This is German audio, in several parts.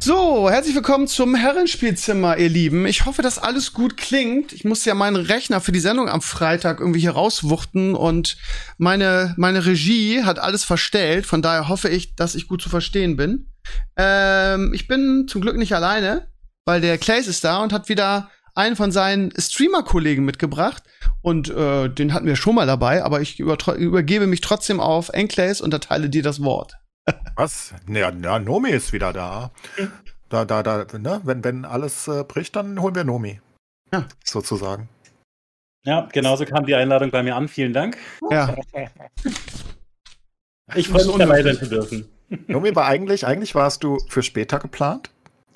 So, herzlich willkommen zum Herrenspielzimmer, ihr Lieben. Ich hoffe, dass alles gut klingt. Ich muss ja meinen Rechner für die Sendung am Freitag irgendwie hier rauswuchten und meine, meine Regie hat alles verstellt. Von daher hoffe ich, dass ich gut zu verstehen bin. Ähm, ich bin zum Glück nicht alleine, weil der Clays ist da und hat wieder einen von seinen Streamer-Kollegen mitgebracht. Und äh, den hatten wir schon mal dabei, aber ich übergebe mich trotzdem auf Enclays und erteile dir das Wort. Was? Ja, ja, Nomi ist wieder da. Da, da, da, ne? Wenn, wenn alles äh, bricht, dann holen wir Nomi. Ja. Sozusagen. Ja, genauso kam die Einladung bei mir an. Vielen Dank. Ja. Ich freue mich dabei sein zu dürfen. Nomi war eigentlich, eigentlich warst du für später geplant.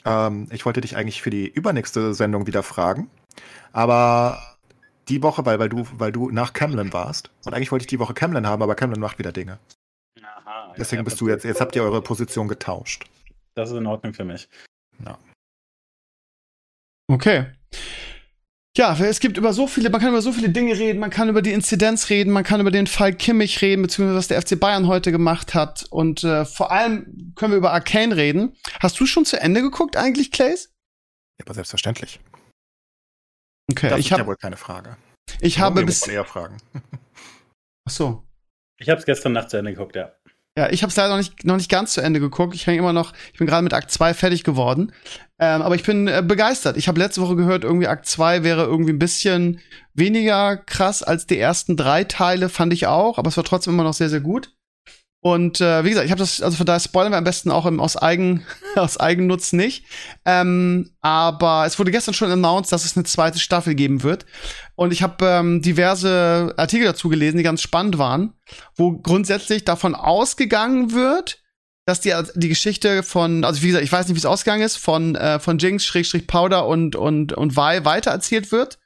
Ähm, ich wollte dich eigentlich für die übernächste Sendung wieder fragen. Aber die Woche, weil, weil, du, weil du nach Camlin warst. Und eigentlich wollte ich die Woche Camlin haben, aber Camlin macht wieder Dinge. Deswegen bist du jetzt, jetzt habt ihr eure Position getauscht. Das ist in Ordnung für mich. Ja. Okay. Ja, es gibt über so viele, man kann über so viele Dinge reden, man kann über die Inzidenz reden, man kann über den Fall Kimmich reden, beziehungsweise was der FC Bayern heute gemacht hat. Und äh, vor allem können wir über Arcane reden. Hast du schon zu Ende geguckt eigentlich, Clays? Ja, aber selbstverständlich. Okay, das ich habe ja wohl keine Frage. Ich habe bis eher fragen. Ach so. Ich habe es gestern Nacht zu Ende geguckt, ja. Ja, ich habe es leider noch nicht, noch nicht ganz zu Ende geguckt. Ich hänge immer noch, ich bin gerade mit Akt 2 fertig geworden. Ähm, aber ich bin äh, begeistert. Ich habe letzte Woche gehört, irgendwie Akt 2 wäre irgendwie ein bisschen weniger krass als die ersten drei Teile, fand ich auch. Aber es war trotzdem immer noch sehr, sehr gut. Und äh, wie gesagt, ich habe das, also von daher spoilern wir am besten auch im, aus, Eigen, aus Eigennutz nicht. Ähm, aber es wurde gestern schon announced, dass es eine zweite Staffel geben wird. Und ich habe ähm, diverse Artikel dazu gelesen, die ganz spannend waren, wo grundsätzlich davon ausgegangen wird, dass die, die Geschichte von, also wie gesagt, ich weiß nicht, wie es ausgegangen ist, von, äh, von Jinx, Schrägstrich Powder und, und, und Vi weitererzählt wird.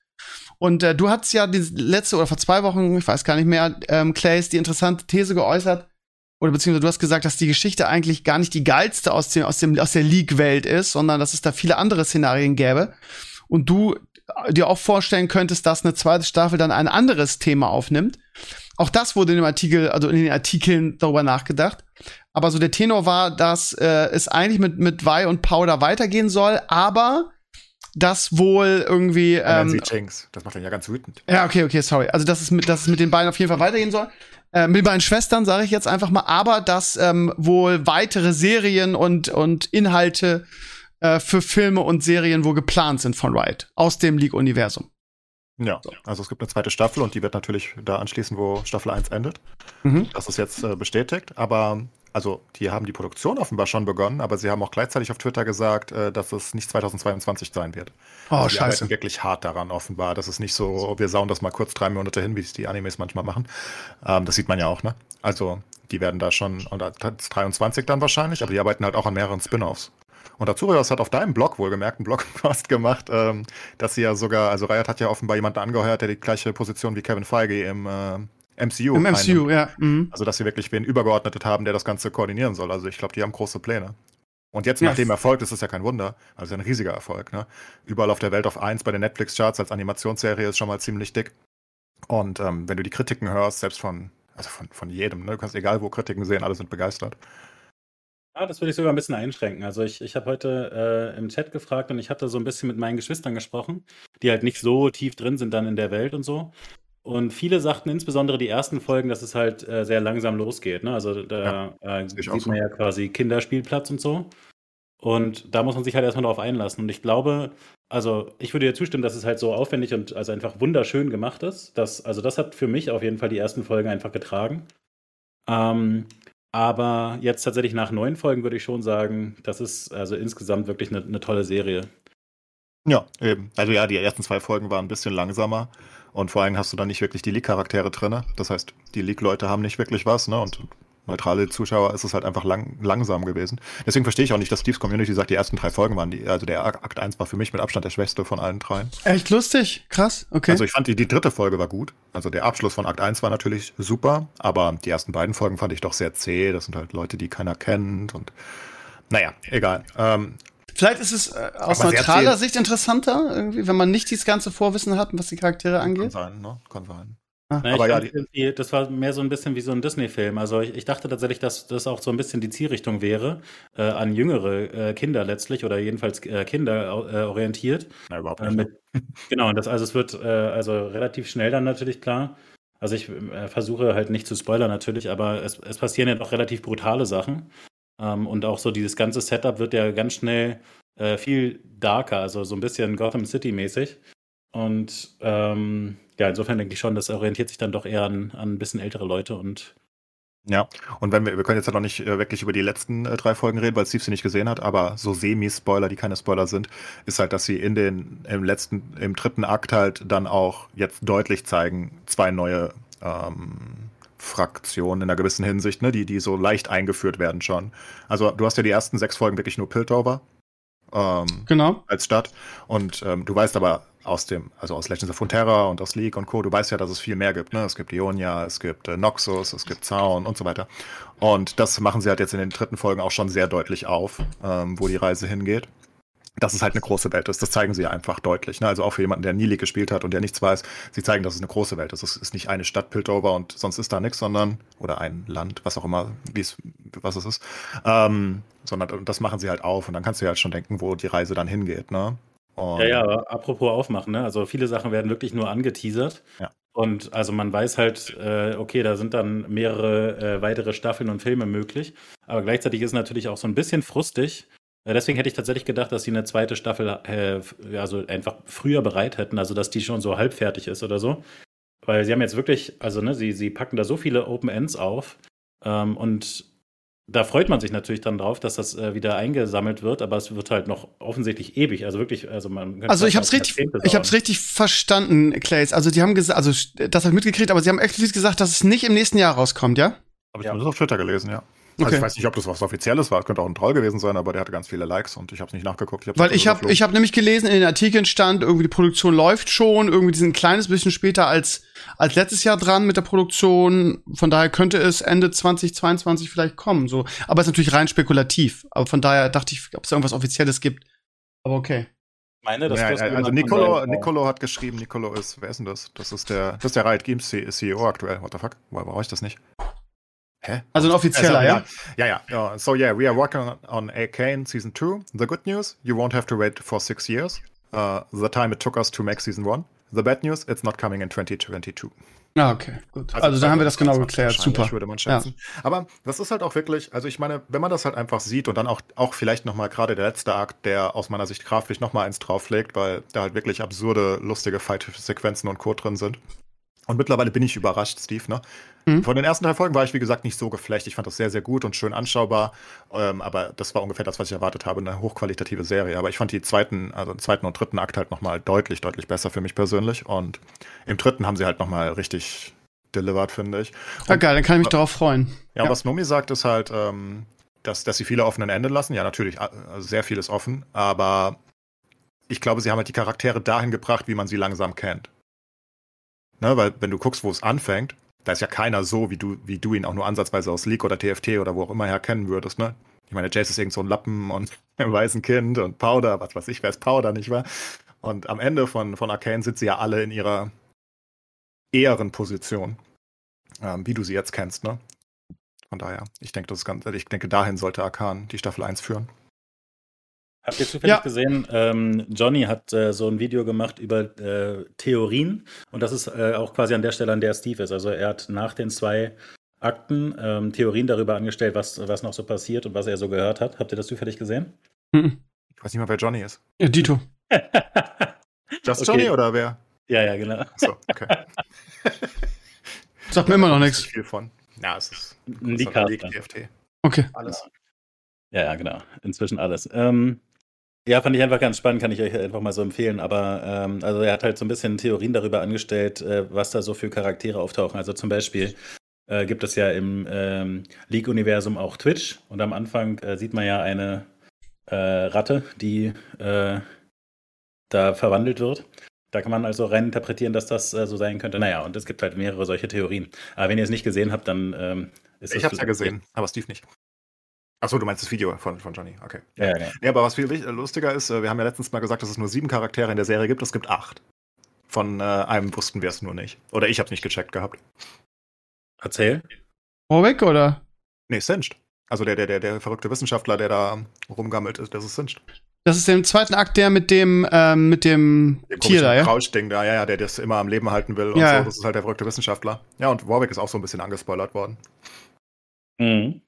Und äh, du hattest ja die letzte oder vor zwei Wochen, ich weiß gar nicht mehr, ähm, Clays, die interessante These geäußert, oder beziehungsweise du hast gesagt, dass die Geschichte eigentlich gar nicht die geilste aus, dem, aus, dem, aus der League-Welt ist, sondern dass es da viele andere Szenarien gäbe. Und du dir auch vorstellen könntest, dass eine zweite Staffel dann ein anderes Thema aufnimmt. Auch das wurde in dem Artikel, also in den Artikeln darüber nachgedacht. Aber so der Tenor war, dass äh, es eigentlich mit, mit Vi und Powder weitergehen soll, aber das wohl irgendwie. Ähm. Das macht dann ja ganz wütend. Ja, okay, okay, sorry. Also, dass es mit, dass es mit den beiden auf jeden Fall weitergehen soll äh, mit meinen Schwestern, sage ich jetzt einfach mal, aber dass ähm, wohl weitere Serien und, und Inhalte äh, für Filme und Serien wohl geplant sind von Riot aus dem League-Universum. Ja, so. also es gibt eine zweite Staffel und die wird natürlich da anschließen, wo Staffel 1 endet. Mhm. Das ist jetzt äh, bestätigt, aber also die haben die Produktion offenbar schon begonnen, aber sie haben auch gleichzeitig auf Twitter gesagt, äh, dass es nicht 2022 sein wird. Oh, also die scheiße. arbeiten wirklich hart daran, offenbar. Das ist nicht so, wir sauen das mal kurz drei Monate hin, wie es die Animes manchmal machen. Ähm, das sieht man ja auch, ne? Also die werden da schon, und 23 dann wahrscheinlich, aber die arbeiten halt auch an mehreren Spin-offs. Und dazu hat auf deinem Blog wohlgemerkt einen Blogpost gemacht, ähm, dass sie ja sogar, also Riot hat ja offenbar jemanden angeheuert, der die gleiche Position wie Kevin Feige im äh, MCU. Im MCU, ja. Mhm. Also, dass sie wirklich wen übergeordnet haben, der das Ganze koordinieren soll. Also, ich glaube, die haben große Pläne. Und jetzt nach dem Erfolg, das ist ja kein Wunder, also ein riesiger Erfolg, ne? Überall auf der Welt auf 1 bei den Netflix-Charts als Animationsserie ist schon mal ziemlich dick. Und ähm, wenn du die Kritiken hörst, selbst von, also von, von jedem, ne? du kannst egal wo Kritiken sehen, alle sind begeistert. Ja, das würde ich sogar ein bisschen einschränken. Also ich, ich habe heute äh, im Chat gefragt und ich hatte so ein bisschen mit meinen Geschwistern gesprochen, die halt nicht so tief drin sind dann in der Welt und so. Und viele sagten insbesondere die ersten Folgen, dass es halt äh, sehr langsam losgeht. Ne? Also da ja, äh, sieht man so. ja quasi Kinderspielplatz und so. Und da muss man sich halt erstmal darauf einlassen. Und ich glaube, also ich würde dir zustimmen, dass es halt so aufwendig und also einfach wunderschön gemacht ist. Das, also das hat für mich auf jeden Fall die ersten Folgen einfach getragen. Ähm, aber jetzt tatsächlich nach neun Folgen würde ich schon sagen, das ist also insgesamt wirklich eine, eine tolle Serie. Ja, eben. Also ja, die ersten zwei Folgen waren ein bisschen langsamer. Und vor allem hast du dann nicht wirklich die League-Charaktere drin. Das heißt, die League-Leute haben nicht wirklich was, ne? Und neutrale Zuschauer ist es halt einfach lang, langsam gewesen. Deswegen verstehe ich auch nicht, dass Steve's Community sagt, die ersten drei Folgen waren die, also der Akt 1 war für mich mit Abstand der schwächste von allen dreien. Echt lustig, krass, okay. Also ich fand die, die dritte Folge war gut. Also der Abschluss von Akt 1 war natürlich super, aber die ersten beiden Folgen fand ich doch sehr zäh. Das sind halt Leute, die keiner kennt und naja, egal. Ähm, Vielleicht ist es äh, aus neutraler Sicht interessanter, irgendwie, wenn man nicht dieses ganze Vorwissen hat, was die Charaktere angeht. Kann sein, ne? Kann sein. Ah. Na, aber ja, die, das war mehr so ein bisschen wie so ein Disney-Film. Also ich, ich, dachte tatsächlich, dass das auch so ein bisschen die Zielrichtung wäre, äh, an jüngere äh, Kinder letztlich oder jedenfalls äh, Kinder äh, orientiert. Na, überhaupt nicht. Mit, ne? genau, und das, also es wird äh, also relativ schnell dann natürlich klar. Also ich äh, versuche halt nicht zu spoilern natürlich, aber es, es passieren ja doch relativ brutale Sachen. Ähm, und auch so dieses ganze Setup wird ja ganz schnell viel darker, also so ein bisschen Gotham City-mäßig. Und ähm, ja, insofern denke ich schon, das orientiert sich dann doch eher an, an ein bisschen ältere Leute und ja, und wenn wir, wir können jetzt halt noch nicht äh, wirklich über die letzten äh, drei Folgen reden, weil Steve sie nicht gesehen hat, aber so Semi-Spoiler, die keine Spoiler sind, ist halt, dass sie in den, im letzten, im dritten Akt halt dann auch jetzt deutlich zeigen, zwei neue ähm, Fraktionen in einer gewissen Hinsicht, ne, die, die so leicht eingeführt werden schon. Also du hast ja die ersten sechs Folgen wirklich nur Piltover. Ähm, genau. Als Stadt. Und ähm, du weißt aber aus dem, also aus Legends of Frontera und aus League und Co. Du weißt ja, dass es viel mehr gibt. Ne? Es gibt Ionia, es gibt äh, Noxus, es gibt Zaun und so weiter. Und das machen sie halt jetzt in den dritten Folgen auch schon sehr deutlich auf, ähm, wo die Reise hingeht. Dass es halt eine große Welt ist. Das zeigen sie einfach deutlich. Ne? Also auch für jemanden, der nie League gespielt hat und der nichts weiß, sie zeigen, dass es eine große Welt ist. Es ist nicht eine Stadt Piltover und sonst ist da nichts, sondern, oder ein Land, was auch immer, wie es, was es ist. Ähm, sondern das machen sie halt auf und dann kannst du ja halt schon denken, wo die Reise dann hingeht. Ne? Und ja, ja, apropos aufmachen, ne? Also viele Sachen werden wirklich nur angeteasert. Ja. Und also man weiß halt, äh, okay, da sind dann mehrere äh, weitere Staffeln und Filme möglich. Aber gleichzeitig ist es natürlich auch so ein bisschen frustig. Äh, deswegen hätte ich tatsächlich gedacht, dass sie eine zweite Staffel äh, also einfach früher bereit hätten, also dass die schon so halbfertig ist oder so. Weil sie haben jetzt wirklich, also ne, sie, sie packen da so viele Open Ends auf. Ähm, und da freut man sich natürlich dann drauf, dass das äh, wieder eingesammelt wird, aber es wird halt noch offensichtlich ewig. Also wirklich, also man Also ich habe es richtig, ich habe es richtig verstanden, Clays. Also die haben gesagt, also das habe ich mitgekriegt, aber sie haben explizit gesagt, dass es nicht im nächsten Jahr rauskommt, ja? Habe ich ja. nur auf Twitter gelesen, ja. Also okay. ich weiß nicht, ob das was Offizielles war. Es könnte auch ein Troll gewesen sein, aber der hatte ganz viele Likes und ich habe es nicht nachgeguckt. Ich Weil ich habe ich habe nämlich gelesen, in den Artikeln stand, irgendwie die Produktion läuft schon, irgendwie die sind ein kleines bisschen später als, als letztes Jahr dran mit der Produktion. Von daher könnte es Ende 2022 vielleicht kommen. So. Aber es ist natürlich rein spekulativ. Aber von daher dachte ich, ob es irgendwas Offizielles gibt. Aber okay. Meine, das ja, also Nicolo, Nicolo hat geschrieben, Nicolo ist, wer ist denn das? Das ist der, das ist der Riot Games CEO aktuell. What the fuck? Woher brauche ich das nicht? Hä? Also ein offizieller, also, ja? Ja, ja. ja. So yeah, we are working on Arcane Season 2. The good news, you won't have to wait for six years. Uh, the time it took us to make Season 1. The bad news, it's not coming in 2022. Ah, okay, gut. Also, also da haben wir das genau geklärt. Super. Würde man schätzen. Ja. Aber das ist halt auch wirklich, also ich meine, wenn man das halt einfach sieht und dann auch, auch vielleicht nochmal gerade der letzte Akt, der aus meiner Sicht grafisch nochmal eins drauflegt, weil da halt wirklich absurde, lustige Fight-Sequenzen und Co. drin sind. Und mittlerweile bin ich überrascht, Steve. Ne? Mhm. Von den ersten drei Folgen war ich, wie gesagt, nicht so geflecht. Ich fand das sehr, sehr gut und schön anschaubar. Ähm, aber das war ungefähr das, was ich erwartet habe, eine hochqualitative Serie. Aber ich fand die zweiten, also den zweiten und dritten Akt halt nochmal deutlich, deutlich besser für mich persönlich. Und im dritten haben sie halt nochmal richtig delivered, finde ich. Und, ah, geil, dann kann ich mich darauf freuen. Ja, ja. was Nomi sagt, ist halt, ähm, dass, dass sie viele offene Enden lassen. Ja, natürlich, also sehr vieles offen. Aber ich glaube, sie haben halt die Charaktere dahin gebracht, wie man sie langsam kennt. Ne, weil wenn du guckst, wo es anfängt, da ist ja keiner so, wie du, wie du ihn auch nur ansatzweise aus League oder TFT oder wo auch immer her kennen würdest, ne? Ich meine, Jace ist irgend so ein Lappen und ein weißen Kind und Powder, was weiß ich, wer ist Powder, nicht wahr? Und am Ende von, von Arcane sind sie ja alle in ihrer eheren Position, ähm, wie du sie jetzt kennst, ne? Von daher, ich denke, das ist ganz, ich denke, dahin sollte Arkan die Staffel 1 führen. Habt ihr zufällig ja. gesehen, ähm, Johnny hat äh, so ein Video gemacht über äh, Theorien und das ist äh, auch quasi an der Stelle, an der Steve ist. Also er hat nach den zwei Akten ähm, Theorien darüber angestellt, was, was noch so passiert und was er so gehört hat. Habt ihr das zufällig gesehen? Mhm. Ich weiß nicht mal, wer Johnny ist. Ja, Dito. Just okay. Johnny oder wer? Ja, ja, genau. So, okay. Sagt mir immer noch nichts. Viel von. Ja, es ist ein DFT. Okay. Alles. Ja, ja, genau. Inzwischen alles. Ähm, ja, fand ich einfach ganz spannend, kann ich euch einfach mal so empfehlen. Aber ähm, also er hat halt so ein bisschen Theorien darüber angestellt, äh, was da so für Charaktere auftauchen. Also zum Beispiel äh, gibt es ja im ähm, League-Universum auch Twitch. Und am Anfang äh, sieht man ja eine äh, Ratte, die äh, da verwandelt wird. Da kann man also rein interpretieren, dass das äh, so sein könnte. Naja, und es gibt halt mehrere solche Theorien. Aber wenn ihr es nicht gesehen habt, dann ähm, ist Ich es. hab's ja gesehen, aber Steve nicht. Achso, du meinst das Video von, von Johnny, okay. Ja, ja, ja. Aber was viel lustiger ist, äh, wir haben ja letztens mal gesagt, dass es nur sieben Charaktere in der Serie gibt, es gibt acht. Von äh, einem wussten wir es nur nicht. Oder ich hab's nicht gecheckt gehabt. Erzähl. Warwick oder? Nee, Singed. Also der, der, der, der verrückte Wissenschaftler, der da rumgammelt ist, das ist Singed. Das ist im zweiten Akt der mit dem, ähm, mit dem Der Tier da, ja? Rauschding da, ja, ja, der das immer am Leben halten will und Ja, so. ja. Das ist halt der verrückte Wissenschaftler. Ja, und Warwick ist auch so ein bisschen angespoilert worden. Mhm.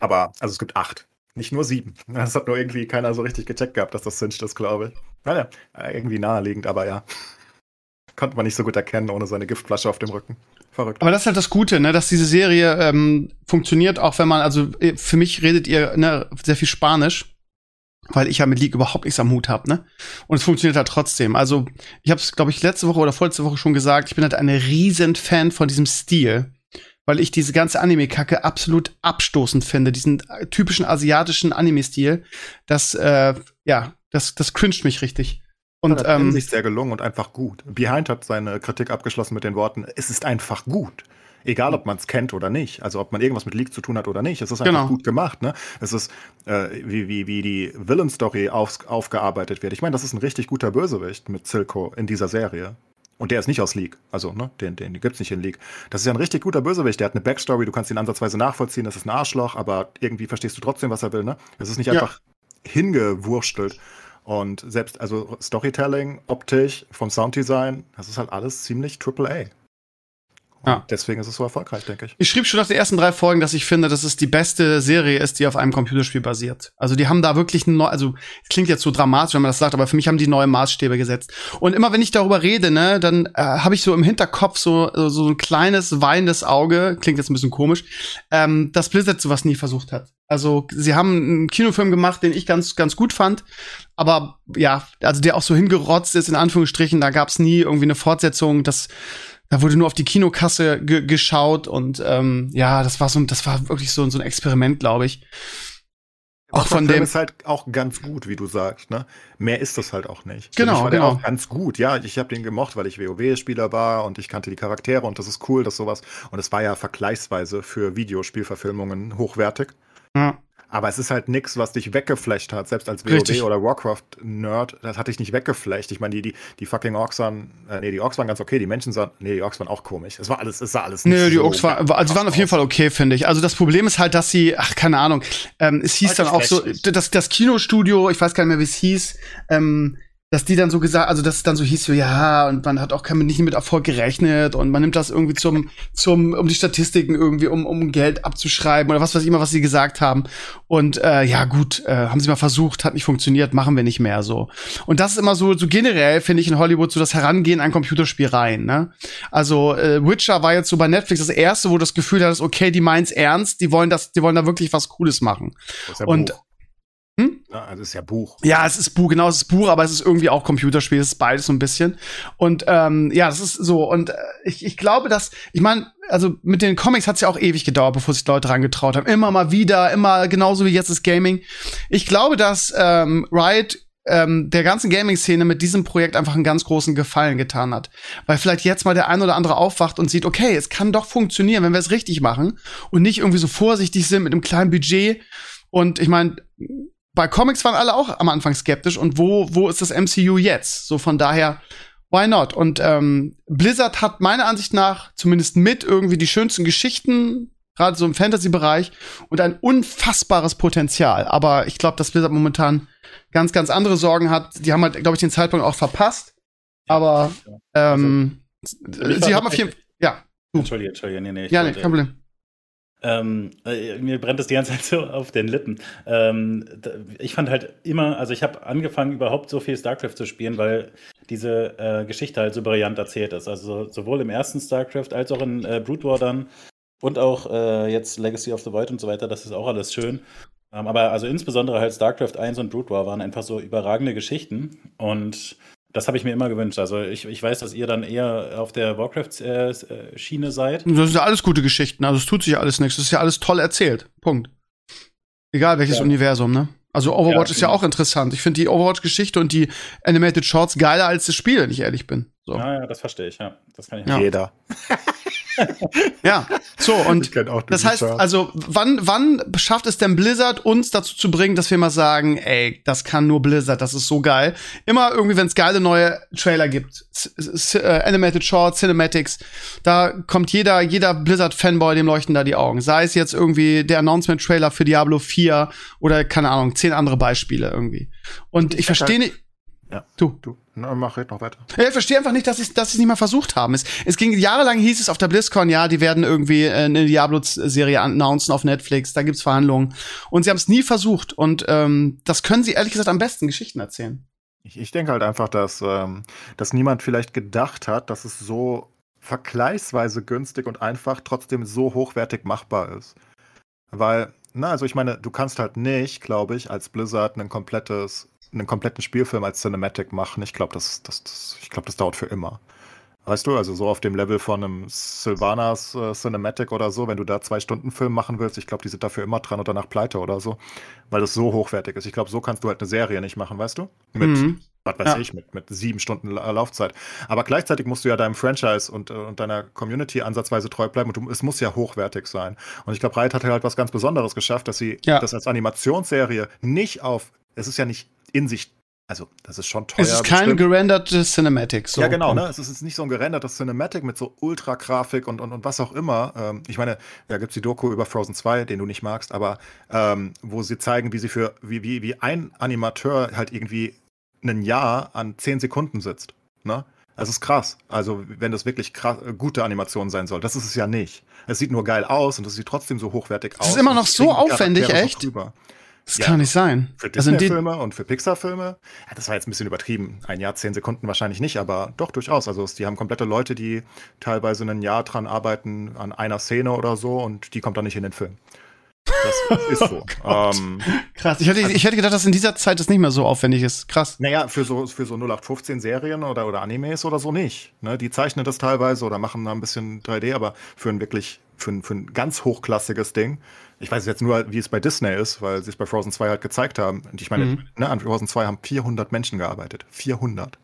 Aber, also es gibt acht. Nicht nur sieben. Das hat nur irgendwie keiner so richtig gecheckt gehabt, dass das Singed ist, glaube ich. Naja, äh, irgendwie naheliegend, aber ja. Konnte man nicht so gut erkennen ohne seine Giftflasche auf dem Rücken. Verrückt. Aber das ist halt das Gute, ne, dass diese Serie ähm, funktioniert, auch wenn man, also äh, für mich redet ihr ne, sehr viel Spanisch, weil ich ja mit League überhaupt nichts am Hut habe, ne? Und es funktioniert halt trotzdem. Also ich habe es, glaube ich, letzte Woche oder vorletzte Woche schon gesagt, ich bin halt ein riesen Fan von diesem Stil, weil ich diese ganze Anime-Kacke absolut abstoßend finde, diesen äh, typischen asiatischen Anime-Stil. Das, äh, ja, das, das cringet mich richtig. Und in ähm, sich sehr gelungen und einfach gut. Behind hat seine Kritik abgeschlossen mit den Worten, es ist einfach gut. Egal, ob man es kennt oder nicht. Also ob man irgendwas mit League zu tun hat oder nicht. Es ist einfach Genau. gut gemacht. Ne? Es ist, äh, wie, wie, wie die Villain-Story auf, aufgearbeitet wird. Ich meine, das ist ein richtig guter Bösewicht mit Silco in dieser Serie. Und der ist nicht aus League. Also, ne, den, den gibt's nicht in League. Das ist ja ein richtig guter Bösewicht. Der hat eine Backstory, du kannst ihn ansatzweise nachvollziehen. Das ist ein Arschloch, aber irgendwie verstehst du trotzdem, was er will. Ne? Es ist nicht Ja. einfach hingewurstelt. Und selbst, also Storytelling, optisch, vom Sounddesign, das ist halt alles ziemlich AAA. Und Ja. deswegen ist es so erfolgreich, denke ich. Ich schrieb schon nach den ersten drei Folgen, dass ich finde, dass es die beste Serie ist, die auf einem Computerspiel basiert. Also die haben da wirklich ein neu, also es klingt jetzt so dramatisch, wenn man das sagt, aber für mich haben die neue Maßstäbe gesetzt. Und immer wenn ich darüber rede, ne, dann äh, habe ich so im Hinterkopf so so ein kleines weinendes Auge, klingt jetzt ein bisschen komisch, ähm, dass Blizzard sowas nie versucht hat. Also sie haben einen Kinofilm gemacht, den ich ganz ganz gut fand, aber ja, also der auch so hingerotzt ist in Anführungsstrichen, da gab's nie irgendwie eine Fortsetzung, das da wurde nur auf die Kinokasse ge geschaut und ähm, ja, das war so, ein- das war wirklich so, so ein Experiment, glaube ich. Auch von der Film dem, ist halt auch ganz gut, wie du sagst. Ne? Mehr ist das halt auch nicht. Genau, war der genau. auch ganz gut. Ja, ich habe den gemocht, weil ich WoW-Spieler war und ich kannte die Charaktere und das ist cool, dass sowas. Und es war ja vergleichsweise für Videospielverfilmungen hochwertig. ja, Aber es ist halt nix, was dich weggeflasht hat. Selbst als Richtig. WoW oder Warcraft-Nerd, das hat dich nicht weggeflasht. Ich meine, die, die, die fucking Orks waren, äh, nee, die Orks waren ganz okay, die Menschen sahen, nee, die Orks waren auch komisch. Es war alles, es sah alles nicht Nö, die so Orks war, also die waren auf jeden Fall okay, finde ich. Also das Problem ist halt, dass sie, ach, keine Ahnung, ähm, es hieß Heute dann auch so, das, das Kinostudio, ich weiß gar nicht mehr, wie es hieß, ähm, dass die dann so gesagt, also dass es dann so hieß, so ja, und man hat auch kein, nicht mit Erfolg gerechnet und man nimmt das irgendwie zum, zum, um die Statistiken irgendwie, um, um Geld abzuschreiben oder was weiß ich immer, was sie gesagt haben. Und äh, ja, gut, äh, haben sie mal versucht, hat nicht funktioniert, machen wir nicht mehr so. Und das ist immer so, so generell, finde ich, in Hollywood so das Herangehen an Computerspiel rein, ne? Also äh, Witcher war jetzt so bei Netflix das erste, wo du das Gefühl hattest, okay, die meint's ernst, die wollen das, die wollen da wirklich was Cooles machen. Und- Buch. Ja, also es ist ja Buch. Ja, es ist Buch, genau, es ist Buch, aber es ist irgendwie auch Computerspiel, es ist beides so ein bisschen. Und ähm, ja, das ist so. Und äh, ich, ich glaube, dass, ich meine, also mit den Comics hat's ja auch ewig gedauert, bevor sich Leute rangetraut haben. Immer mal wieder, immer genauso wie jetzt das Gaming. Ich glaube, dass ähm, Riot ähm, der ganzen Gaming-Szene mit diesem Projekt einfach einen ganz großen Gefallen getan hat. Weil vielleicht jetzt mal der ein oder andere aufwacht und sieht, okay, es kann doch funktionieren, wenn wir es richtig machen und nicht irgendwie so vorsichtig sind mit einem kleinen Budget. Und ich meine, bei Comics waren alle auch am Anfang skeptisch und wo, wo ist das MCU jetzt? So von daher, why not? Und ähm, Blizzard hat meiner Ansicht nach zumindest mit irgendwie die schönsten Geschichten, gerade so im Fantasy-Bereich, und ein unfassbares Potenzial. Aber ich glaube, dass Blizzard momentan ganz, ganz andere Sorgen hat. Die haben halt, glaube ich, den Zeitpunkt auch verpasst. Aber ähm, mich sie haben auf jeden Fall. Ja, Entschuldige, Entschuldige, nee, nee. ja, nee, kein Problem. Ähm, äh, mir brennt es die ganze Zeit so auf den Lippen. Ähm, ich fand halt immer, also ich habe angefangen, überhaupt so viel StarCraft zu spielen, weil diese äh, Geschichte halt so brillant erzählt ist. Also sowohl im ersten StarCraft als auch in äh, Brood War dann und auch äh, jetzt Legacy of the Void und so weiter, das ist auch alles schön. Ähm, aber also insbesondere halt StarCraft 1 und Brood War waren einfach so überragende Geschichten und Das habe ich mir immer gewünscht. Also ich, ich weiß, dass ihr dann eher auf der Warcraft-Schiene seid. Das sind ja alles gute Geschichten. Also es tut sich ja alles nichts. Das ist ja alles toll erzählt. Punkt. Egal welches ja. Universum, ne? Also Overwatch ja, ist ja auch interessant. Ich finde die Overwatch-Geschichte und die Animated Shorts geiler als das Spiel, wenn ich ehrlich bin. So. Ja, ja, das verstehe ich, ja. Das kann ich ja. Jeder. ja, so und das heißt, also wann wann schafft es denn Blizzard uns dazu zu bringen, dass wir mal sagen, ey, das kann nur Blizzard, das ist so geil. Immer irgendwie, wenn es geile neue Trailer gibt, C äh, Animated Short, Cinematics, da kommt jeder jeder Blizzard Fanboy, dem leuchten da die Augen. Sei es jetzt irgendwie der Announcement Trailer für Diablo 4 oder keine Ahnung, zehn andere Beispiele irgendwie. Und ich, ich verstehe nicht ja. Du. Du. Na, mach jetzt noch weiter. Ja, ich verstehe einfach nicht, dass sie dass nicht mal versucht haben. Es, es ging jahrelang hieß es auf der BlizzCon, ja, die werden irgendwie äh, eine Diablo-Serie announcen auf Netflix, da gibt's Verhandlungen. Und sie haben es nie versucht. Und ähm, das können sie ehrlich gesagt am besten Geschichten erzählen. Ich, ich denke halt einfach, dass, ähm, dass niemand vielleicht gedacht hat, dass es so vergleichsweise günstig und einfach trotzdem so hochwertig machbar ist. Weil, na, also ich meine, du kannst halt nicht, glaube ich, als Blizzard ein komplettes einen kompletten Spielfilm als Cinematic machen, ich glaube, das, das, das, glaub, das dauert für immer. Weißt du, also so auf dem Level von einem Sylvanas äh, Cinematic oder so, wenn du da zwei Stunden Film machen willst, ich glaube, die sind dafür immer dran und danach pleite oder so, weil das so hochwertig ist. Ich glaube, so kannst du halt eine Serie nicht machen, weißt du? Mit, mhm. was weiß ja. ich, mit, mit sieben Stunden Laufzeit. Aber gleichzeitig musst du ja deinem Franchise und, äh, und deiner Community ansatzweise treu bleiben und du, es muss ja hochwertig sein. Und ich glaube, Riot hat halt was ganz Besonderes geschafft, dass sie ja. das als Animationsserie nicht auf, es ist ja nicht in sich also, das ist schon teuer. Es ist kein bestimmt. gerendertes Cinematic. So. Ja, genau. Ne? Es ist nicht so ein gerendertes Cinematic mit so Ultra-Grafik und, und, und was auch immer. Ähm, ich meine, da gibt es die Doku über Frozen 2, den du nicht magst, aber ähm, wo sie zeigen, wie sie für, wie, wie, wie ein Animateur halt irgendwie ein Jahr an zehn Sekunden sitzt. Ne? Das ist krass. Also, wenn das wirklich krass, gute Animation sein soll. Das ist es ja nicht. Es sieht nur geil aus und es sieht trotzdem so hochwertig aus. Es ist immer noch so aufwendig, echt? So das ja, kann nicht sein. Für also Disney-Filme also und für Pixar-Filme, ja, das war jetzt ein bisschen übertrieben. Ein Jahr, zehn Sekunden wahrscheinlich nicht, aber doch durchaus. Also die haben komplette Leute, die teilweise ein Jahr dran arbeiten an einer Szene oder so und die kommt dann nicht in den Film. Das ist so. oh ähm, Krass. Ich hätte, also, ich hätte gedacht, dass in dieser Zeit das nicht mehr so aufwendig ist. Krass. Naja, für so, für so 0815 Serien oder, oder Animes oder so nicht. Ne, die zeichnen das teilweise oder machen da ein bisschen 3D, aber für ein wirklich, für ein, für ein ganz hochklassiges Ding ich weiß jetzt nur, wie es bei Disney ist, weil sie es bei Frozen 2 halt gezeigt haben. Und ich meine, mhm. ne, an Frozen 2 haben 400 Menschen gearbeitet. 400.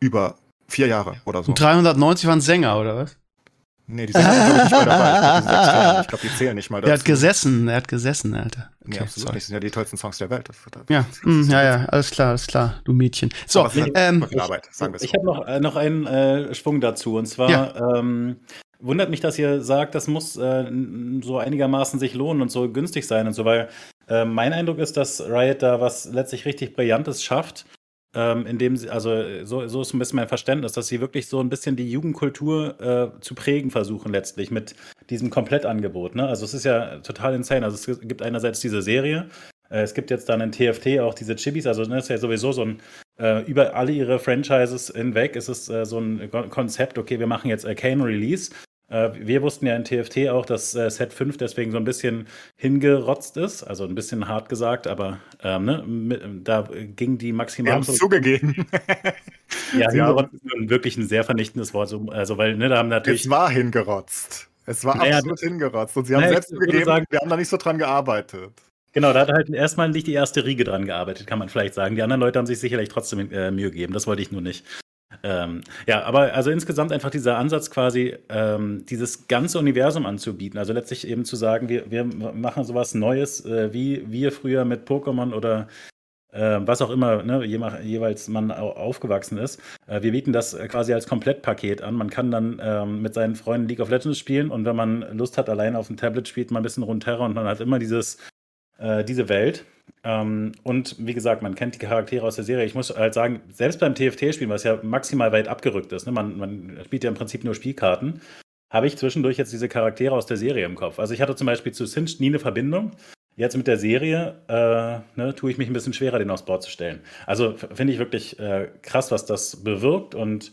Über vier Jahre oder so. Und 390 waren Sänger, oder was? Nee, die sind glaube ich nicht mal dabei. Ich glaube, die, zählen nicht mal dazu. Er hat gesessen, er hat gesessen, Alter. Okay, nee, absolut sorry. nicht. Das sind ja die tollsten Songs der Welt. Das, das, ja, mm, ja, ja, alles klar, alles klar, du Mädchen. So, ähm, ich, Arbeit, sagen ich habe noch, äh, noch einen äh, Schwung dazu. Und zwar, ja. ähm, wundert mich, dass ihr sagt, das muss äh, so einigermaßen sich lohnen und so günstig sein und so, weil äh, mein Eindruck ist, dass Riot da was letztlich richtig Brillantes schafft, ähm, indem sie, also so, so ist ein bisschen mein Verständnis, dass sie wirklich so ein bisschen die Jugendkultur äh, zu prägen versuchen letztlich mit diesem Komplettangebot. Ne? Also es ist ja total insane. Also es gibt einerseits diese Serie, äh, es gibt jetzt dann in TFT auch diese Chibis, also das ne, ist ja sowieso so ein, äh, über alle ihre Franchises hinweg ist es äh, so ein Konzept, okay, wir machen jetzt Arcane Release wir wussten ja in TFT auch, dass äh, Set 5 deswegen so ein bisschen hingerotzt ist, also ein bisschen hart gesagt, aber ähm, ne, da ging die maximal. Wir haben es zugegeben. ja, hingerotzt ist wirklich ein sehr vernichtendes Wort, also weil ne, da haben natürlich. Es war hingerotzt. Es war naja, absolut hingerotzt. Und sie haben naja, selbst zugegeben, sagen, wir haben da nicht so dran gearbeitet. Genau, da hat halt erstmal nicht die erste Riege dran gearbeitet, kann man vielleicht sagen. Die anderen Leute haben sich sicherlich trotzdem äh, Mühe gegeben. Das wollte ich nur nicht. Ähm, ja, aber also insgesamt einfach dieser Ansatz quasi, ähm, dieses ganze Universum anzubieten. Also letztlich eben zu sagen, wir, wir machen sowas Neues, äh, wie wir früher mit Pokémon oder äh, was auch immer, ne, je, jeweils man aufgewachsen ist. Äh, wir bieten das quasi als Komplettpaket an. Man kann dann ähm, mit seinen Freunden League of Legends spielen und wenn man Lust hat, allein auf dem Tablet spielt man ein bisschen Runeterra und man hat immer dieses, äh, diese Welt. Ähm, und wie gesagt, man kennt die Charaktere aus der Serie. Ich muss halt sagen, selbst beim TFT-Spielen, was ja maximal weit abgerückt ist, ne, man, man spielt ja im Prinzip nur Spielkarten, habe ich zwischendurch jetzt diese Charaktere aus der Serie im Kopf. Also ich hatte zum Beispiel zu Sinch nie eine Verbindung. Jetzt mit der Serie äh, ne, tue ich mich ein bisschen schwerer, den aufs Board zu stellen. Also finde ich wirklich äh, krass, was das bewirkt. Und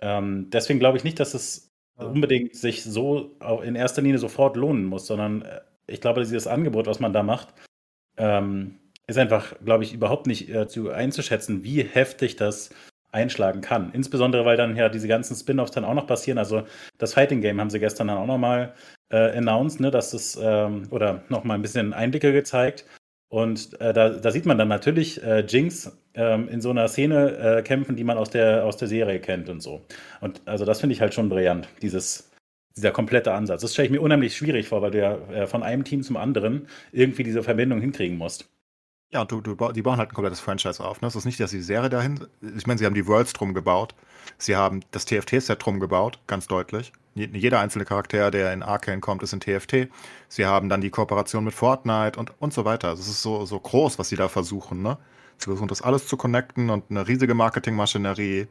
ähm, deswegen glaube ich nicht, dass es unbedingt sich so in erster Linie sofort lohnen muss, sondern äh, ich glaube, dieses Angebot, was man da macht, ähm, ist einfach, glaube ich, überhaupt nicht äh, zu einzuschätzen, wie heftig das einschlagen kann. Insbesondere, weil dann ja diese ganzen Spin-offs dann auch noch passieren. Also das Fighting Game haben sie gestern dann auch nochmal äh, announced, ne, dass es, ähm, oder nochmal ein bisschen Einblicke gezeigt. Und äh, da, da, sieht man dann natürlich äh, Jinx ähm, in so einer Szene äh, kämpfen, die man aus der, aus der Serie kennt und so. Und also das finde ich halt schon brillant, dieses, dieser komplette Ansatz. Das stelle ich mir unheimlich schwierig vor, weil du ja äh, von einem Team zum anderen irgendwie diese Verbindung hinkriegen musst. Ja, du, du, die bauen halt ein komplettes Franchise auf. Ne? Es ist nicht, dass die Serie dahin. Ich meine, sie haben die Worlds drum gebaut. Sie haben das TFT-Set drum gebaut, ganz deutlich. Jeder einzelne Charakter, der in Arcane kommt, ist in TFT. Sie haben dann die Kooperation mit Fortnite und, und so weiter. Es ist so, so groß, was sie da versuchen. Ne? Sie versuchen das alles zu connecten und eine riesige Marketingmaschinerie.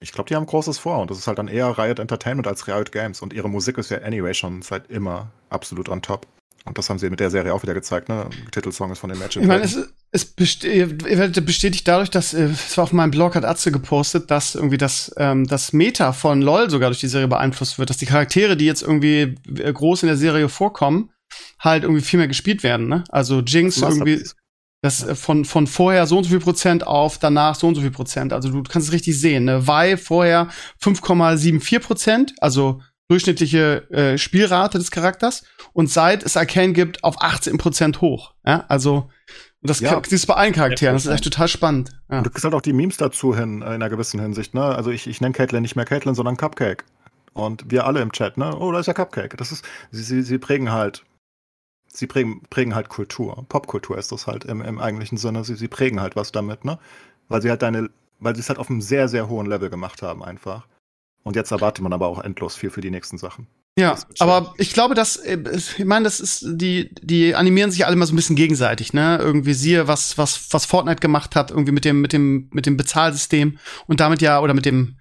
Ich glaube, die haben Großes vor und das ist halt dann eher Riot Entertainment als Riot Games. Und ihre Musik ist ja anyway schon seit immer absolut on top. Und das haben sie mit der Serie auch wieder gezeigt, ne? Titelsong ist von den Magic. Ich meine, es, es besteht, bestätigt dadurch, dass äh, es war auf meinem Blog hat Atze gepostet, dass irgendwie das, ähm, das Meta von LOL sogar durch die Serie beeinflusst wird, dass die Charaktere, die jetzt irgendwie äh, groß in der Serie vorkommen, halt irgendwie viel mehr gespielt werden, ne? Also Jinx irgendwie. Das äh, von, von vorher so und so viel Prozent auf danach so und so viel Prozent. Also du kannst es richtig sehen. Ne? Vi vorher 5,74 Prozent, also durchschnittliche äh, Spielrate des Charakters und seit es Arcane gibt, auf 18 Prozent hoch. Ja, also das ja. ist bei allen Charakteren. Das ist echt total spannend. Ja. Und du kriegst halt auch die Memes dazu hin, in einer gewissen Hinsicht. Ne? Also ich, ich nenne Caitlyn nicht mehr Caitlyn, sondern Cupcake. Und wir alle im Chat, ne? Oh, da ist ja Cupcake. Das ist, sie, sie, sie prägen halt, sie prägen, prägen halt Kultur. Popkultur ist das halt im, im eigentlichen Sinne. Sie, sie prägen halt was damit, ne? Weil sie halt deine, weil sie es halt auf einem sehr, sehr hohen Level gemacht haben, einfach. Und jetzt erwartet man aber auch endlos viel für die nächsten Sachen. Ja, aber ich glaube, dass äh, ich meine, das ist die die animieren sich alle mal so ein bisschen gegenseitig, ne? Irgendwie siehe was was was Fortnite gemacht hat, irgendwie mit dem mit dem mit dem Bezahlsystem und damit ja oder mit dem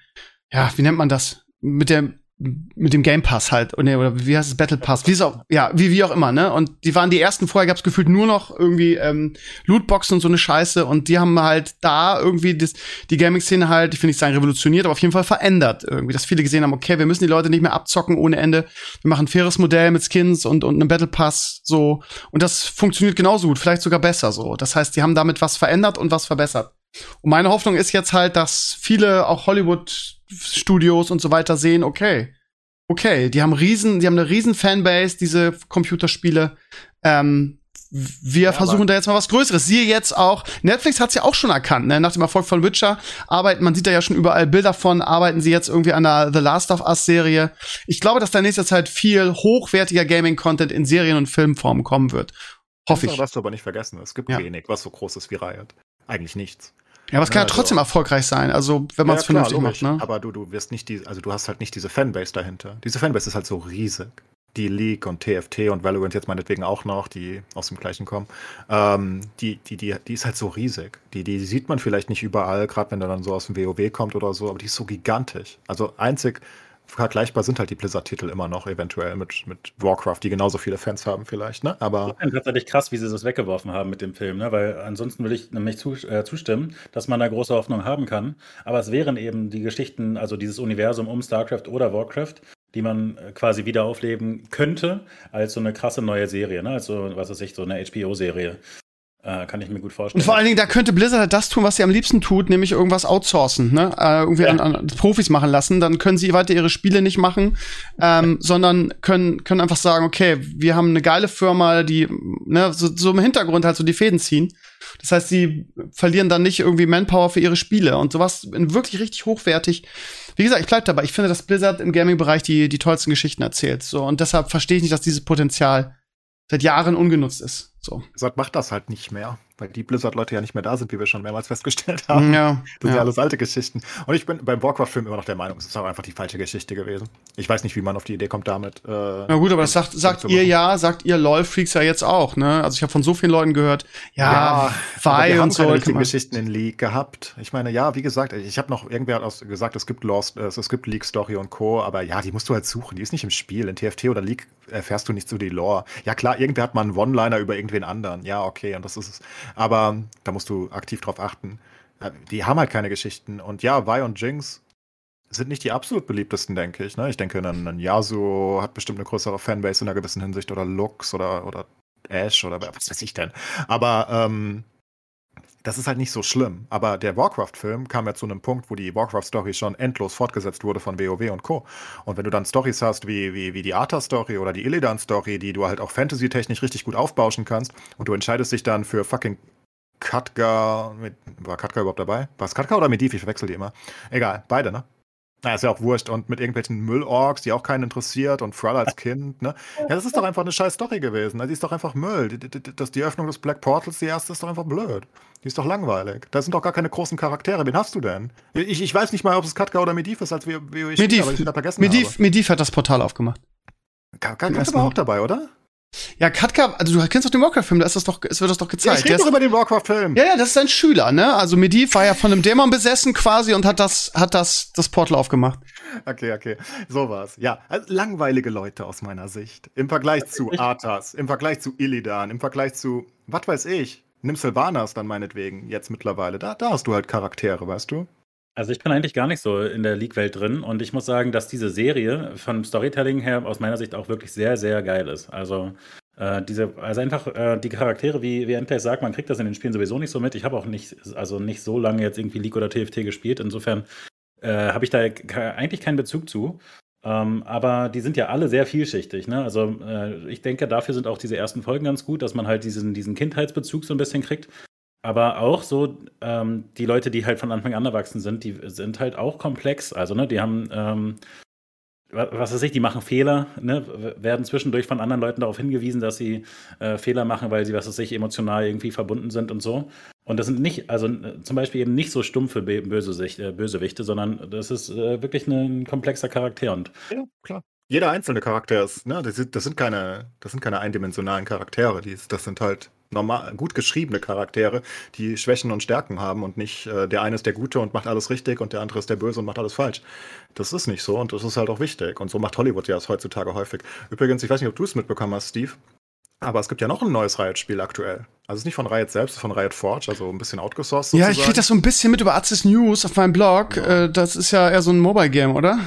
ja, wie nennt man das? Mit der mit dem Game Pass halt oder, oder wie heißt es Battle Pass wie auch ja wie wie auch immer ne? Und die waren die ersten vorher gab's gefühlt nur noch irgendwie ähm, Lootboxen und so eine Scheiße und die haben halt da irgendwie das, die Gaming Szene halt ich finde nicht sagen revolutioniert aber auf jeden Fall verändert irgendwie dass viele gesehen haben okay wir müssen die Leute nicht mehr abzocken ohne Ende. Wir machen ein faires Modell mit Skins und und einem Battle Pass so. Und das funktioniert genauso gut vielleicht sogar besser so. Das heißt die haben damit was verändert und was verbessert und meine Hoffnung ist jetzt halt dass viele auch Hollywood Studios und so weiter sehen, okay, okay, die haben riesen, die haben eine riesen Fanbase, diese Computerspiele. Ähm, wir ja, versuchen da jetzt mal was Größeres. Siehe jetzt auch, Netflix hat's ja auch schon erkannt, ne? Nach dem Erfolg von Witcher arbeiten, man sieht da ja schon überall Bilder von, arbeiten sie jetzt irgendwie an der The Last of Us Serie. Ich glaube, dass da in nächster Zeit viel hochwertiger Gaming-Content in Serien- und Filmformen kommen wird. Hoffe ich. Das du aber nicht vergessen. Es gibt ja. wenig, was so groß ist wie Riot. Eigentlich nichts. Ja, aber es kann ja, also, trotzdem erfolgreich sein, also wenn man es ja, vernünftig klar, macht, ne? Aber du, du wirst nicht die, also du hast halt nicht diese Fanbase dahinter. Diese Fanbase ist halt so riesig. Die League und TFT und Valorant jetzt meinetwegen auch noch, die aus dem gleichen kommen, ähm, die, die, die, die ist halt so riesig. Die, die sieht man vielleicht nicht überall, gerade wenn der dann so aus dem WoW kommt oder so, aber die ist so gigantisch. Also einzig, vergleichbar sind halt die Blizzard-Titel immer noch, eventuell mit, mit Warcraft, die genauso viele Fans haben vielleicht, ne? Aber. Ich tatsächlich krass, wie sie das weggeworfen haben mit dem Film, ne? Weil ansonsten würde ich nämlich zu, äh, zustimmen, dass man da große Hoffnung haben kann. Aber es wären eben die Geschichten, also dieses Universum um StarCraft oder Warcraft, die man äh, quasi wieder aufleben könnte, als so eine krasse neue Serie, ne? Als so, was weiß ich, so eine HBO-Serie. Äh, kann ich mir gut vorstellen. Und vor allen Dingen, da könnte Blizzard halt das tun, was sie am liebsten tut, nämlich irgendwas outsourcen, ne? Äh, irgendwie ja. an, an, Profis machen lassen. Dann können sie weiter ihre Spiele nicht machen, ähm, sondern können, können einfach sagen, okay, wir haben eine geile Firma, die ne, so, so im Hintergrund halt so die Fäden ziehen. Das heißt, sie verlieren dann nicht irgendwie Manpower für ihre Spiele und sowas wirklich richtig hochwertig. Wie gesagt, ich bleib dabei. Ich finde, dass Blizzard im Gaming-Bereich die, die tollsten Geschichten erzählt. So, und deshalb verstehe ich nicht, dass dieses Potenzial seit Jahren ungenutzt ist. So. Blizzard macht das halt nicht mehr, weil die Blizzard-Leute ja nicht mehr da sind, wie wir schon mehrmals festgestellt haben. Ja, das sind ja. ja alles alte Geschichten. Und ich bin beim Warcraft-Film immer noch der Meinung, es ist auch einfach die falsche Geschichte gewesen. Ich weiß nicht, wie man auf die Idee kommt damit. Äh, Na gut, aber das sagt, sagt ihr ja, sagt ihr LOL-Freaks ja jetzt auch, ne? Also ich habe von so vielen Leuten gehört, ja, ja Vi und so. Keine richtigen Geschichten in League gehabt. Ich meine, ja, wie gesagt, ich habe noch irgendwer hat gesagt, es gibt Lost, äh, es gibt League Story und Co., aber ja, die musst du halt suchen, die ist nicht im Spiel. In TFT oder League erfährst du nicht so die Lore. Ja klar, irgendwer hat mal einen One-Liner über irgendwen anderen. Ja, okay, und das ist es. Aber da musst du aktiv drauf achten. Die haben halt keine Geschichten. Und ja, Vi und Jinx sind nicht die absolut beliebtesten, denke ich. Ne? Ich denke, ein, ein Yasuo hat bestimmt eine größere Fanbase in einer gewissen Hinsicht oder Lux oder, oder Ash oder was weiß ich denn. Aber ähm, das ist halt nicht so schlimm. Aber der Warcraft-Film kam ja zu einem Punkt, wo die Warcraft-Story schon endlos fortgesetzt wurde von WoW und Co. Und wenn du dann Stories hast wie, wie, wie die Arthur-Story oder die Illidan-Story, die du halt auch fantasy-technisch richtig gut aufbauschen kannst und du entscheidest dich dann für fucking Katka, war Katka überhaupt dabei? War es Katka oder Medivh? Ich verwechsel die immer. Egal, beide, ne? Na, ist ja auch wurscht. Und mit irgendwelchen Müllorks, die auch keinen interessiert und Thrall als Kind, ne? Ja, das ist doch einfach eine scheiß Story gewesen. Ne? Die ist doch einfach Müll. Die, die, die, das, die Öffnung des Black Portals, die erste, ist doch einfach blöd. Die ist doch langweilig. Da sind doch gar keine großen Charaktere. Wen hast du denn? Ich, ich weiß nicht mal, ob es Katka oder Medivh ist, als wir, wir Medivh, aber ich vergessen Medivh, Medivh hat das Portal aufgemacht. Katka war auch dabei, oder? Ja, Katka, also du kennst doch den Warcraft-Film, da ist das doch, es wird das doch gezeigt. Ja, ich rede doch über den Warcraft-Film. Ja, ja, das ist ein Schüler, ne? Also Medivh war ja von einem Dämon besessen quasi und hat das, hat das, das Portal aufgemacht. Okay, okay. So war's. Ja, also langweilige Leute aus meiner Sicht. Im Vergleich zu Arthas, im Vergleich zu Illidan, im Vergleich zu, was weiß ich, nimm Sylvanas dann meinetwegen, jetzt mittlerweile. Da, da hast du halt Charaktere, weißt du? Also ich bin eigentlich gar nicht so in der League-Welt drin und ich muss sagen, dass diese Serie von Storytelling her aus meiner Sicht auch wirklich sehr, sehr geil ist. Also äh, diese, also einfach äh, die Charaktere, wie, wie Endplay sagt, man kriegt das in den Spielen sowieso nicht so mit. Ich habe auch nicht, also nicht so lange jetzt irgendwie League oder TFT gespielt. Insofern äh, habe ich da eigentlich keinen Bezug zu. Ähm, aber die sind ja alle sehr vielschichtig. Ne? Also äh, ich denke, dafür sind auch diese ersten Folgen ganz gut, dass man halt diesen, diesen Kindheitsbezug so ein bisschen kriegt. Aber auch so, ähm, die Leute, die halt von Anfang an erwachsen sind, die sind halt auch komplex. Also, ne, die haben, ähm, was weiß ich, die machen Fehler, ne, werden zwischendurch von anderen Leuten darauf hingewiesen, dass sie äh, Fehler machen, weil sie, was weiß ich, emotional irgendwie verbunden sind und so. Und das sind nicht, also zum Beispiel eben nicht so stumpfe Bösewichte, äh, Bösewichte sondern das ist äh, wirklich ein komplexer Charakter. Und ja, klar. Jeder einzelne Charakter ist, ne, das sind, das sind keine, das sind keine eindimensionalen Charaktere, die, das sind halt normal, gut geschriebene Charaktere, die Schwächen und Stärken haben und nicht äh, der eine ist der Gute und macht alles richtig und der andere ist der Böse und macht alles falsch. Das ist nicht so und das ist halt auch wichtig. Und so macht Hollywood ja es heutzutage häufig. Übrigens, ich weiß nicht, ob du es mitbekommen hast, Steve, aber es gibt ja noch ein neues Riot-Spiel aktuell. Also es ist nicht von Riot selbst, es ist von Riot Forge, also ein bisschen outgesourced. Sozusagen. Ja, ich krieg das so ein bisschen mit über Access News auf meinem Blog. Ja. Äh, das ist ja eher so ein Mobile-Game, oder?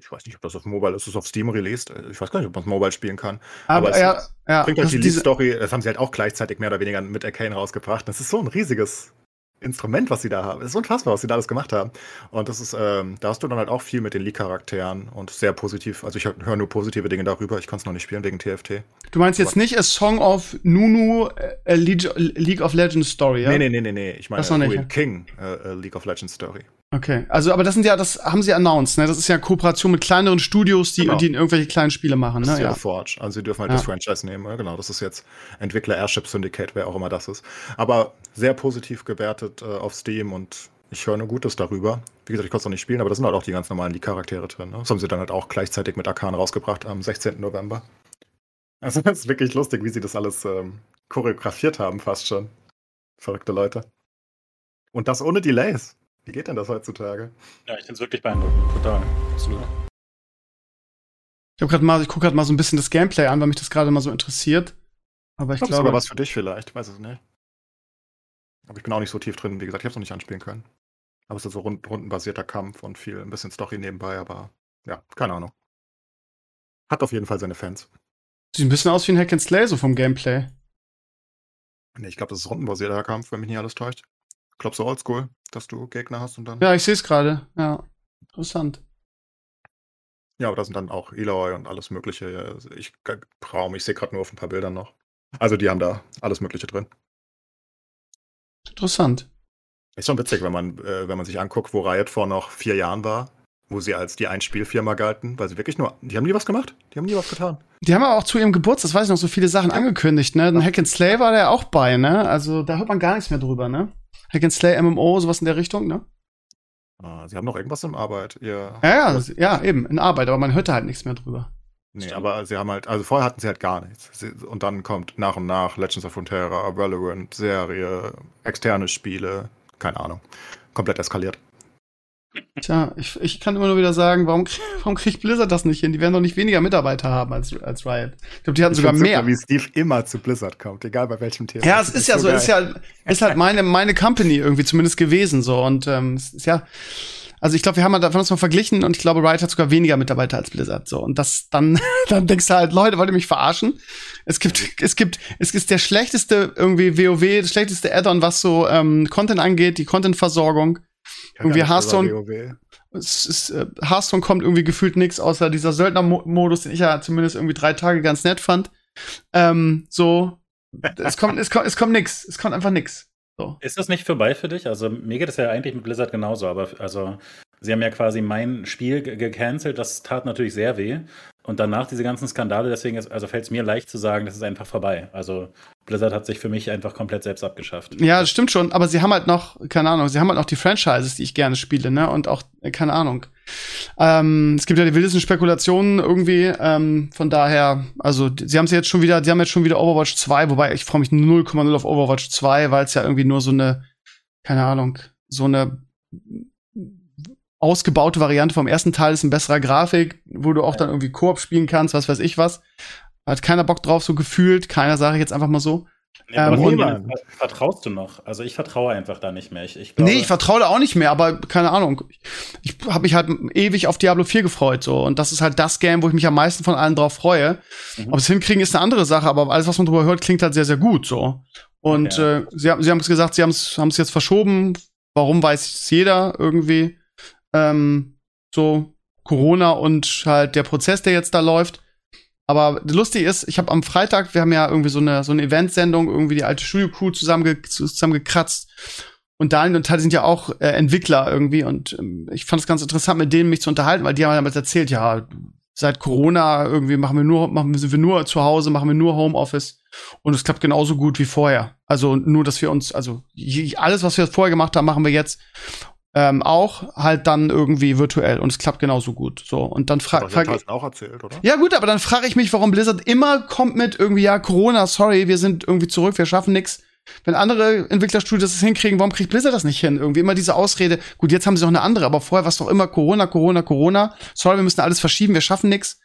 Ich weiß nicht, ob das auf Mobile ist, ist auf Steam released. Ich weiß gar nicht, ob man es Mobile spielen kann. Aber, Aber es ja, ja, bringt halt die Lead-Story, das haben sie halt auch gleichzeitig mehr oder weniger mit Arcane rausgebracht. Das ist so ein riesiges Instrument, was sie da haben. Es ist unfassbar, was sie da alles gemacht haben. Und das ist, ähm, da hast du dann halt auch viel mit den League-Charakteren und sehr positiv. Also ich höre nur positive Dinge darüber. Ich kann es noch nicht spielen wegen TFT. Du meinst jetzt Aber nicht A Song of Nunu, a League of Legends Story, ja? Nee, nee, nee, nee, nee. Ich meine Ruin King, a League of Legends Story. Okay, also aber das sind ja, das haben sie announced, ne? Das ist ja Kooperation mit kleineren Studios, die, genau. die irgendwelche kleinen Spiele machen, ne? Das ist ja, Forge. Also sie dürfen halt ja. das Franchise nehmen, ja, genau. Das ist jetzt Entwickler Airship Syndicate, wer auch immer das ist. Aber sehr positiv gewertet äh, auf Steam und ich höre nur Gutes darüber. Wie gesagt, ich konnte es noch nicht spielen, aber da sind halt auch die ganz normalen die Charaktere drin. Ne? Das haben sie dann halt auch gleichzeitig mit Arkan rausgebracht am 16. November. Also das ist wirklich lustig, wie sie das alles ähm, choreografiert haben, fast schon. Verrückte Leute. Und das ohne Delays. Wie geht denn das heutzutage? Ja, ich finde es wirklich beeindruckend. Total. Absolut. Ich, hab mal, ich gucke gerade mal so ein bisschen das Gameplay an, weil mich das gerade mal so interessiert. Aber ich, ich glaube. sogar was für dich vielleicht, weiß es nicht. Aber ich bin auch nicht so tief drin, wie gesagt, ich habe es noch nicht anspielen können. Aber es ist so rund, rundenbasierter Kampf und viel, ein bisschen Story nebenbei, aber ja, keine Ahnung. Hat auf jeden Fall seine Fans. Sieht ein bisschen aus wie ein Hack and Slay, so vom Gameplay. Nee, ich glaube, das ist rundenbasierter Kampf, wenn mich nicht alles täuscht. Ich glaube, so oldschool dass du Gegner hast und dann. Ja, ich sehe es gerade. Ja, interessant. Ja, aber da sind dann auch Eloy und alles Mögliche. Ich Raum, ich sehe gerade nur auf ein paar Bildern noch. Also die haben da alles Mögliche drin. Interessant. Ist schon witzig, wenn man, äh, wenn man sich anguckt, wo Riot vor noch vier Jahren war, wo sie als die Einspielfirma galten, weil sie wirklich nur, die haben nie was gemacht, die haben nie was getan. Die haben aber auch zu ihrem Geburtstag, das weiß ich noch, so viele Sachen angekündigt, ne? Ein Hack and Slay war der auch bei, ne? Also da hört man gar nichts mehr drüber, ne? Hack and Slay, MMO, sowas in der Richtung, ne? Ah, sie haben noch irgendwas in Arbeit. Ihr ja, ja, ja, eben, in Arbeit, aber man hört da halt nichts mehr drüber. Nee, Stimmt. aber sie haben halt, also vorher hatten sie halt gar nichts. Sie, und dann kommt nach und nach Legends of Frontera, Valorant, Serie, externe Spiele, keine Ahnung. Komplett eskaliert. Tja, ich, ich kann immer nur wieder sagen, warum, warum kriegt Blizzard das nicht hin? Die werden doch nicht weniger Mitarbeiter haben als, als Riot. Ich glaube, die hatten ich sogar mehr. Super, wie Steve immer zu Blizzard kommt, egal bei welchem Thema. Ja, es ist, ist ja so, geil. ist ja, ist halt meine, meine Company irgendwie zumindest gewesen, so. Und, ähm, es ist ja, Also ich glaube, wir haben mal davon uns mal verglichen und ich glaube, Riot hat sogar weniger Mitarbeiter als Blizzard. So und das dann, dann denkst du halt, Leute, wollt ihr mich verarschen? Es gibt, es gibt, es ist der schlechteste irgendwie WoW, das schlechteste Add-on, was so ähm, Content angeht, die Content-Versorgung. Irgendwie Hearthstone, es ist, äh, Hearthstone kommt irgendwie gefühlt nichts außer dieser Söldner-Modus, den ich ja zumindest irgendwie drei Tage ganz nett fand. Ähm, so, es kommt, es kommt, es kommt nix. Es kommt einfach nix. So. Ist das nicht vorbei für dich? Also mir geht es ja eigentlich mit Blizzard genauso, aber also sie haben ja quasi mein Spiel gecancelt, das tat natürlich sehr weh. Und danach diese ganzen Skandale, deswegen ist, also fällt es mir leicht zu sagen, das ist einfach vorbei. Also Blizzard hat sich für mich einfach komplett selbst abgeschafft. Ja, das stimmt schon, aber sie haben halt noch, keine Ahnung, sie haben halt noch die Franchises, die ich gerne spiele, ne? Und auch, äh, keine Ahnung. Ähm, es gibt ja die wildesten Spekulationen irgendwie, ähm, von daher, also sie haben sie jetzt schon wieder, sie haben jetzt schon wieder Overwatch 2, wobei ich freue mich 0,0 auf Overwatch 2, weil es ja irgendwie nur so eine, keine Ahnung, so eine ausgebaute Variante vom ersten Teil ist ein besserer Grafik, wo du auch dann irgendwie Koop spielen kannst, was weiß ich was. Hat keiner Bock drauf, so gefühlt. Keiner sage ich jetzt einfach mal so. Nee, ähm, vertraust du noch? Also ich vertraue einfach da nicht mehr. Ich, ich glaube, nee, ich vertraue da auch nicht mehr, aber keine Ahnung. Ich, ich habe mich halt ewig auf Diablo 4 gefreut so und das ist halt das Game, wo ich mich am meisten von allen drauf freue. Mhm. Ob es hinkriegen ist eine andere Sache, aber alles was man drüber hört, klingt halt sehr sehr gut so. Und okay. äh, sie haben sie haben es gesagt, sie haben es haben es jetzt verschoben. Warum weiß jeder irgendwie? Ähm, so Corona und halt der Prozess, der jetzt da läuft. Aber lustig ist, ich habe am Freitag, wir haben ja irgendwie so eine so eine Eventsendung, irgendwie die alte Studio-Crew zusammenge zusammengekratzt. Und Daniel und Tali sind ja auch äh, Entwickler irgendwie. Und ähm, ich fand es ganz interessant, mit denen mich zu unterhalten, weil die haben damals erzählt, ja, seit Corona irgendwie machen wir nur, machen sind wir nur zu Hause, machen wir nur Homeoffice. Und es klappt genauso gut wie vorher. Also nur, dass wir uns, also alles, was wir vorher gemacht haben, machen wir jetzt ähm, auch halt dann irgendwie virtuell und es klappt genauso gut. So und dann frage frag ich auch erzählt, oder? Ja gut, aber dann frage ich mich, warum Blizzard immer kommt mit irgendwie ja Corona, sorry, wir sind irgendwie zurück, wir schaffen nix. Wenn andere Entwicklerstudios das hinkriegen, warum kriegt Blizzard das nicht hin? Irgendwie immer diese Ausrede. Gut, jetzt haben sie noch eine andere, aber vorher war es doch immer Corona, Corona, Corona. Sorry, wir müssen alles verschieben, wir schaffen nix.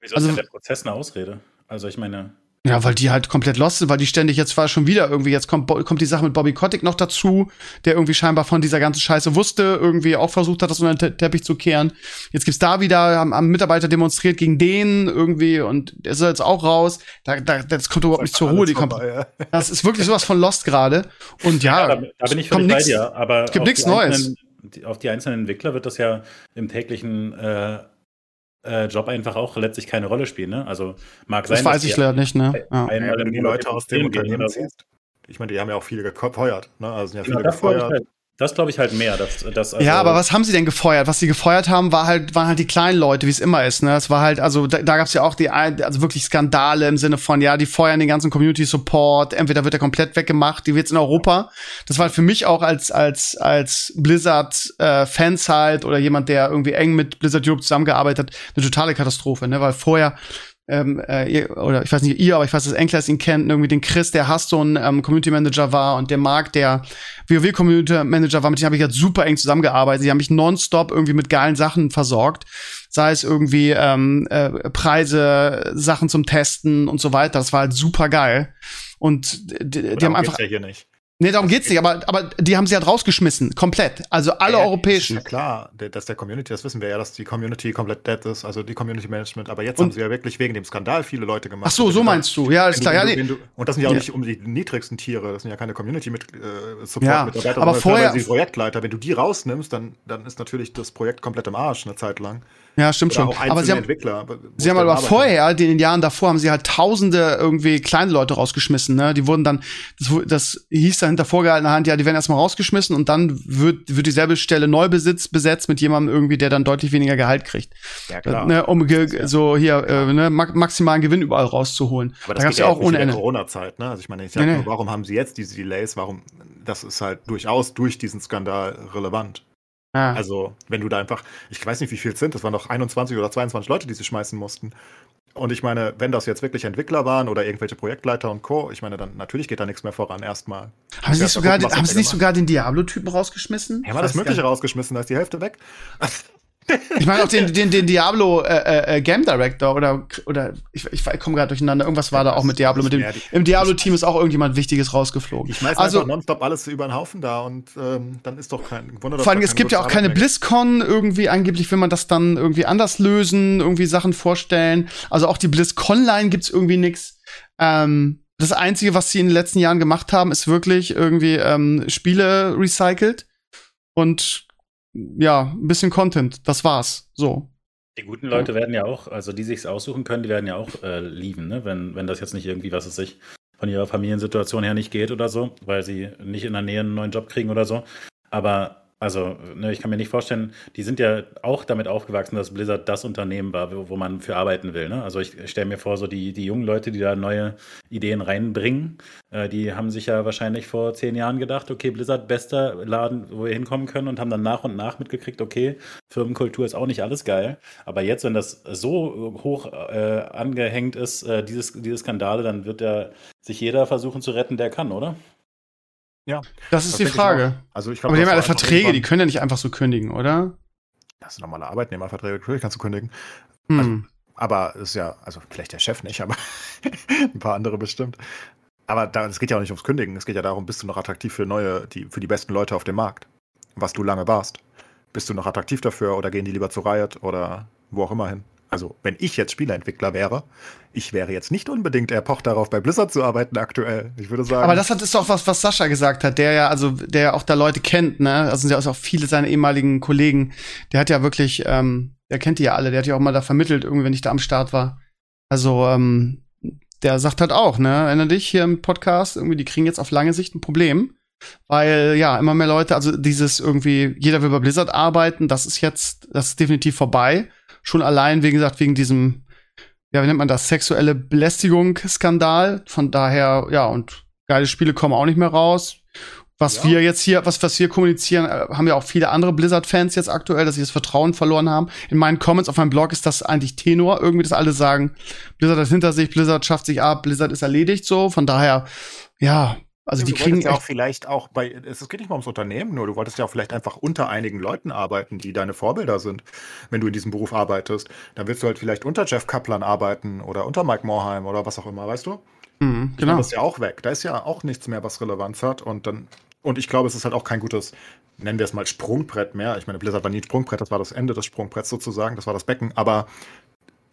Wieso also, ist denn der Prozess eine Ausrede? Also ich meine, ja, weil die halt komplett lost sind, weil die ständig jetzt war schon wieder irgendwie, jetzt kommt, kommt die Sache mit Bobby Kotick noch dazu, der irgendwie scheinbar von dieser ganzen Scheiße wusste, irgendwie auch versucht hat, das unter den Teppich zu kehren. Jetzt gibt's da wieder, haben, haben Mitarbeiter demonstriert gegen den irgendwie und der ist jetzt auch raus. Da, da, das kommt überhaupt nicht zur Ruhe. Die kommt, ja. Das ist wirklich sowas von Lost gerade. Und ja, ja da, da, bin ich völlig bei dir, aber es gibt nichts Neues. Auf die einzelnen Entwickler wird das ja im täglichen äh, äh, Job einfach auch letztlich keine Rolle spielen. Ne? Also mag sein. Das weiß ich leider nicht, ne? Ja. Einmal ja, wenn die Leute aus dem Unternehmen siehst. Ich meine, die haben ja auch viele gefeuert. Ne? Also sind ja viele ja, gefeuert. Halt. Das glaube ich halt mehr. Dass, dass also ja, aber was haben sie denn gefeuert? Was sie gefeuert haben, war halt, waren halt die kleinen Leute, wie es immer ist. Ne? Es war halt, also da, da gab es ja auch die, also wirklich Skandale im Sinne von, ja, die feuern den ganzen Community Support, entweder wird er komplett weggemacht, die wird's in Europa. Das war halt für mich auch als als als Blizzard äh, halt oder jemand, der irgendwie eng mit Blizzard Europe zusammengearbeitet hat, eine totale Katastrophe, ne? Weil vorher ähm, äh, ihr, oder ich weiß nicht ihr, aber ich weiß, dass Enkles ihn kennt, irgendwie den Chris, der ein ähm, Community Manager war und der Marc, der WoW Community Manager war, mit dem habe ich jetzt super eng zusammengearbeitet. Die haben mich nonstop irgendwie mit geilen Sachen versorgt. Sei es irgendwie ähm, äh, Preise, Sachen zum Testen und so weiter. Das war halt super geil. Und die, die haben einfach. Ja hier nicht. Nee, darum geht's nicht, aber, aber die haben sie halt rausgeschmissen, komplett. Also alle ja, europäischen. Ja klar, dass der Community, das wissen wir ja, dass die Community komplett dead ist, also die Community Management, aber jetzt und, haben sie ja wirklich wegen dem Skandal viele Leute gemacht. Ach so, so meinst du, ja, ist klar. Du, ja, du, und das sind ja auch ja. nicht um die niedrigsten Tiere, das sind ja keine Community mit äh, Support ja, Mitarbeiter, aber vorher die Projektleiter. Wenn du die rausnimmst, dann, dann ist natürlich das Projekt komplett im Arsch eine Zeit lang. Ja, stimmt schon. aber sie haben, Entwickler, sie haben aber vorher, in den Jahren davor, haben sie halt tausende irgendwie kleine Leute rausgeschmissen. Ne? Die wurden dann, das, das hieß dann hinter vorgehaltener Hand, ja, die werden erstmal rausgeschmissen und dann wird, wird dieselbe Stelle neu besitzt, besetzt mit jemandem irgendwie, der dann deutlich weniger Gehalt kriegt. Ja, klar. Ne, um ja. so hier äh, ne, maximalen Gewinn überall rauszuholen. Aber das da gab's ja auch ohne Ende. Corona-Zeit, ne? Also ich meine, ich sag nee, nur, warum haben sie jetzt diese Delays? Warum? Das ist halt durchaus durch diesen Skandal relevant. Ah. Also, wenn du da einfach, ich weiß nicht, wie viel es sind, das waren doch 21 oder 22 Leute, die sie schmeißen mussten. Und ich meine, wenn das jetzt wirklich Entwickler waren oder irgendwelche Projektleiter und Co., ich meine, dann natürlich geht da nichts mehr voran erstmal. Haben sie nicht, sogar, den, haben sie nicht sogar den Diablo-Typen rausgeschmissen? Ja, haben das Mögliche rausgeschmissen, da ist die Hälfte weg. Ich meine auch den, den, den Diablo äh, äh, Game Director oder, oder ich, ich komme gerade durcheinander. Irgendwas war da auch mit Diablo. Mit dem, Im Diablo-Team ist auch irgendjemand Wichtiges rausgeflogen. Ich schmeiß also, nonstop alles über den Haufen da und ähm, dann ist doch kein Wunder. Vor allem, es gibt ja auch keine BlizzCon irgendwie. Angeblich will man das dann irgendwie anders lösen, irgendwie Sachen vorstellen. Also auch die BlizzCon-Line gibt's irgendwie nix. Ähm, das Einzige, was sie in den letzten Jahren gemacht haben, ist wirklich irgendwie ähm, Spiele recycelt und ja, ein bisschen Content. Das war's. So. Die guten Leute werden ja auch, also die sich's aussuchen können, die werden ja auch äh, lieben, ne? wenn, wenn das jetzt nicht irgendwie, was es sich von ihrer Familiensituation her nicht geht oder so, weil sie nicht in der Nähe einen neuen Job kriegen oder so. Aber also, ne, ich kann mir nicht vorstellen, die sind ja auch damit aufgewachsen, dass Blizzard das Unternehmen war, wo, wo man für arbeiten will. Ne? Also ich stelle mir vor, so die, die jungen Leute, die da neue Ideen reinbringen, äh, die haben sich ja wahrscheinlich vor zehn Jahren gedacht, okay, Blizzard, bester Laden, wo wir hinkommen können und haben dann nach und nach mitgekriegt, okay, Firmenkultur ist auch nicht alles geil. Aber jetzt, wenn das so hoch äh, angehängt ist, äh, dieses, diese Skandale, dann wird ja sich jeder versuchen zu retten, der kann, oder? Ja. Das ist das die Frage. Also ich glaub, Aber die haben ja alle Verträge, die können ja nicht einfach so kündigen, oder? Das sind normale Arbeitnehmerverträge, natürlich kannst du kündigen. Hm. Also, aber ist ja, also vielleicht der Chef nicht, aber ein paar andere bestimmt. Aber es geht ja auch nicht ums Kündigen. Es geht ja darum, bist du noch attraktiv für neue, die, für die besten Leute auf dem Markt? Was du lange warst. Bist du noch attraktiv dafür oder gehen die lieber zu Riot oder wo auch immer hin? Also, wenn ich jetzt Spieleentwickler wäre, ich wäre jetzt nicht unbedingt erpocht darauf, bei Blizzard zu arbeiten aktuell. Ich würde sagen. Aber das ist doch was, was Sascha gesagt hat, der ja, also, der ja auch da Leute kennt, ne? Also sind ja auch viele seiner ehemaligen Kollegen. Der hat ja wirklich, ähm, der kennt die ja alle, der hat ja auch mal da vermittelt, irgendwie, wenn ich da am Start war. Also, ähm, der sagt halt auch, ne, erinnere dich hier im Podcast, irgendwie, die kriegen jetzt auf lange Sicht ein Problem. Weil ja, immer mehr Leute, also dieses irgendwie, jeder will bei Blizzard arbeiten, das ist jetzt, das ist definitiv vorbei. Schon allein, wie gesagt, wegen diesem, ja, wie nennt man das, sexuelle Belästigung-Skandal. Von daher, ja, und geile Spiele kommen auch nicht mehr raus. Was ja. wir jetzt hier, was, was wir kommunizieren, äh, haben ja auch viele andere Blizzard-Fans jetzt aktuell, dass sie das Vertrauen verloren haben. In meinen Comments auf meinem Blog ist das eigentlich Tenor, irgendwie, dass alle sagen, Blizzard ist hinter sich, Blizzard schafft sich ab, Blizzard ist erledigt, so. Von daher, ja, also die kriegen ja auch vielleicht auch bei, es geht nicht mal ums Unternehmen, nur du wolltest ja auch vielleicht einfach unter einigen Leuten arbeiten, die deine Vorbilder sind, wenn du in diesem Beruf arbeitest. Dann willst du halt vielleicht unter Jeff Kaplan arbeiten oder unter Mike Morheim oder was auch immer, weißt du? Mhm, genau. Das ist ja auch weg. Da ist ja auch nichts mehr, was Relevanz hat. Und dann, und ich glaube, es ist halt auch kein gutes, nennen wir es mal Sprungbrett mehr. Ich meine, Blizzard war nie ein Sprungbrett, das war das Ende des Sprungbretts sozusagen, das war das Becken. Aber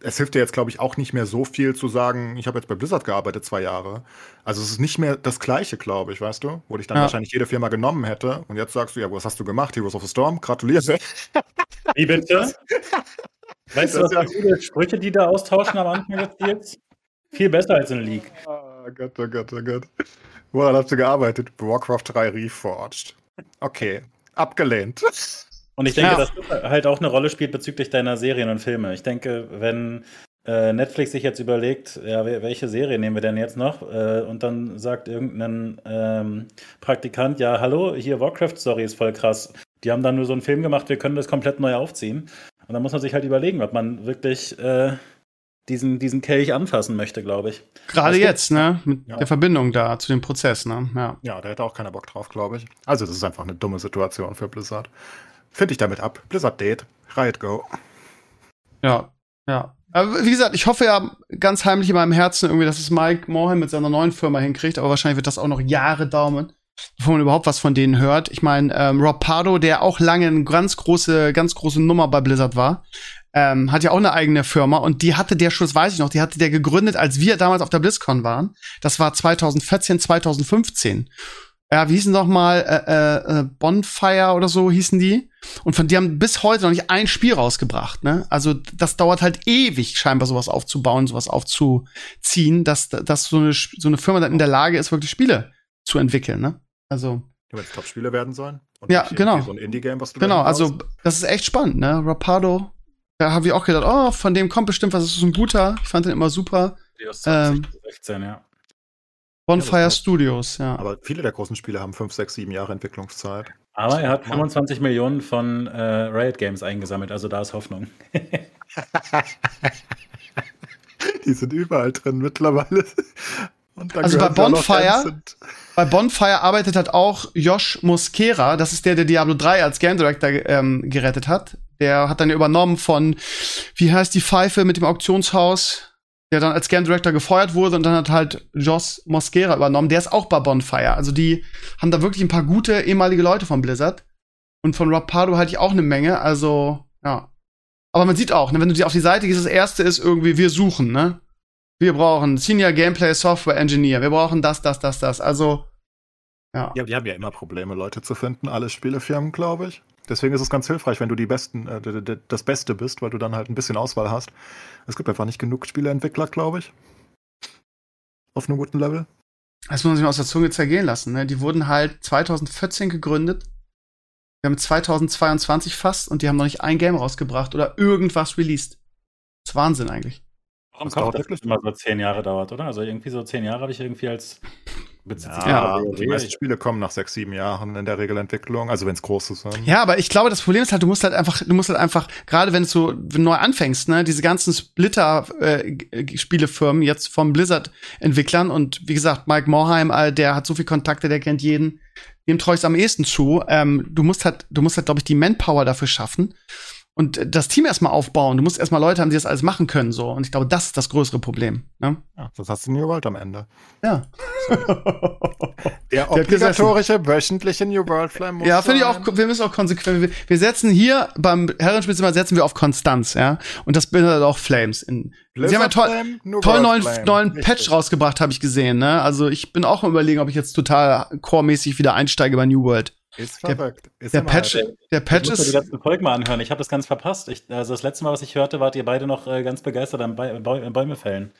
es hilft dir jetzt, glaube ich, auch nicht mehr so viel zu sagen, ich habe jetzt bei Blizzard gearbeitet zwei Jahre. Also es ist nicht mehr das Gleiche, glaube ich, weißt du? Wo dich dann ja. wahrscheinlich jede Firma genommen hätte. Und jetzt sagst du, ja, was hast du gemacht? Heroes of the Storm, gratuliere. Wie bitte? weißt du, was ja viele Sprüche, die da austauschen am Anfang des Spiels? Viel besser als in League. Oh Gott, oh Gott, oh Gott. Woran hast du gearbeitet? Warcraft 3 Reforged. Okay, abgelehnt. Und ich denke, ja. dass das halt auch eine Rolle spielt bezüglich deiner Serien und Filme. Ich denke, wenn äh, Netflix sich jetzt überlegt, ja, welche Serie nehmen wir denn jetzt noch? Äh, und dann sagt irgendein ähm, Praktikant, ja, hallo, hier Warcraft Story ist voll krass. Die haben dann nur so einen Film gemacht, wir können das komplett neu aufziehen. Und dann muss man sich halt überlegen, ob man wirklich äh, diesen, diesen Kelch anfassen möchte, glaube ich. Gerade jetzt, ne? Mit ja. der Verbindung da zu dem Prozess, ne? Ja. ja, da hätte auch keiner Bock drauf, glaube ich. Also, das ist einfach eine dumme Situation für Blizzard. Finde ich damit ab. Blizzard Date. Riot Go. Ja, ja. Aber wie gesagt, ich hoffe ja ganz heimlich in meinem Herzen irgendwie, dass es Mike Morheim mit seiner neuen Firma hinkriegt, aber wahrscheinlich wird das auch noch Jahre dauern, bevor man überhaupt was von denen hört. Ich meine, ähm, Rob Pardo, der auch lange eine ganz große, ganz große Nummer bei Blizzard war, ähm, hat ja auch eine eigene Firma und die hatte der Schuss, weiß ich noch, die hatte der gegründet, als wir damals auf der BlizzCon waren. Das war 2014, 2015 ja, wie hießen noch mal, äh, äh, Bonfire oder so hießen die. Und von die haben bis heute noch nicht ein Spiel rausgebracht, ne? Also das dauert halt ewig, scheinbar sowas aufzubauen, sowas aufzuziehen, dass, dass so eine, so eine Firma dann in der Lage ist, wirklich Spiele zu entwickeln, ne? Also. Ja, wenn es Top-Spiele werden sollen. ja, genau. So ein Indie-Game, was du Genau, also das ist echt spannend, ne? Rapardo, da habe ich auch gedacht, oh, von dem kommt bestimmt was, das ist ein guter. Ich fand den immer super. Die aus 2016, ähm, ja. Bonfire ja, Studios, ja. Aber viele der großen Spiele haben 5, 6, 7 Jahre Entwicklungszeit. Aber er hat 25 Millionen von äh, Riot Games eingesammelt, also da ist Hoffnung. Die sind überall drin mittlerweile. also bei Bonfire, bei Bonfire arbeitet halt auch Josh Mosquera, das ist der, der Diablo 3 als Game Director ähm, gerettet hat. Der hat dann übernommen von, wie heißt die Pfeife mit dem Auktionshaus? Der dann als Game Director gefeuert wurde und dann hat halt Joss Mosquera übernommen. Der ist auch bei Bonfire. Also die haben da wirklich ein paar gute ehemalige Leute von Blizzard. Und von Rob Pardo halte ich auch eine Menge. Also, ja. Aber man sieht auch, ne, wenn du dir auf die Seite gehst, das erste ist irgendwie, wir suchen, ne? Wir brauchen Senior Gameplay Software Engineer. Wir brauchen das, das, das, das. Also, ja. Ja, die haben ja immer Probleme, Leute zu finden, alle Spielefirmen, glaube ich. Deswegen ist es ganz hilfreich, wenn du die besten, äh, das Beste bist, weil du dann halt ein bisschen Auswahl hast. Es gibt einfach nicht genug Spieleentwickler, glaube ich. Auf einem guten Level. Das muss man sich mal aus der Zunge zergehen lassen. Ne? Die wurden halt 2014 gegründet. Wir haben 2022 fast und die haben noch nicht ein Game rausgebracht oder irgendwas released. Das ist Wahnsinn eigentlich. Warum kommt das, das immer so zehn Jahre dauert, oder? Also irgendwie so zehn Jahre habe ich irgendwie als ja, die meisten Spiele kommen nach sechs, sieben Jahren in der Regelentwicklung, also wenn es große sind. Ja, aber ich glaube, das Problem ist halt, du musst halt einfach, du musst halt einfach, gerade wenn du so neu anfängst, ne, diese ganzen Splitter-Spielefirmen äh, jetzt vom Blizzard-Entwicklern und wie gesagt, Mike Morheim, der hat so viel Kontakte, der kennt jeden, dem traue ich am ehesten zu. Ähm, du musst halt, du musst halt, glaube ich, die Manpower dafür schaffen und das Team erstmal aufbauen. Du musst erstmal Leute haben, die das alles machen können. So. Und ich glaube, das ist das größere Problem. Ne? Ja, das hast du New World am Ende. Ja. Der obligatorische wöchentliche New World Flame muss Ja, finde ich auch, wir müssen auch konsequent. Wir, wir setzen hier beim Herrenspielzimmer setzen wir auf Konstanz, ja. Und das beinhaltet auch Flames. In, sie haben einen toll, tollen neuen, neuen Patch rausgebracht, habe ich gesehen, ne? Also ich bin auch mal überlegen, ob ich jetzt total core-mäßig wieder einsteige bei New World. Ist verrückt. Ist der, Patch, der Patch ist. Ich die letzten Folgen mal anhören. Ich habe das ganz verpasst. Ich, also das letzte Mal, was ich hörte, wart ihr beide noch äh, ganz begeistert am ba ba Bäume fällen.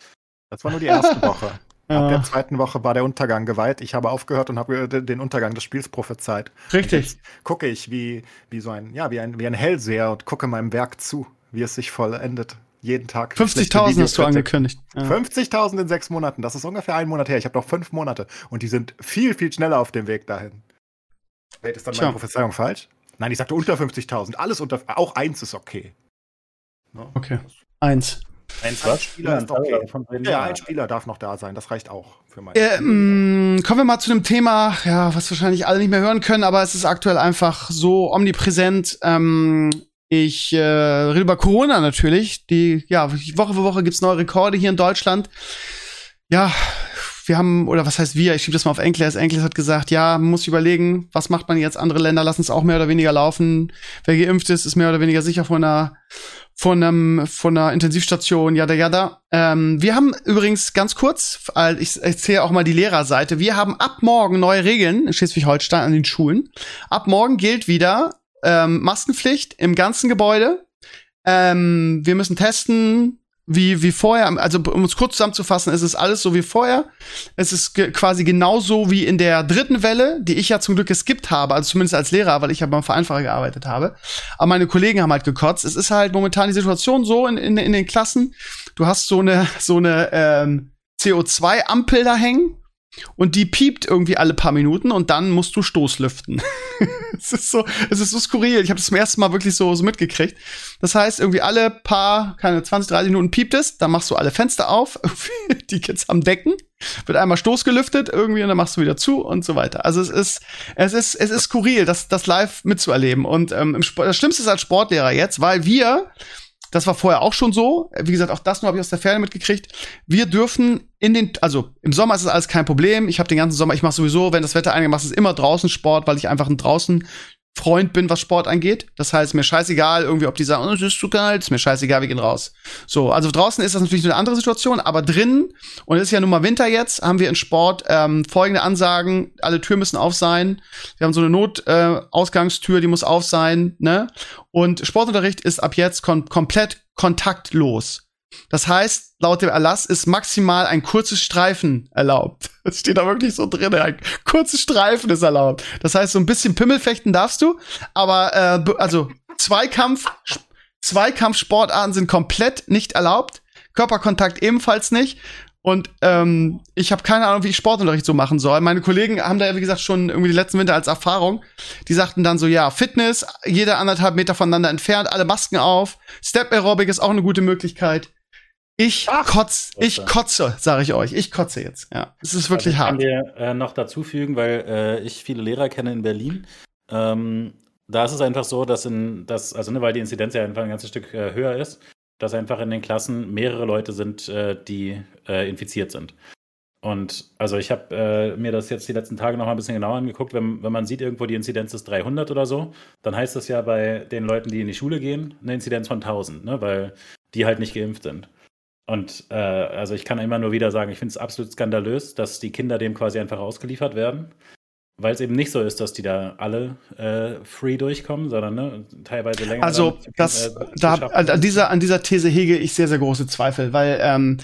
Das war nur die erste Woche. Ab der zweiten Woche war der Untergang geweiht. Ich habe aufgehört und habe den Untergang des Spiels prophezeit. Richtig. gucke ich wie, wie so ein, ja, wie ein, wie ein Hellseher und gucke meinem Werk zu, wie es sich vollendet. Jeden Tag. 50.000 hast du angekündigt. Ja. 50.000 in sechs Monaten. Das ist ungefähr ein Monat her. Ich habe noch fünf Monate. Und die sind viel, viel schneller auf dem Weg dahin. Vielleicht ist dann meine Prophezeiung falsch? Nein, ich sagte unter 50.000. Alles unter, auch eins ist okay. No? Okay. Eins. Eins was? Spieler ist okay. Ja, ein Spieler darf noch da sein. Das reicht auch für mein. Äh, mm, kommen wir mal zu einem Thema, ja, was wahrscheinlich alle nicht mehr hören können, aber es ist aktuell einfach so omnipräsent. Ähm, ich äh, rede über Corona natürlich. Die, ja, Woche für Woche gibt's neue Rekorde hier in Deutschland. Ja, wir haben, oder was heißt wir, ich schiebe das mal auf Enkles. Enkles hat gesagt, ja, man muss überlegen, was macht man jetzt? Andere Länder lassen es auch mehr oder weniger laufen. Wer geimpft ist, ist mehr oder weniger sicher von einer, von einem, von einer Intensivstation, jada, jada. Ähm, wir haben übrigens ganz kurz, ich erzähle auch mal die Lehrerseite, wir haben ab morgen neue Regeln in Schleswig-Holstein an den Schulen. Ab morgen gilt wieder ähm, Maskenpflicht im ganzen Gebäude. Ähm, wir müssen testen, wie, wie vorher, also um es kurz zusammenzufassen, es ist alles so wie vorher. Es ist ge quasi genauso wie in der dritten Welle, die ich ja zum Glück geskippt habe, also zumindest als Lehrer, weil ich ja beim Vereinfacher gearbeitet habe. Aber meine Kollegen haben halt gekotzt. Es ist halt momentan die Situation so in, in, in den Klassen. Du hast so eine, so eine ähm, CO2-Ampel da hängen und die piept irgendwie alle paar Minuten und dann musst du Stoßlüften. es ist so, es ist so skurril. Ich habe das zum ersten Mal wirklich so, so mitgekriegt. Das heißt, irgendwie alle paar, keine 20, 30 Minuten piept es, dann machst du alle Fenster auf, die Kids am Decken, wird einmal stoßgelüftet irgendwie und dann machst du wieder zu und so weiter. Also es ist, es ist, es ist skurril, das, das live mitzuerleben. Und ähm, das Schlimmste ist als Sportlehrer jetzt, weil wir das war vorher auch schon so. Wie gesagt, auch das nur habe ich aus der Ferne mitgekriegt. Wir dürfen in den, also im Sommer ist es alles kein Problem. Ich habe den ganzen Sommer, ich mache sowieso, wenn das Wetter einigermaßen ist, immer draußen Sport, weil ich einfach ein draußen Freund bin, was Sport angeht. Das heißt, mir scheißegal, irgendwie, ob die sagen, oh, es ist zu kalt, ist mir scheißegal, wir gehen raus. So, also draußen ist das natürlich eine andere Situation, aber drin, und es ist ja nun mal Winter jetzt, haben wir in Sport ähm, folgende Ansagen, alle Türen müssen auf sein. Wir haben so eine Notausgangstür, äh, die muss auf sein, ne? Und Sportunterricht ist ab jetzt kom komplett kontaktlos. Das heißt, laut dem Erlass ist maximal ein kurzes Streifen erlaubt. Das steht da wirklich so drin. Ein kurzes Streifen ist erlaubt. Das heißt, so ein bisschen Pimmelfechten darfst du, aber äh, also Zweikampf, Zweikampfsportarten sind komplett nicht erlaubt. Körperkontakt ebenfalls nicht. Und ähm, ich habe keine Ahnung, wie ich Sportunterricht so machen soll. Meine Kollegen haben da, wie gesagt, schon irgendwie die letzten Winter als Erfahrung. Die sagten dann so, ja, Fitness, jeder anderthalb Meter voneinander entfernt, alle Masken auf. Step Aerobic ist auch eine gute Möglichkeit. Ich Ach, kotz, ich kotze, sage ich euch. Ich kotze jetzt. Ja, es ist wirklich also hart. Ich kann dir äh, noch dazu fügen, weil äh, ich viele Lehrer kenne in Berlin. Ähm, da ist es einfach so, dass in das, also ne, weil die Inzidenz ja einfach ein ganzes Stück äh, höher ist, dass einfach in den Klassen mehrere Leute sind, äh, die äh, infiziert sind. Und also ich habe äh, mir das jetzt die letzten Tage noch mal ein bisschen genauer angeguckt. Wenn, wenn man sieht, irgendwo die Inzidenz ist 300 oder so, dann heißt das ja bei den Leuten, die in die Schule gehen, eine Inzidenz von 1000, ne? weil die halt nicht geimpft sind. Und äh, also ich kann immer nur wieder sagen, ich finde es absolut skandalös, dass die Kinder dem quasi einfach ausgeliefert werden. Weil es eben nicht so ist, dass die da alle äh, free durchkommen, sondern ne, teilweise länger. Also das, äh, da, an, dieser, an dieser These hege ich sehr, sehr große Zweifel, weil ähm,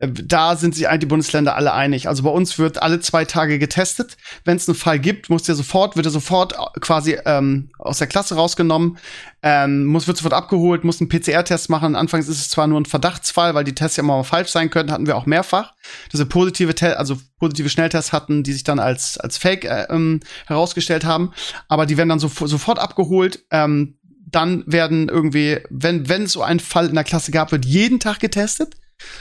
da sind sich die Bundesländer alle einig. Also bei uns wird alle zwei Tage getestet. Wenn es einen Fall gibt, muss der sofort, wird er sofort quasi ähm, aus der Klasse rausgenommen, ähm, muss wird sofort abgeholt, muss einen PCR-Test machen. Anfangs ist es zwar nur ein Verdachtsfall, weil die Tests ja immer mal falsch sein können, hatten wir auch mehrfach, dass wir positive, Te also positive Schnelltests hatten, die sich dann als als Fake äh, ähm, herausgestellt haben. Aber die werden dann so, sofort abgeholt. Ähm, dann werden irgendwie, wenn wenn es so einen Fall in der Klasse gab, wird jeden Tag getestet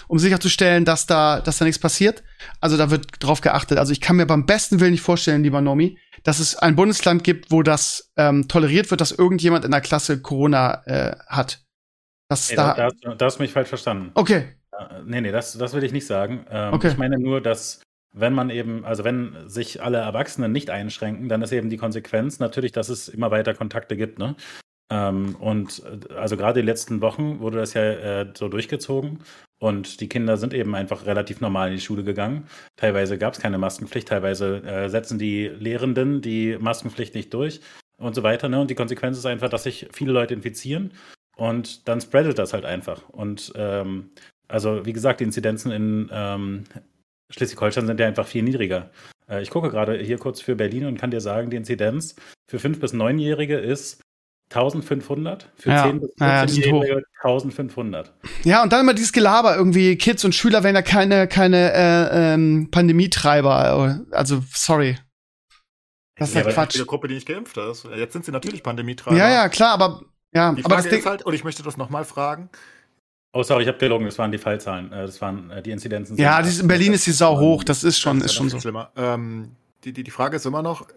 um sicherzustellen, dass da, dass da nichts passiert. Also da wird drauf geachtet. Also ich kann mir beim besten Willen nicht vorstellen, lieber Nomi, dass es ein Bundesland gibt, wo das ähm, toleriert wird, dass irgendjemand in der Klasse Corona äh, hat. Das nee, da, da, hast, da hast du mich falsch verstanden. Okay. Äh, nee, nee, das, das will ich nicht sagen. Ähm, okay. Ich meine nur, dass wenn man eben, also wenn sich alle Erwachsenen nicht einschränken, dann ist eben die Konsequenz natürlich, dass es immer weiter Kontakte gibt. Ne? Ähm, und äh, also gerade die letzten Wochen wurde das ja äh, so durchgezogen. Und die Kinder sind eben einfach relativ normal in die Schule gegangen. Teilweise gab es keine Maskenpflicht, teilweise äh, setzen die Lehrenden die Maskenpflicht nicht durch und so weiter. Ne? Und die Konsequenz ist einfach, dass sich viele Leute infizieren und dann spreadet das halt einfach. Und ähm, also wie gesagt, die Inzidenzen in ähm, Schleswig-Holstein sind ja einfach viel niedriger. Äh, ich gucke gerade hier kurz für Berlin und kann dir sagen, die Inzidenz für 5- bis 9-Jährige ist 1500, für ja, 10 bis 14-Jährige ja, 1500. Ja, und dann immer dieses Gelaber, irgendwie Kids und Schüler werden ja keine, keine äh, ähm, Pandemietreiber. Also, sorry. Das ist ja, ja Quatsch. Die Gruppe, die nicht geimpft ist. Jetzt sind sie natürlich Pandemietreiber. Ja, ja, klar, aber ja, die Frage aber das ist halt, und ich möchte das nochmal fragen. Oh, sorry, ich habe gelogen, das waren die Fallzahlen, äh, das waren äh, die Inzidenzen. Ja, in Berlin ist die Sau hoch, das ist schon, das ist, ist schon so. Schlimmer. Ähm, die, die, die Frage ist immer noch,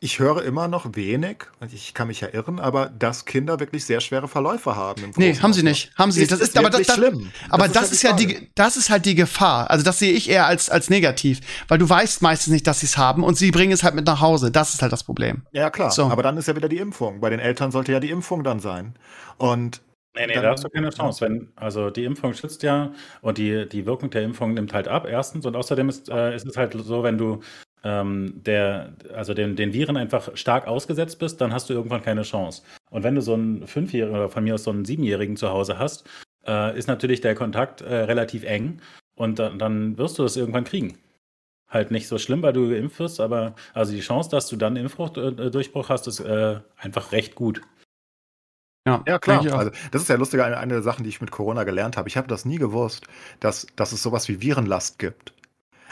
ich höre immer noch wenig, und ich kann mich ja irren, aber dass Kinder wirklich sehr schwere Verläufe haben. nee, haben sie nicht. Haben sie nicht. Das ist, ist aber das, das, schlimm. Aber das, das ist, halt ist ja die, das ist halt die Gefahr. Also das sehe ich eher als, als negativ. Weil du weißt meistens nicht, dass sie es haben und sie bringen es halt mit nach Hause. Das ist halt das Problem. Ja, klar. So. Aber dann ist ja wieder die Impfung. Bei den Eltern sollte ja die Impfung dann sein. Und Nee, nee, da hast du keine Chance. Wenn, also die Impfung schützt ja und die, die Wirkung der Impfung nimmt halt ab, erstens. Und außerdem ist, äh, ist es halt so, wenn du ähm, der, also den, den Viren einfach stark ausgesetzt bist, dann hast du irgendwann keine Chance. Und wenn du so einen Fünfjährigen oder von mir aus so einen Siebenjährigen zu Hause hast, äh, ist natürlich der Kontakt äh, relativ eng und dann, dann wirst du das irgendwann kriegen. Halt nicht so schlimm, weil du geimpft wirst, aber also die Chance, dass du dann Impfdurchbruch hast, ist äh, einfach recht gut. Ja, ja klar. Also, das ist ja lustig, eine, eine der Sachen, die ich mit Corona gelernt habe. Ich habe das nie gewusst, dass, dass es sowas wie Virenlast gibt.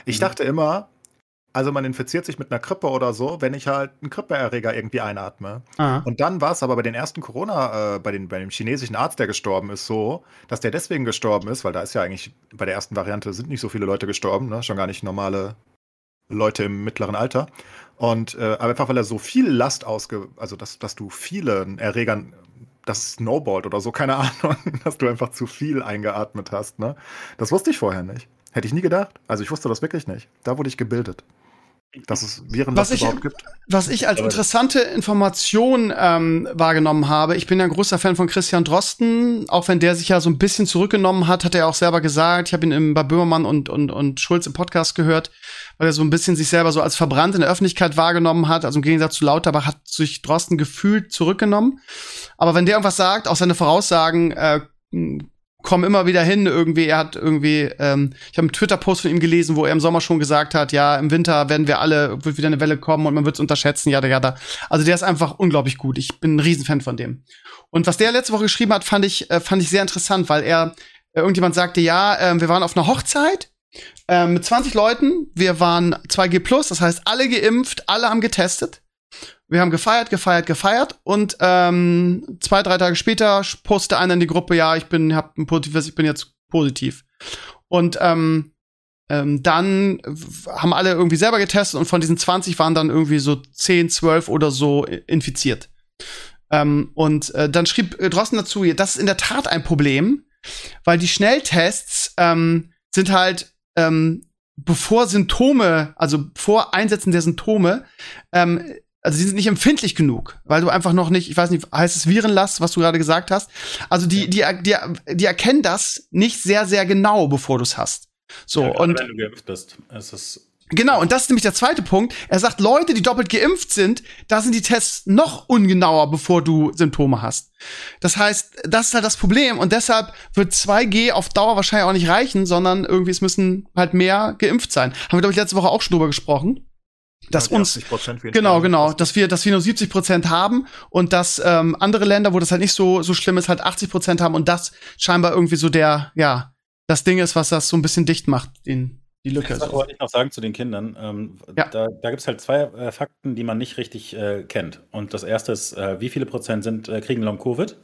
Ich mhm. dachte immer, also man infiziert sich mit einer Grippe oder so, wenn ich halt einen Grippeerreger irgendwie einatme. Aha. Und dann war es aber bei den ersten Corona, äh, bei, den, bei dem chinesischen Arzt, der gestorben ist, so, dass der deswegen gestorben ist, weil da ist ja eigentlich, bei der ersten Variante sind nicht so viele Leute gestorben, ne? schon gar nicht normale Leute im mittleren Alter. Und äh, aber einfach, weil er so viel Last ausge, also dass, dass du vielen Erregern das snowballt oder so, keine Ahnung, dass du einfach zu viel eingeatmet hast, ne? Das wusste ich vorher nicht. Hätte ich nie gedacht. Also ich wusste das wirklich nicht. Da wurde ich gebildet dass es Viren was ich, überhaupt gibt. Was ich als interessante Information ähm, wahrgenommen habe, ich bin ja ein großer Fan von Christian Drosten, auch wenn der sich ja so ein bisschen zurückgenommen hat, hat er auch selber gesagt, ich habe ihn im, bei Böhmermann und, und, und Schulz im Podcast gehört, weil er so ein bisschen sich selber so als verbrannt in der Öffentlichkeit wahrgenommen hat, also im Gegensatz zu Lauterbach hat sich Drosten gefühlt zurückgenommen. Aber wenn der irgendwas sagt, auch seine Voraussagen äh, kommen immer wieder hin irgendwie. Er hat irgendwie, ähm, ich habe einen Twitter-Post von ihm gelesen, wo er im Sommer schon gesagt hat, ja, im Winter werden wir alle, wird wieder eine Welle kommen und man wird es unterschätzen, ja, ja, da. Also der ist einfach unglaublich gut. Ich bin ein Riesenfan von dem. Und was der letzte Woche geschrieben hat, fand ich, äh, fand ich sehr interessant, weil er, äh, irgendjemand sagte, ja, äh, wir waren auf einer Hochzeit äh, mit 20 Leuten, wir waren 2G+, das heißt alle geimpft, alle haben getestet. Wir haben gefeiert, gefeiert, gefeiert und ähm, zwei, drei Tage später postet einer in die Gruppe, ja, ich bin, hab ein positives, ich bin jetzt positiv. Und ähm, ähm, dann haben alle irgendwie selber getestet und von diesen 20 waren dann irgendwie so 10, 12 oder so infiziert. Ähm, und äh, dann schrieb äh, Drosten dazu, das ist in der Tat ein Problem, weil die Schnelltests ähm, sind halt ähm, bevor Symptome, also vor Einsetzen der Symptome, ähm, also die sind nicht empfindlich genug, weil du einfach noch nicht, ich weiß nicht, heißt es Virenlast, was du gerade gesagt hast. Also die, die, die, die erkennen das nicht sehr, sehr genau, bevor du es hast. So, Ja, und wenn du geimpft bist, ist es Genau, und das ist nämlich der zweite Punkt. Er sagt, Leute, die doppelt geimpft sind, da sind die Tests noch ungenauer, bevor du Symptome hast. Das heißt, das ist halt das Problem. Und deshalb wird 2G auf Dauer wahrscheinlich auch nicht reichen, sondern irgendwie es müssen halt mehr geimpft sein. Haben wir, glaube ich, letzte Woche auch schon drüber gesprochen. Dass die uns, 80% wie genau, genau, dass wir, dass wir nur 70 Prozent haben und dass ähm, andere Länder, wo das halt nicht so, so schlimm ist, halt 80 Prozent haben und das scheinbar irgendwie so der, ja, das Ding ist, was das so ein bisschen dicht macht, den, die Lücke. Das So. wollte ich noch sagen zu den Kindern. Ähm, Ja. Da, da gibt es halt zwei äh, Fakten, die man nicht richtig äh, kennt. Und das erste ist, äh, wie viele Prozent sind, äh, kriegen Long-Covid?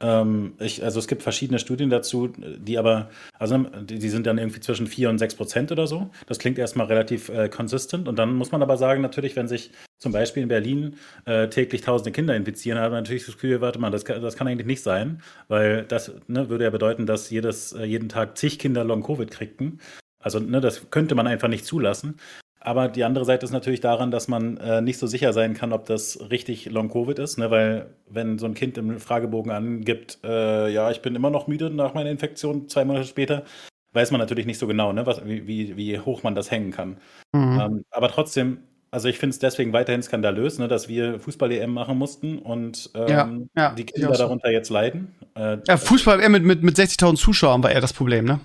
Ähm, ich, also es gibt verschiedene Studien dazu, die aber, also die, sind dann irgendwie zwischen 4 und 6 Prozent oder so. Das klingt erstmal relativ äh, consistent. Und dann muss man aber sagen, natürlich, wenn sich zum Beispiel in Berlin äh, täglich tausende Kinder infizieren, hat man natürlich das Gefühl, warte mal, das kann, das kann eigentlich nicht sein, weil das ne, würde ja bedeuten, dass jedes, äh, jeden Tag zig Kinder Long-Covid kriegten. Also, ne, das könnte man einfach nicht zulassen. Aber die andere Seite ist natürlich daran, dass man äh, nicht so sicher sein kann, ob das richtig Long-Covid ist, ne? weil wenn so ein Kind im Fragebogen angibt, äh, ja, ich bin immer noch müde nach meiner Infektion, zwei Monate später, weiß man natürlich nicht so genau, ne? Was, wie, wie, hoch man das hängen kann. Mhm. Ähm, aber trotzdem, also ich finde es deswegen weiterhin skandalös, ne, dass wir Fußball-EM machen mussten und ähm, Ja, ja, die Kinder darunter jetzt leiden. Äh, Ja, Fußball eher mit, mit, mit 60.000 Zuschauern war eher das Problem, ne?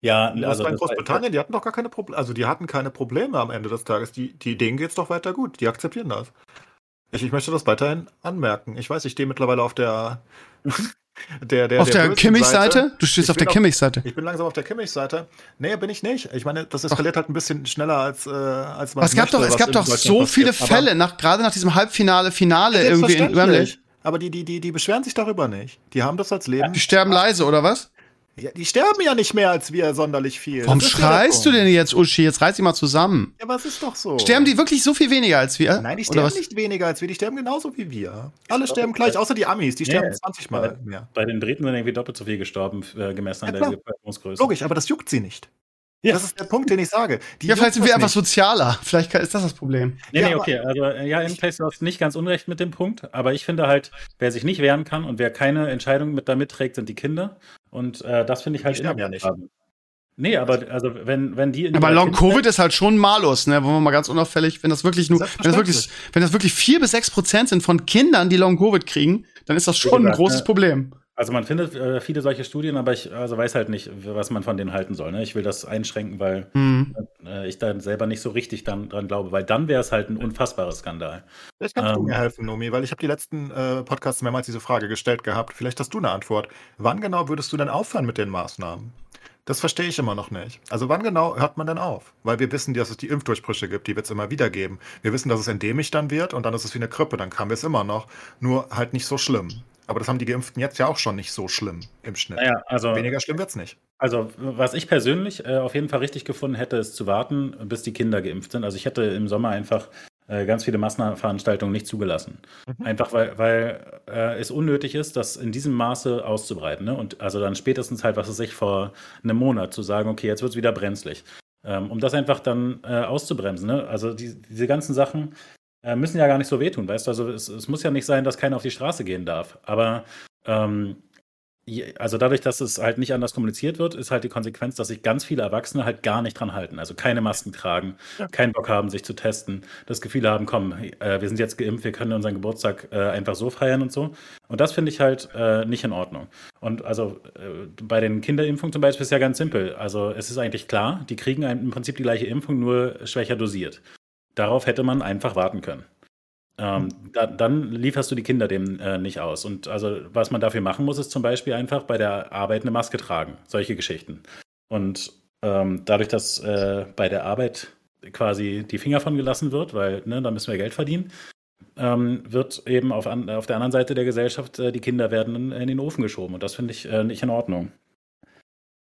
Ja, also also war- Großbritannien, die hatten doch gar keine Probleme. Also die hatten keine Probleme am Ende des Tages. Die, die, denen geht's doch weiter gut. Die akzeptieren das. Ich, ich möchte das weiterhin anmerken. Ich weiß, ich stehe mittlerweile auf der der, der auf der, bösen Kimmich-Seite? Du stehst Ich auf der Kimmich-Seite. Ich bin langsam auf der Kimmich-Seite. Nee, bin ich nicht. Ich meine, das eskaliert halt ein bisschen schneller als, äh, als man es gab möchte, doch, es gab doch so viele passiert. Fälle, nach, gerade nach diesem Halbfinale, Finale irgendwie in Wembley. Aber die, die, die, die beschweren sich darüber nicht. Die haben das als Leben. Die sterben leise, oder was? Ja, die sterben ja nicht mehr als wir sonderlich viel. Warum der schreist du denn jetzt, Uschi? Jetzt reiß dich mal zusammen. Ja, aber es ist doch so. Sterben die wirklich so viel weniger als wir? Nein, die Oder sterben was? nicht weniger als wir, die sterben genauso wie wir. Alle glaube, sterben gleich, außer die Amis, die Nee, sterben 20 Mal bei- mehr. Bei den Briten sind irgendwie doppelt so viel gestorben, äh, gemessen an Ja, der klar. Bevölkerungsgröße. Logisch, aber das juckt sie nicht. Ja. Das ist der Punkt, den ich sage. Die Ja, vielleicht sind wir einfach nicht. sozialer. Vielleicht ist das das Problem. Nee, Ja, nee, aber- okay. Also, äh, ja, Place, du hast nicht ganz unrecht mit dem Punkt, aber ich finde halt, wer sich nicht wehren kann und wer keine Entscheidung mit da mitträgt, sind die Kinder. Und äh, das finde ich halt Die sterben ja nicht. Nee, aber also wenn, wenn die in Aber Long Covid ist halt schon Malus, ne? Wollen wir mal ganz unauffällig, wenn das wirklich nur, wenn das wirklich, wenn das wirklich vier bis sechs Prozent sind von Kindern, die Long Covid kriegen, dann ist das schon ein großes ne? Problem. Also man findet äh, viele solche Studien, aber ich also weiß halt nicht, was man von denen halten soll. Ne? Ich will das einschränken, weil Hm. äh, ich da selber nicht so richtig dann, dran glaube, weil dann wäre es halt ein unfassbarer Skandal. Vielleicht kannst du Ähm. mir helfen, Nomi, weil ich habe die letzten äh, Podcasts mehrmals diese Frage gestellt gehabt. Vielleicht hast du eine Antwort. Wann genau würdest du denn aufhören mit den Maßnahmen? Das verstehe ich immer noch nicht. Also wann genau hört man denn auf? Weil wir wissen, dass es die Impfdurchbrüche gibt, die wird es immer wieder geben. Wir wissen, dass es endemisch dann wird und dann ist es wie eine Grippe, dann haben wir es immer noch. Nur halt nicht so schlimm. Aber das haben die Geimpften jetzt ja auch schon nicht so schlimm im Schnitt. Naja, also Weniger schlimm wird's nicht. Also, was ich persönlich äh, auf jeden Fall richtig gefunden hätte, ist zu warten, bis die Kinder geimpft sind. Also, ich hätte im Sommer einfach äh, ganz viele Massenveranstaltungen nicht zugelassen. Mhm. Einfach weil, weil äh, es unnötig ist, das in diesem Maße auszubreiten. Ne? Und also dann spätestens halt, was weiß ich, vor einem Monat zu sagen, okay, jetzt wird es wieder brenzlig. Ähm, um das einfach dann äh, auszubremsen. Ne? Also die, diese ganzen Sachen äh, müssen ja gar nicht so wehtun, weißt du? Also es, es muss ja nicht sein, dass keiner auf die Straße gehen darf. Aber ähm, also dadurch, dass es halt nicht anders kommuniziert wird, ist halt die Konsequenz, dass sich ganz viele Erwachsene halt gar nicht dran halten. Also keine Masken tragen, keinen Bock haben, sich zu testen, das Gefühl haben, komm, äh, wir sind jetzt geimpft, wir können unseren Geburtstag äh, einfach so feiern und so. Und das finde ich halt äh, nicht in Ordnung. Und also äh, bei den Kinderimpfungen zum Beispiel ist ja ganz simpel. Also es ist eigentlich klar, die kriegen im Prinzip die gleiche Impfung, nur schwächer dosiert. Darauf hätte man einfach warten können. Ähm, da, dann lieferst du die Kinder dem äh, nicht aus. Und also, was man dafür machen muss, ist zum Beispiel einfach bei der Arbeit eine Maske tragen. Solche Geschichten. Und ähm, dadurch, dass äh, bei der Arbeit quasi die Finger von gelassen wird, weil ne, da müssen wir Geld verdienen, ähm, wird eben auf, an, auf der anderen Seite der Gesellschaft äh, die Kinder werden in, in den Ofen geschoben. Und das finde ich äh, nicht in Ordnung.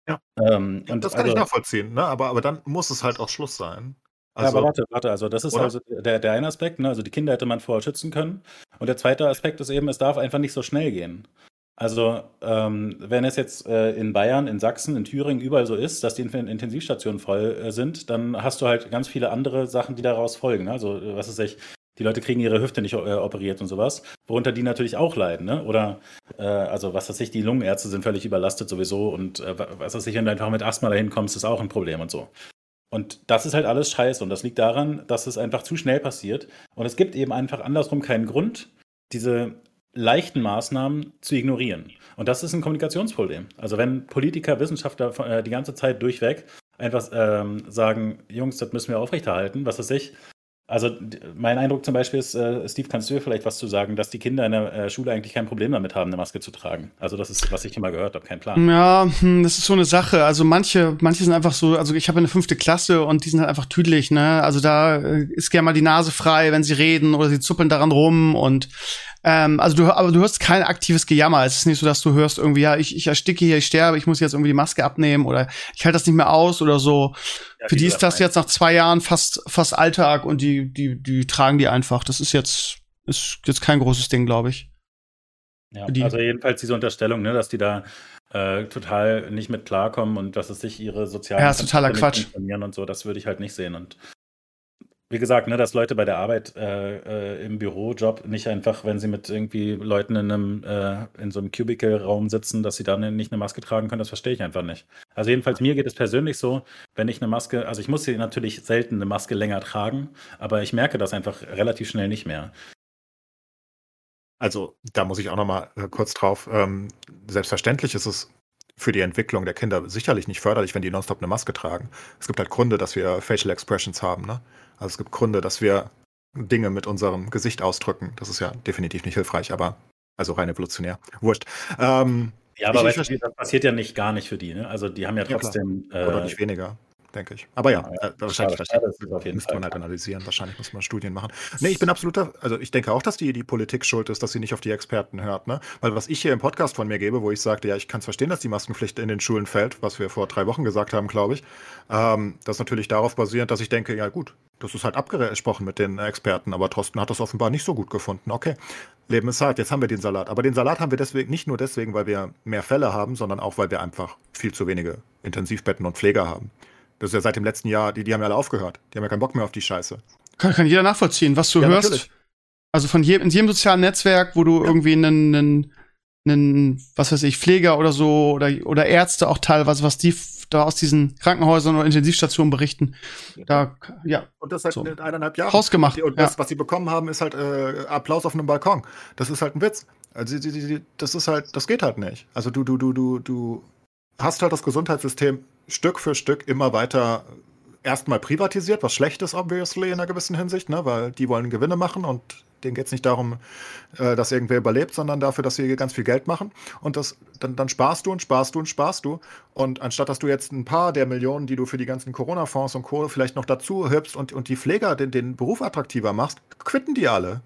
Ja. Ähm, und das kann also, ich nachvollziehen, ne? aber, aber dann muss es halt auch Schluss sein. Also, ja, aber warte, warte, also das ist oder? also der, der eine Aspekt, ne? also die Kinder hätte man vorher schützen können. Und der zweite Aspekt ist eben, es darf einfach nicht so schnell gehen. Also, ähm, wenn es jetzt äh, in Bayern, in Sachsen, in Thüringen überall so ist, dass die Intensivstationen voll äh, sind, dann hast du halt ganz viele andere Sachen, die daraus folgen. Ne? Also, was ist ich, die Leute kriegen ihre Hüfte nicht äh, operiert und sowas, worunter die natürlich auch leiden. Ne? Oder, äh, also, was weiß ich, die Lungenärzte sind völlig überlastet sowieso und äh, was weiß ich, wenn du einfach mit Asthma dahin kommst, ist auch ein Problem und so. Und das ist halt alles scheiße und das liegt daran, dass es einfach zu schnell passiert. Und es gibt eben einfach andersrum keinen Grund, diese leichten Maßnahmen zu ignorieren. Und das ist ein Kommunikationsproblem. Also wenn Politiker, Wissenschaftler äh, die ganze Zeit durchweg einfach ähm, sagen, Jungs, das müssen wir aufrechterhalten, was weiß ich, also mein Eindruck zum Beispiel ist, äh, Steve, kannst du dir vielleicht was zu sagen, dass die Kinder in der äh, Schule eigentlich kein Problem damit haben, eine Maske zu tragen? Also das ist, was ich immer gehört habe, kein Plan. Ja, hm, das ist so eine Sache. Also manche, manche sind einfach so, also ich habe eine fünfte Klasse und die sind halt einfach tüdelig, ne? Also da äh, ist gerne mal die Nase frei, wenn sie reden oder sie zuppeln daran rum und ähm, also du, aber du hörst kein aktives Gejammer. Es ist nicht so, dass du hörst irgendwie, ja, ich, ich ersticke hier, ich sterbe, ich muss jetzt irgendwie die Maske abnehmen oder ich halte das nicht mehr aus oder so. Ja, Für die ist das jetzt nach zwei Jahren fast, fast Alltag und die, die, die tragen die einfach. Das ist jetzt, ist jetzt kein großes Ding, glaube ich. Ja, also jedenfalls diese Unterstellung, ne, dass die da äh, total nicht mit klarkommen und dass es sich ihre sozialen ja, totaler Quatsch. und so, das würde ich halt nicht sehen. Und wie gesagt, ne, dass Leute bei der Arbeit äh, äh, im Bürojob nicht einfach, wenn sie mit irgendwie Leuten in einem äh, in so einem Cubicle-Raum sitzen, dass sie dann nicht eine Maske tragen können, das verstehe ich einfach nicht. Also jedenfalls mir geht es persönlich so, wenn ich eine Maske, also ich muss sie natürlich selten eine Maske länger tragen, aber ich merke das einfach relativ schnell nicht mehr. Also da muss ich auch noch mal äh, kurz drauf. Ähm, selbstverständlich ist es für die Entwicklung der Kinder sicherlich nicht förderlich, wenn die nonstop eine Maske tragen. Es gibt halt Gründe, dass wir Facial Expressions haben. Ne? Also es gibt Gründe, dass wir Dinge mit unserem Gesicht ausdrücken. Das ist ja definitiv nicht hilfreich, aber also rein evolutionär. Wurscht. Ähm, ja, aber ich, weißt du, das passiert ja nicht gar nicht für die. Ne? Also die haben ja trotzdem. Ja, Oder äh, nicht weniger denke ich. Aber ja, ja äh, wahrscheinlich, schade, wahrscheinlich müsste man halt analysieren. Wahrscheinlich muss man Studien machen. Nee, ich bin absoluter, also ich denke auch, dass die, die Politik schuld ist, dass sie nicht auf die Experten hört. Ne? Weil was ich hier im Podcast von mir gebe, wo ich sagte, ja, ich kann es verstehen, dass die Maskenpflicht in den Schulen fällt, was wir vor drei Wochen gesagt haben, glaube ich, ähm, das ist natürlich darauf basierend, dass ich denke, ja gut, das ist halt abgesprochen mit den Experten, aber Trosten hat das offenbar nicht so gut gefunden. Okay, Leben ist hart, jetzt haben wir den Salat. Aber den Salat haben wir deswegen nicht nur deswegen, weil wir mehr Fälle haben, sondern auch, weil wir einfach viel zu wenige Intensivbetten und Pfleger haben. Das ist ja seit dem letzten Jahr, die, die haben ja alle aufgehört. Die haben ja keinen Bock mehr auf die Scheiße. Kann, kann jeder nachvollziehen, was du ja, hörst. Natürlich. Also von jedem, in jedem sozialen Netzwerk, wo du ja. irgendwie einen, einen, einen, was weiß ich, Pfleger oder so oder, oder Ärzte auch teilweise, was die da aus diesen Krankenhäusern oder Intensivstationen berichten. Da, ja. Und das seit so. eineinhalb Jahren. Hausgemacht. Und das, ja. was sie bekommen haben, ist halt äh, Applaus auf einem Balkon. Das ist halt ein Witz. Also das ist halt, das geht halt nicht. Also du, du, du, du, du hast halt das Gesundheitssystem Stück für Stück immer weiter erstmal privatisiert, was schlecht ist, obviously, in einer gewissen Hinsicht, ne? weil die wollen Gewinne machen und denen geht es nicht darum, äh, dass irgendwer überlebt, sondern dafür, dass sie ganz viel Geld machen. Und das, dann, dann sparst du und sparst du und sparst du. Und anstatt dass du jetzt ein paar der Millionen, die du für die ganzen Corona-Fonds und Co. vielleicht noch dazu hübst und, und die Pfleger den, den Beruf attraktiver machst, quitten die alle.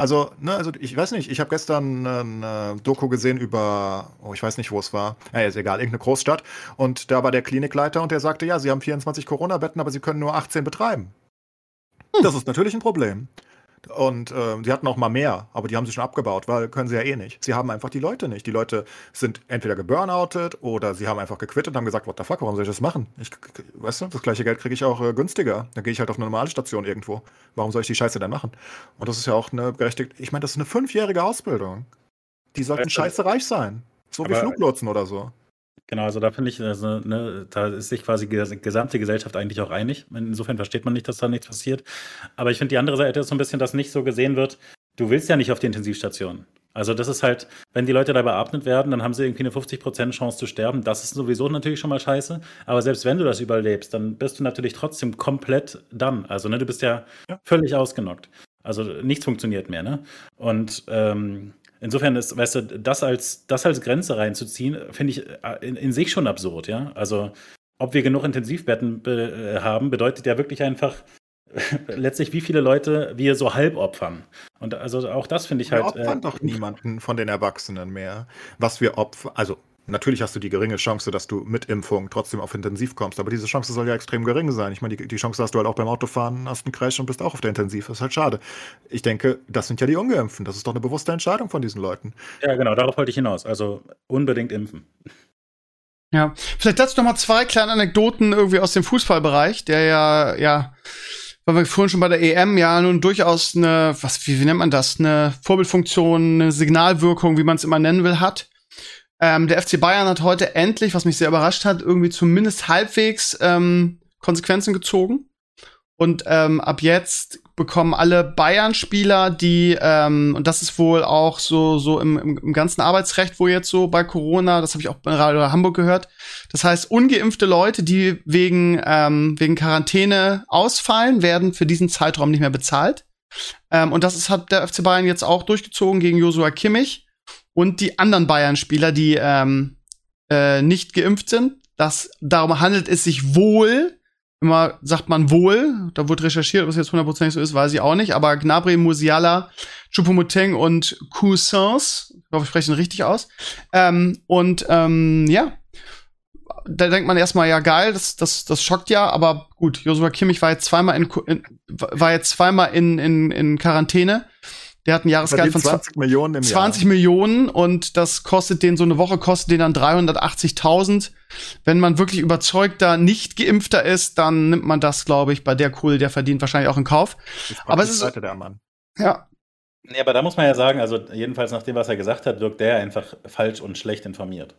Also, ne, also ich weiß nicht, ich habe gestern eine Doku gesehen über, oh, ich weiß nicht, wo es war. Ja, ist egal, irgendeine Großstadt. Und da war der Klinikleiter und der sagte, ja, sie haben 24 Corona-Betten, aber sie können nur 18 betreiben. Hm. Das ist natürlich ein Problem. Und äh, sie hatten auch mal mehr, aber die haben sie schon abgebaut, weil können sie ja eh nicht. Sie haben einfach die Leute nicht. Die Leute sind entweder geburnoutet oder sie haben einfach gequittet und haben gesagt, what the fuck, warum soll ich das machen? Ich, weißt du, das gleiche Geld kriege ich auch äh, günstiger. Dann gehe ich halt auf eine normale Station irgendwo. Warum soll ich die Scheiße denn machen? Und das ist ja auch eine berechtigte, ich meine, das ist eine fünfjährige Ausbildung. Die sollten scheiße reich sein. So wie Fluglotsen oder so. Genau, also da finde ich, also, ne, da ist sich quasi die gesamte Gesellschaft eigentlich auch einig. Insofern versteht man nicht, dass da nichts passiert. Aber ich finde, die andere Seite ist so ein bisschen, dass nicht so gesehen wird, du willst ja nicht auf die Intensivstation. Also das ist halt, wenn die Leute da beatmet werden, dann haben sie irgendwie eine 50% Chance zu sterben. Das ist sowieso natürlich schon mal scheiße. Aber selbst wenn du das überlebst, dann bist du natürlich trotzdem komplett dann. Also ne, du bist ja, ja. völlig ausgenockt. Also nichts funktioniert mehr. Ne? Und ähm, Insofern ist, weißt du, das als, das als Grenze reinzuziehen, finde ich äh, in, in, sich schon absurd, ja. Also, ob wir genug Intensivbetten be äh, haben, bedeutet ja wirklich einfach letztlich, wie viele Leute wir so halb opfern. Und also auch das finde ich wir halt. Wir opfern äh, doch niemanden von den Erwachsenen mehr. Was wir opfern, also natürlich hast du die geringe Chance, dass du mit Impfung trotzdem auf Intensiv kommst, aber diese Chance soll ja extrem gering sein. Ich meine, die, die Chance hast du halt auch beim Autofahren, hast einen Crash und bist auch auf der Intensiv. Das ist halt schade. Ich denke, das sind ja die Ungeimpften. Das ist doch eine bewusste Entscheidung von diesen Leuten. Ja, genau, darauf wollte ich hinaus. Also unbedingt impfen. Ja, vielleicht dazu noch mal zwei kleine Anekdoten irgendwie aus dem Fußballbereich, der ja, ja, weil wir vorhin schon bei der EM ja nun durchaus eine, was, wie, wie nennt man das, eine Vorbildfunktion, eine Signalwirkung, wie man es immer nennen will, hat. Ähm, der FC Bayern hat heute endlich, was mich sehr überrascht hat, irgendwie zumindest halbwegs ähm, Konsequenzen gezogen. Und ähm, ab jetzt bekommen alle Bayern-Spieler, die, ähm, und das ist wohl auch so, so im, im ganzen Arbeitsrecht, wo jetzt so bei Corona, das habe ich auch bei Radio Hamburg gehört, das heißt, ungeimpfte Leute, die wegen, ähm, wegen Quarantäne ausfallen, werden für diesen Zeitraum nicht mehr bezahlt. Ähm, und das ist, hat der FC Bayern jetzt auch durchgezogen gegen Josua Kimmich und die anderen Bayern-Spieler, die ähm, äh, nicht geimpft sind. Das, darum handelt es sich wohl immer sagt man wohl, da wurde recherchiert, ob es jetzt hundertprozentig so ist, weiß ich auch nicht, aber Gnabry, Musiala, Choupo-Moting und Cousins, ich hoffe, ich spreche ihn richtig aus. Ähm, und ähm, ja, da denkt man erstmal, ja geil, das, das, das schockt ja, aber gut, Joshua Kimmich war jetzt zweimal in, in war jetzt zweimal in, in, in Quarantäne. Der hat ein Jahresgehalt von 20 Millionen im 20 Jahr. Millionen und das kostet den so eine Woche kostet den dann 380.000. Wenn man wirklich überzeugter nicht geimpfter ist, dann nimmt man das, glaube ich, bei der Kohle, der verdient wahrscheinlich auch in Kauf. Aber es ist der Mann. ja, Nee, aber da muss man ja sagen, also jedenfalls nach dem, was er gesagt hat, wirkt der einfach falsch und schlecht informiert.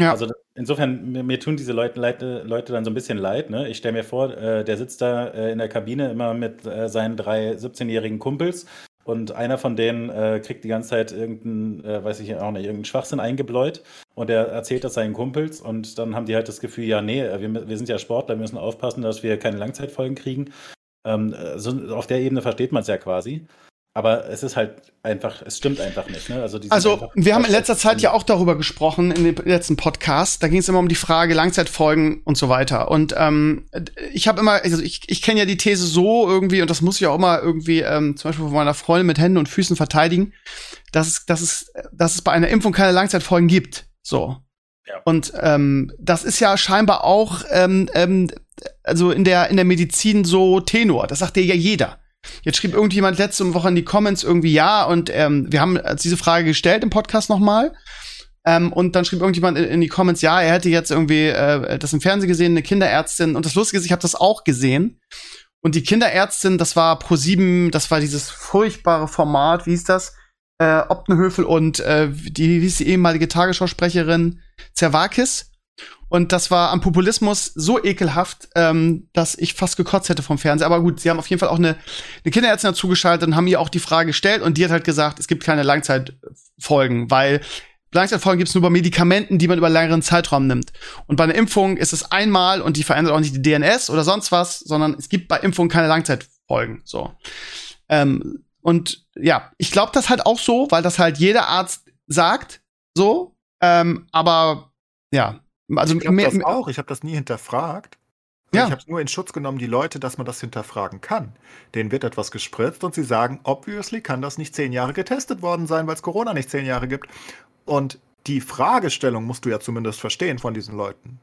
Ja. Also insofern, mir, mir tun diese Leute, Leute, Leute dann so ein bisschen leid. Ne? Ich stelle mir vor, äh, der sitzt da äh, in der Kabine immer mit äh, seinen drei 17-jährigen Kumpels und einer von denen äh, kriegt die ganze Zeit irgendeinen, äh, weiß ich auch nicht, irgendeinen Schwachsinn eingebläut und er erzählt das seinen Kumpels und dann haben die halt das Gefühl, ja, nee, äh, wir, wir sind ja Sportler, wir müssen aufpassen, dass wir keine Langzeitfolgen kriegen. Ähm, so, auf der Ebene versteht man es ja quasi. Aber es ist halt einfach, es stimmt einfach nicht. Ne? Also, Also, wir haben in letzter Zeit ja auch darüber gesprochen, in dem letzten Podcast. Da ging es immer um die Frage Langzeitfolgen und so weiter. Und ähm, ich habe immer, also ich, ich kenne ja die These so irgendwie, und das muss ich auch immer irgendwie ähm, zum Beispiel von meiner Freundin mit Händen und Füßen verteidigen, dass es, dass es, dass es bei einer Impfung keine Langzeitfolgen gibt. So. Ja. Und ähm, das ist ja scheinbar auch, ähm, ähm, also in der, in der Medizin so Tenor. Das sagt dir ja jeder. Jetzt schrieb irgendjemand letzte Woche in die Comments irgendwie ja und ähm, wir haben diese Frage gestellt im Podcast nochmal. Ähm, und dann schrieb irgendjemand in, in die Comments, ja, er hätte jetzt irgendwie äh, das im Fernsehen gesehen, eine Kinderärztin. Und das Lustige ist, ich habe das auch gesehen. Und die Kinderärztin, das war Pro 7, das war dieses furchtbare Format, wie hieß das? Äh, Optenhöfel und äh, die, wie hieß die ehemalige Tagesschausprecherin Zervakis. Und das war am Populismus so ekelhaft, ähm, dass ich fast gekotzt hätte vom Fernseher. Aber gut, sie haben auf jeden Fall auch eine, eine Kinderärztin dazugeschaltet und haben ihr auch die Frage gestellt. Und die hat halt gesagt, es gibt keine Langzeitfolgen, weil Langzeitfolgen gibt es nur bei Medikamenten, die man über längeren Zeitraum nimmt. Und bei einer Impfung ist es einmal und die verändert auch nicht die DNS oder sonst was, sondern es gibt bei Impfungen keine Langzeitfolgen. So. Ähm, und ja, ich glaube das halt auch so, weil das halt jeder Arzt sagt, so. Ähm, aber ja, also ich mehr, das auch. Ich habe das nie hinterfragt. Ja. Ich habe es nur in Schutz genommen, die Leute, dass man das hinterfragen kann. Denen wird etwas gespritzt und sie sagen, obviously kann das nicht zehn Jahre getestet worden sein, weil es Corona nicht zehn Jahre gibt. Und die Fragestellung musst du ja zumindest verstehen von diesen Leuten.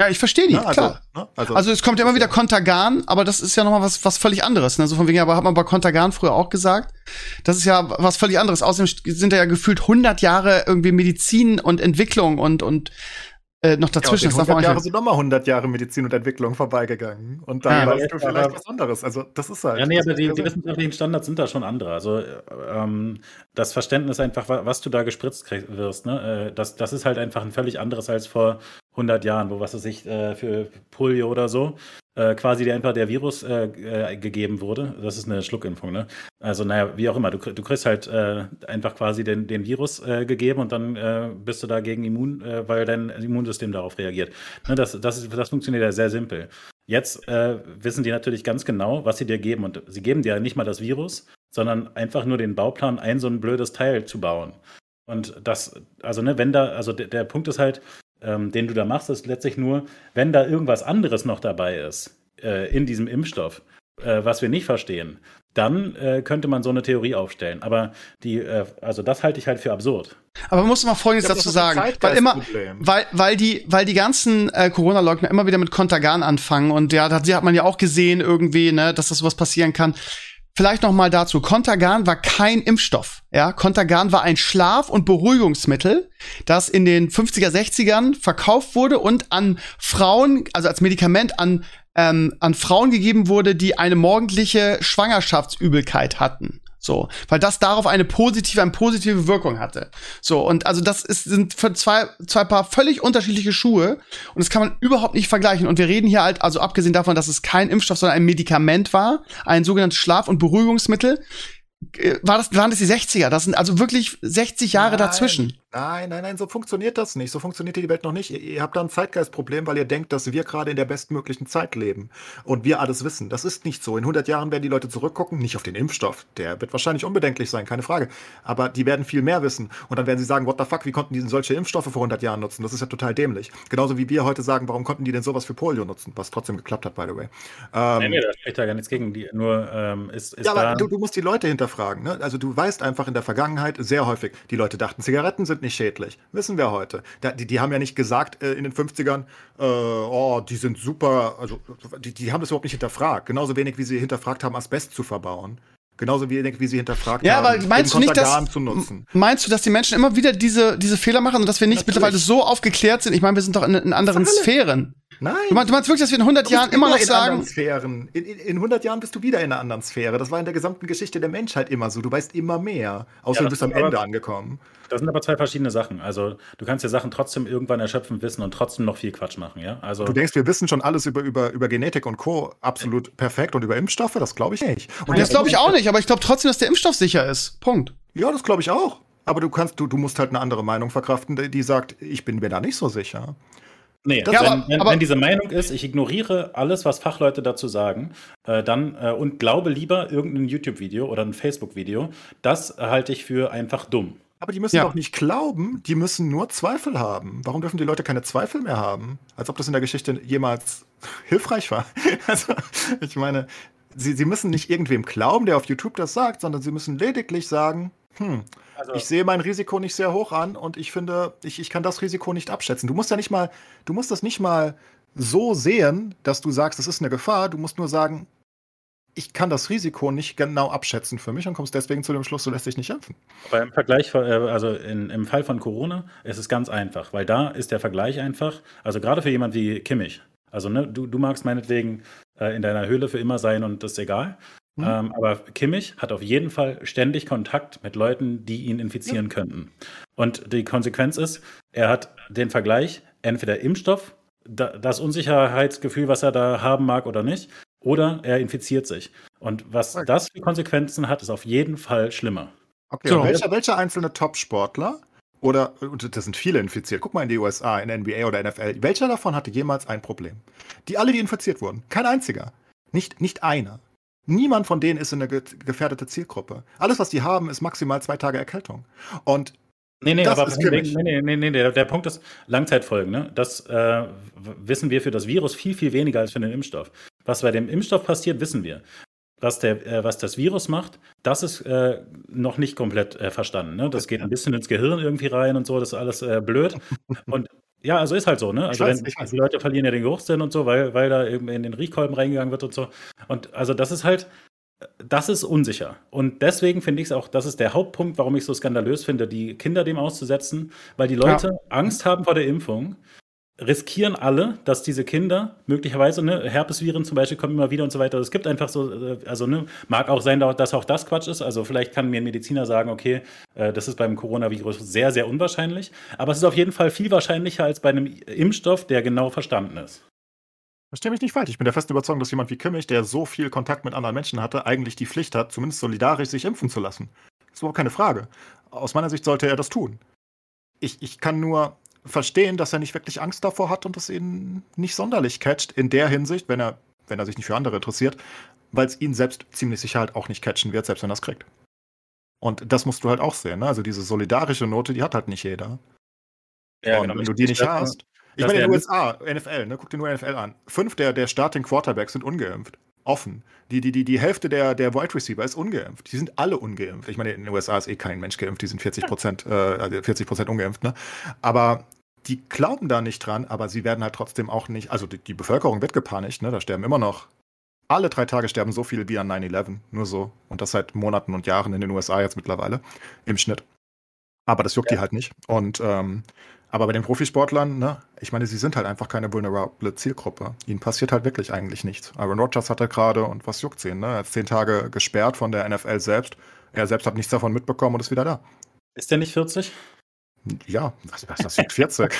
ja, ich verstehe die, Ne? Also, klar. ne? also, Also es kommt ja immer wieder Kontergan, aber das ist ja noch mal was, was völlig anderes. Ne? So von wegen, aber hat man bei Kontergan früher auch gesagt. Das ist ja was völlig anderes. Außerdem sind da ja gefühlt 100 Jahre irgendwie Medizin und Entwicklung und und äh, noch ja, dazwischen. und das darf in man 100 auch Jahre sind nochmal 100 Jahre Medizin und Entwicklung vorbeigegangen. Und dann Ja, aber weißt du aber- vielleicht was anderes. Also das ist halt. Ja, nee, aber die, die wissenschaftlichen Standards sind da schon andere. Also äh, ähm, das Verständnis einfach, wa- was du da gespritzt krieg- wirst, ne? äh, das, das ist halt einfach ein völlig anderes als vor 100 Jahren, wo was weiß ich, äh, für Polio oder so, äh, quasi dir einfach der Virus äh, äh, gegeben wurde. Das ist eine Schluckimpfung, ne? Also naja, wie auch immer, du, du kriegst halt äh, einfach quasi den, den Virus äh, gegeben und dann bist du dagegen immun, weil dein Immunsystem darauf reagiert. Ne, das, das, das funktioniert ja sehr simpel. Jetzt wissen die natürlich ganz genau, was sie dir geben. Und sie geben dir nicht mal das Virus, sondern einfach nur den Bauplan, ein so ein blödes Teil zu bauen. Und das, also ne, wenn da, also der, der Punkt ist halt, ähm, den du da machst, ist letztlich nur, wenn da irgendwas anderes noch dabei ist äh, in diesem Impfstoff, äh, was wir nicht verstehen, dann äh, könnte man so eine Theorie aufstellen. Aber die, äh, also das halte ich halt für absurd. Aber man muss mal Folgendes dazu sagen, weil immer, weil, weil die, weil die ganzen äh, Corona-Leugner immer wieder mit Kontergan anfangen und ja, das hat man ja auch gesehen irgendwie, ne, dass das sowas passieren kann. Vielleicht noch mal dazu. Contergan war kein Impfstoff. Ja, Contergan war ein Schlaf- und Beruhigungsmittel, das in den 50er, 60ern verkauft wurde und an Frauen, also als Medikament an ähm, an Frauen gegeben wurde, die eine morgendliche Schwangerschaftsübelkeit hatten. So, weil das darauf eine positive, eine positive Wirkung hatte. So, und also das ist, sind zwei, zwei Paar völlig unterschiedliche Schuhe und das kann man überhaupt nicht vergleichen. Und wir reden hier halt, also abgesehen davon, dass es kein Impfstoff, sondern ein Medikament war, ein sogenanntes Schlaf- und Beruhigungsmittel, äh, war das, waren das die 60er. Das sind also wirklich 60 Jahre Nein. dazwischen. Nein, nein, nein, so funktioniert das nicht. So funktioniert die Welt noch nicht. Ihr, ihr habt da ein Zeitgeistproblem, weil ihr denkt, dass wir gerade in der bestmöglichen Zeit leben und wir alles wissen. Das ist nicht so. In 100 Jahren werden die Leute zurückgucken, nicht auf den Impfstoff. Der wird wahrscheinlich unbedenklich sein, keine Frage. Aber die werden viel mehr wissen. Und dann werden sie sagen, what the fuck, wie konnten die denn solche Impfstoffe vor 100 Jahren nutzen? Das ist ja total dämlich. Genauso wie wir heute sagen, warum konnten die denn sowas für Polio nutzen? Was trotzdem geklappt hat, by the way. Ähm, Nee, nee, da spricht da gar nichts gegen. Die, nur ähm, ist, ist ja, aber du, du musst die Leute hinterfragen. Ne? Also du weißt einfach in der Vergangenheit sehr häufig, die Leute dachten, Zigaretten sind nicht schädlich. Wissen wir heute. Da, die, die haben ja nicht gesagt äh, in den 50ern, äh, oh, die sind super. Also die, die haben das überhaupt nicht hinterfragt. Genauso wenig, wie sie hinterfragt haben, Asbest zu verbauen. Genauso wenig, wie sie hinterfragt Ja, haben, aber meinst du nicht, dass zu nutzen. meinst du, dass die Menschen immer wieder diese diese Fehler machen und dass wir nicht Natürlich. mittlerweile so aufgeklärt sind? Ich meine, wir sind doch in, in anderen. Sphären. Nein. Du meinst, du meinst wirklich, dass wir in 100 Du bist Jahren immer noch in sagen, anderen Sphären. In, in, in 100 Jahren bist du wieder in einer anderen Sphäre. Das war in der gesamten Geschichte der Menschheit immer so. Du weißt immer mehr. Außer Ja, du bist am aber- Ende angekommen. Das sind aber zwei verschiedene Sachen. Also du kannst ja Sachen trotzdem irgendwann erschöpfend wissen und trotzdem noch viel Quatsch machen, ja? Also Du denkst, wir wissen schon alles über, über, über Genetik und Co. absolut perfekt und über Impfstoffe? Das glaube ich nicht. Und das glaube ich auch nicht, aber ich glaube trotzdem, dass der Impfstoff sicher ist. Punkt. Ja, das glaube ich auch. Aber du kannst, du, du musst halt eine andere Meinung verkraften, die sagt, ich bin mir da nicht so sicher. Nee, Das- Ja, wenn, aber- wenn, aber- wenn diese Meinung ist, ich ignoriere alles, was Fachleute dazu sagen, äh, dann äh, und glaube lieber irgendein YouTube-Video oder ein Facebook-Video, das halte ich für einfach dumm. Aber die müssen Ja. doch nicht glauben, die müssen nur Zweifel haben. Warum dürfen die Leute keine Zweifel mehr haben? Als ob das in der Geschichte jemals hilfreich war. Also, ich meine, sie, sie müssen nicht irgendwem glauben, der auf YouTube das sagt, sondern sie müssen lediglich sagen, hm, Also, ich sehe mein Risiko nicht sehr hoch an und ich finde, ich, ich kann das Risiko nicht abschätzen. Du musst ja nicht mal, du musst das nicht mal so sehen, dass du sagst, es ist eine Gefahr. Du musst nur sagen, ich kann das Risiko nicht genau abschätzen für mich und kommst deswegen zu dem Schluss, du lässt dich nicht impfen. aber im Vergleich, äh, also in, im Fall von Corona ist es ganz einfach, weil da ist der Vergleich einfach, also gerade für jemand wie Kimmich, also ne, du, du magst meinetwegen äh, in deiner Höhle für immer sein und das ist egal. Mhm. Ähm, aber Kimmich hat auf jeden Fall ständig Kontakt mit Leuten, die ihn infizieren könnten. Und die Konsequenz ist, er hat den Vergleich, entweder Impfstoff, da, das Unsicherheitsgefühl, was er da haben mag oder nicht, oder er infiziert sich. Und was Okay. das für Konsequenzen hat, ist auf jeden Fall schlimmer. Okay, So. welcher, welcher einzelne Top-Sportler oder, und das sind viele infiziert, guck mal in die USA, in NBA oder NFL, welcher davon hatte jemals ein Problem? Die alle, die infiziert wurden. Kein einziger. Nicht, nicht einer. Niemand von denen ist in eine ge gefährdete Zielgruppe. Alles, was die haben, ist maximal zwei Tage Erkältung. Und Nee, nee, Das aber ist nee, nee, nee, nee, der, der Punkt ist Langzeitfolgen. Ne? Das äh, wissen wir für das Virus viel, viel weniger als für den Impfstoff. Was bei dem Impfstoff passiert, wissen wir. Was, der, äh, was das Virus macht, das ist äh, noch nicht komplett äh, verstanden. Ne? Das geht ein bisschen ins Gehirn irgendwie rein und so, das ist alles äh, blöd. Und ja, also ist halt so, ne? Also weiß, wenn, die Leute verlieren ja den Geruchssinn und so, weil, weil da eben in den Riechkolben reingegangen wird und so. Und also das ist halt, das ist unsicher. Und deswegen finde ich es auch, das ist der Hauptpunkt, warum ich es so skandalös finde, die Kinder dem auszusetzen, weil die Leute Angst haben vor der Impfung, riskieren alle, dass diese Kinder möglicherweise, ne, Herpesviren zum Beispiel kommen immer wieder und so weiter. Es gibt einfach so, äh, also ne, mag auch sein, dass auch das Quatsch ist. Also vielleicht kann mir ein Mediziner sagen, okay, äh, das ist beim Coronavirus sehr, sehr unwahrscheinlich. Aber es ist auf jeden Fall viel wahrscheinlicher als bei einem Impfstoff, der genau verstanden ist. Versteh mich nicht falsch. Ich bin der festen Überzeugung, dass jemand wie Kimmich, der so viel Kontakt mit anderen Menschen hatte, eigentlich die Pflicht hat, zumindest solidarisch sich impfen zu lassen. Das ist überhaupt keine Frage. Aus meiner Sicht sollte er das tun. Ich, ich kann nur verstehen, dass er nicht wirklich Angst davor hat und es ihn nicht sonderlich catcht, in der Hinsicht, wenn er, wenn er sich nicht für andere interessiert, weil es ihn selbst ziemlich sicher halt auch nicht catchen wird, selbst wenn er es kriegt. Und das musst du halt auch sehen. Ne? Also diese solidarische Note, die hat halt nicht jeder. und wenn du die nicht hast. Ich meine, in den USA, NFL, ne, guck dir nur NFL an. Fünf der, der Starting Quarterbacks sind ungeimpft. Offen. Die, die, die, die Hälfte der, der Wide Receiver ist ungeimpft. Die sind alle ungeimpft. Ich meine, in den USA ist eh kein Mensch geimpft, die sind 40 Prozent, äh, 40 Prozent ungeimpft, ne? Aber die glauben da nicht dran, aber sie werden halt trotzdem auch nicht, also die, die Bevölkerung wird gepanikt, ne? Da sterben immer noch alle drei Tage sterben so viele wie an 9-11. Nur so. Und das seit Monaten und Jahren in den USA jetzt mittlerweile im Schnitt. Aber das juckt ja. die halt nicht. Und ähm, aber bei den Profisportlern, ne, ich meine, sie sind halt einfach keine vulnerable Zielgruppe. Ihnen passiert halt wirklich eigentlich nichts. Aaron Rodgers hatte gerade, und was juckt sie, ne? Er hat zehn Tage gesperrt von der NFL selbst. Er selbst hat nichts davon mitbekommen und ist wieder da. Ist der nicht 40? Ja, was, was, was 40?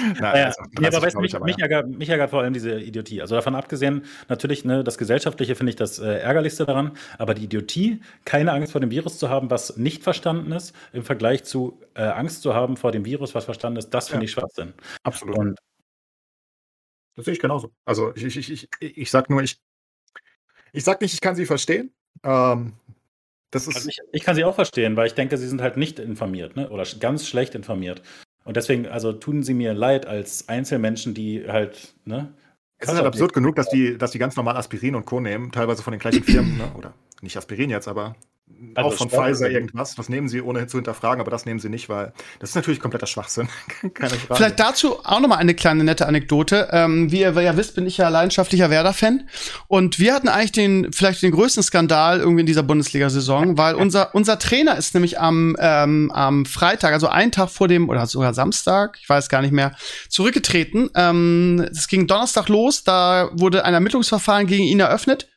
Nein, naja, also, nee, aber weißt, mich, aber, mich, ärgert, mich, ärgert, vor allem diese Idiotie. Also davon abgesehen, natürlich, ne, das Gesellschaftliche finde ich das äh, Ärgerlichste daran, aber die Idiotie, keine Angst vor dem Virus zu haben, was nicht verstanden ist, im Vergleich zu äh, Angst zu haben vor dem Virus, was verstanden ist, das finde ja. ich Schwachsinn. Absolut. Und das sehe ich genauso. Also ich, ich, ich, ich sag nur, ich, ich sag nicht, ich kann sie verstehen. Ähm, das ist also ich, ich, kann sie auch verstehen, weil ich denke, sie sind halt nicht informiert, ne? Oder ganz schlecht informiert. Und deswegen, also tun sie mir leid als Einzelmenschen, die halt, ne? Es ist halt absurd genug, dass die, dass die ganz normal Aspirin und Co. nehmen, teilweise von den gleichen Firmen, ne? oder nicht Aspirin jetzt, aber also auch von Pfizer irgendwas. Das nehmen sie ohne zu hinterfragen, aber das nehmen sie nicht, weil das ist natürlich kompletter Schwachsinn. Keine Frage. Vielleicht dazu auch noch mal eine kleine nette Anekdote. Ähm, wie ihr ja wisst, bin ich ja leidenschaftlicher Werder-Fan. Und wir hatten eigentlich den, vielleicht den größten Skandal irgendwie in dieser Bundesliga-Saison, weil unser, unser Trainer ist nämlich am, ähm, am Freitag, also einen Tag vor dem, oder sogar Samstag, ich weiß gar nicht mehr, zurückgetreten. Ähm, es ging Donnerstag los, da wurde ein Ermittlungsverfahren gegen ihn eröffnet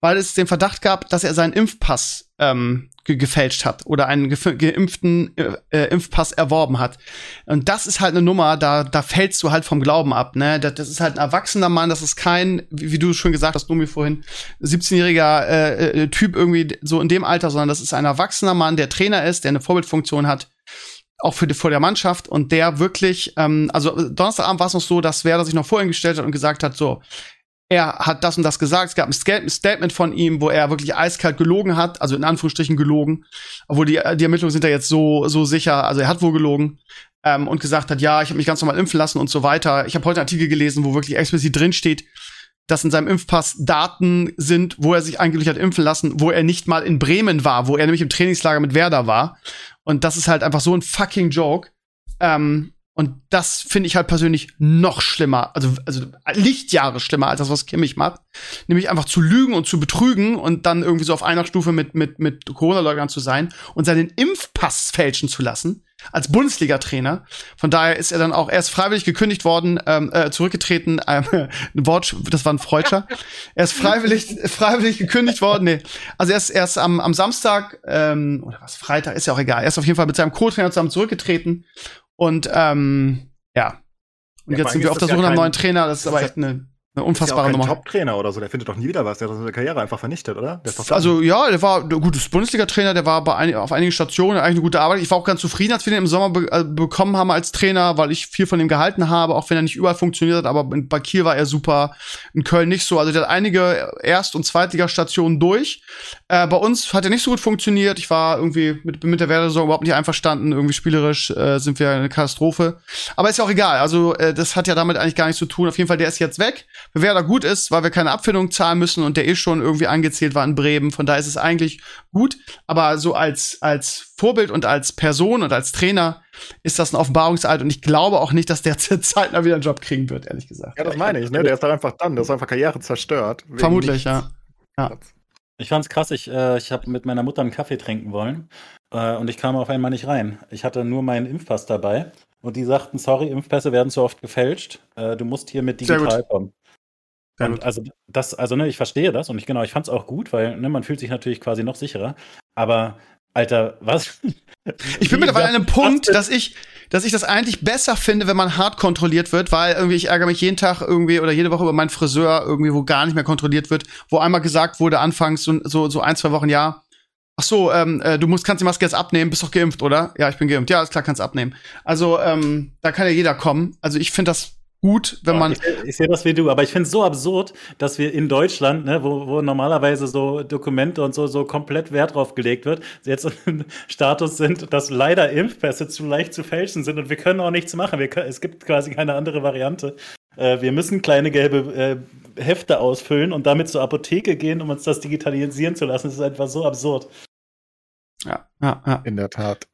weil es den Verdacht gab, dass er seinen Impfpass ähm, ge gefälscht hat oder einen geimpften äh, äh, Impfpass erworben hat. Und das ist halt eine Nummer, da, da fällst du halt vom Glauben ab. Ne? Das, das ist halt ein erwachsener Mann, das ist kein, wie, wie du schon gesagt hast, Numi vorhin, 17-jähriger äh, äh, Typ irgendwie so in dem Alter, sondern das ist ein erwachsener Mann, der Trainer ist, der eine Vorbildfunktion hat auch für die, vor der Mannschaft und der wirklich, ähm, also Donnerstagabend war es noch so, dass Werder sich noch vorhin gestellt hat und gesagt hat, so, er hat das und das gesagt. Es gab ein Statement von ihm, wo er wirklich eiskalt gelogen hat, also in Anführungsstrichen gelogen, obwohl die, die Ermittlungen sind ja jetzt so, so sicher, also er hat wohl gelogen ähm, und gesagt hat, ja, ich habe mich ganz normal impfen lassen und so weiter. Ich habe heute einen Artikel gelesen, wo wirklich explizit drin steht, dass in seinem Impfpass Daten sind, wo er sich angeblich hat impfen lassen, wo er nicht mal in Bremen war, wo er nämlich im Trainingslager mit Werder war. Und das ist halt einfach so ein fucking Joke. Ähm, und das finde ich halt persönlich noch schlimmer, also, also Lichtjahre schlimmer als das, was Kimmich macht. Nämlich einfach zu lügen und zu betrügen und dann irgendwie so auf einer Stufe mit, mit, mit Corona-Leugnern zu sein und seinen Impfpass fälschen zu lassen als Bundesliga-Trainer. Von daher ist er dann auch erst freiwillig gekündigt worden, ähm, äh, zurückgetreten, ähm, ein Wort, das war ein Freudscher. Er ist freiwillig, freiwillig gekündigt worden. Nee. Also er ist erst am, am Samstag, ähm, oder was, Freitag, ist ja auch egal. Er ist auf jeden Fall mit seinem Co-Trainer zusammen zurückgetreten und ähm, ja. Und ja, jetzt sind wir auf der Suche nach einem neuen Trainer. Das ist aber echt eine eine unfassbare ist ja Nummer. Top-Trainer oder so, der findet doch nie wieder was, der hat seine Karriere einfach vernichtet, oder? also ja, der war ein gutes Bundesliga-Trainer, der war bei ein, auf einigen Stationen eigentlich eine gute Arbeit. Ich war auch ganz zufrieden, als wir den im Sommer be äh, bekommen haben als Trainer, weil ich viel von ihm gehalten habe, auch wenn er nicht überall funktioniert hat, aber bei Kiel war er super, in Köln nicht so. Also der hat einige Erst- und Zweitligastationen durch. Äh, bei uns hat er nicht so gut funktioniert. Ich war irgendwie mit, mit der Werder-Saison überhaupt nicht einverstanden. Irgendwie spielerisch äh, sind wir eine Katastrophe. Aber ist ja auch egal. Also äh, das hat ja damit eigentlich gar nichts zu tun. Auf jeden Fall, der ist jetzt weg wer da gut ist, weil wir keine Abfindung zahlen müssen und der eh schon irgendwie angezählt war in Bremen. Von daher ist es eigentlich gut. Aber so als, als Vorbild und als Person und als Trainer ist das ein Offenbarungseid und ich glaube auch nicht, dass der zeitnah wieder einen Job kriegen wird, ehrlich gesagt. Ja, das meine ich, ne? Der ist dann einfach dann, der ist einfach Karriere zerstört. Vermutlich, ja. ja. Ich fand's krass, ich, äh, ich habe mit meiner Mutter einen Kaffee trinken wollen äh, und ich kam auf einmal nicht rein. Ich hatte nur meinen Impfpass dabei und die sagten, sorry, Impfpässe werden zu oft gefälscht. Äh, du musst hier mit digital kommen. Und also das, also ne, ich verstehe das und ich genau, ich fand es auch gut, weil ne, man fühlt sich natürlich quasi noch sicherer. Aber Alter, was? Ich bin mittlerweile an einem Punkt, dass ich, dass ich das eigentlich besser finde, wenn man hart kontrolliert wird, weil irgendwie ich ärgere mich jeden Tag irgendwie oder jede Woche über meinen Friseur irgendwie, wo gar nicht mehr kontrolliert wird, wo einmal gesagt wurde, anfangs so, so, so ein, zwei Wochen, ja, ach so, ähm, äh, du musst, kannst die Maske jetzt abnehmen, bist doch geimpft, oder? Ja, ich bin geimpft. Ja, ist klar, kannst abnehmen. Also, ähm, da kann ja jeder kommen. Also ich finde das gut, wenn man. Ich, ich sehe das wie du, aber ich finde es so absurd, dass wir in Deutschland, ne, wo, wo normalerweise so Dokumente und so, so komplett Wert drauf gelegt wird, jetzt im Status sind, dass leider Impfpässe zu leicht zu fälschen sind und wir können auch nichts machen. Wir können, es gibt quasi keine andere Variante. Äh, wir müssen kleine gelbe Hefte ausfüllen und damit zur Apotheke gehen, um uns das digitalisieren zu lassen. Das ist einfach so absurd. Ja, ja, ja. In der Tat.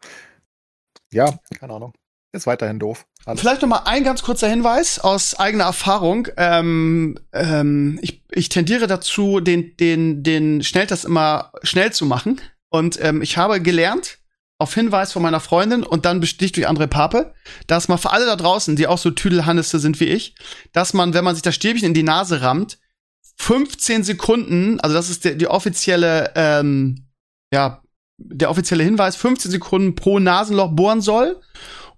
Ja, keine Ahnung. Ist weiterhin doof. Alles. Vielleicht noch mal ein ganz kurzer Hinweis aus eigener Erfahrung. Ähm, ähm, ich, ich tendiere dazu, den, den, den Schnelltest immer schnell zu machen. Und ähm, ich habe gelernt, auf Hinweis von meiner Freundin und dann besticht durch andere Pape, dass man für alle da draußen, die auch so Tüdelhannisse sind wie ich, dass man, wenn man sich das Stäbchen in die Nase rammt, 15 Sekunden, also das ist der, die offizielle, ähm, ja, der offizielle Hinweis, 15 Sekunden pro Nasenloch bohren soll.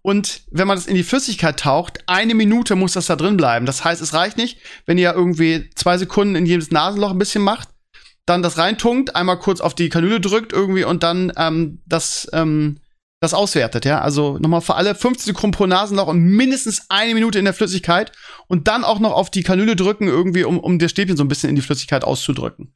Und wenn man das in die Flüssigkeit taucht, eine Minute muss das da drin bleiben. Das heißt, es reicht nicht, wenn ihr irgendwie zwei Sekunden in jedes Nasenloch ein bisschen macht, dann das reintunkt, einmal kurz auf die Kanüle drückt irgendwie und dann ähm, das, ähm, das auswertet, ja. Also nochmal für alle 15 Sekunden pro Nasenloch und mindestens eine Minute in der Flüssigkeit und dann auch noch auf die Kanüle drücken, irgendwie, um, um das Stäbchen so ein bisschen in die Flüssigkeit auszudrücken.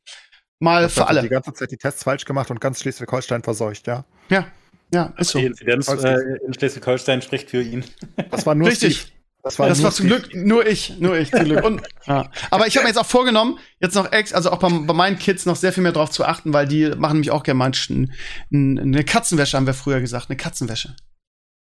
Mal für alle. die ganze Zeit die Tests falsch gemacht und ganz Schleswig-Holstein verseucht, ja. Ja, ja, ist so. Die Inzidenz äh, in Schleswig-Holstein spricht für ihn. Das war nur Richtig. Steve. Das war, das war zum Glück nur ich, nur ich zum Glück. Und, ja. Aber ich habe mir jetzt auch vorgenommen, jetzt noch ex, also auch bei, bei, meinen Kids noch sehr viel mehr drauf zu achten, weil die machen nämlich auch gerne manchmal eine Katzenwäsche, haben wir früher gesagt, eine Katzenwäsche.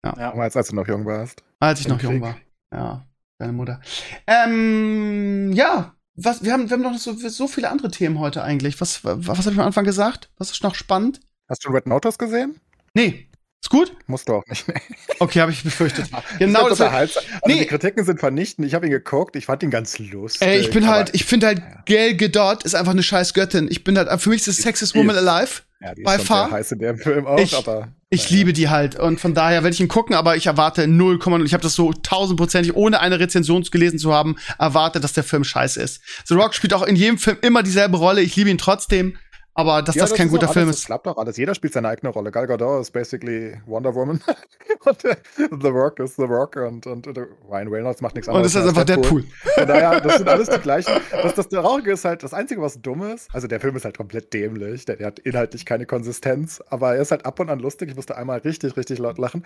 Ja. ja. Als, als du noch jung warst. Als ich noch jung war. Ja, deine Mutter. Ähm, ja, was, wir haben, wir haben noch so, so viele andere Themen heute eigentlich. Was, was, was habe ich am Anfang gesagt? Was ist noch spannend? Hast du Red Notice gesehen? Nee. Ist gut? Musst du auch nicht. Nee. Okay, habe ich befürchtet. genau das. also nee. Die Kritiken sind vernichtend. Ich habe ihn geguckt. Ich fand ihn ganz lustig. Ey, ich bin halt, ich finde halt, Gail Gadot ist einfach eine scheiß Göttin. Ich bin halt, für mich ist das Sexiest Woman Alive. Ja, die ist far. heiß in dem Film auch, ich, aber. Ich ja. liebe die halt und von daher werde ich ihn gucken, aber ich erwarte 0,0. Ich habe das so tausendprozentig, ohne eine Rezension gelesen zu haben, erwartet, dass der Film scheiße ist. The Rock spielt auch in jedem Film immer dieselbe Rolle. Ich liebe ihn trotzdem. Aber dass ja, das, das kein guter Film alles, ist. Das klappt doch alles. Jeder spielt seine eigene Rolle. Gal Gadot ist basically Wonder Woman. und äh, The Rock ist The Rock und, und, und Ryan Reynolds macht nichts anderes. Und das ist einfach Deadpool. Deadpool. Von daher, das sind alles die gleichen. Das, das Traurige ist halt, das Einzige, was dumm ist, also der Film ist halt komplett dämlich. Der, der hat inhaltlich keine Konsistenz, aber er ist halt ab und an lustig. Ich musste einmal richtig, richtig laut lachen.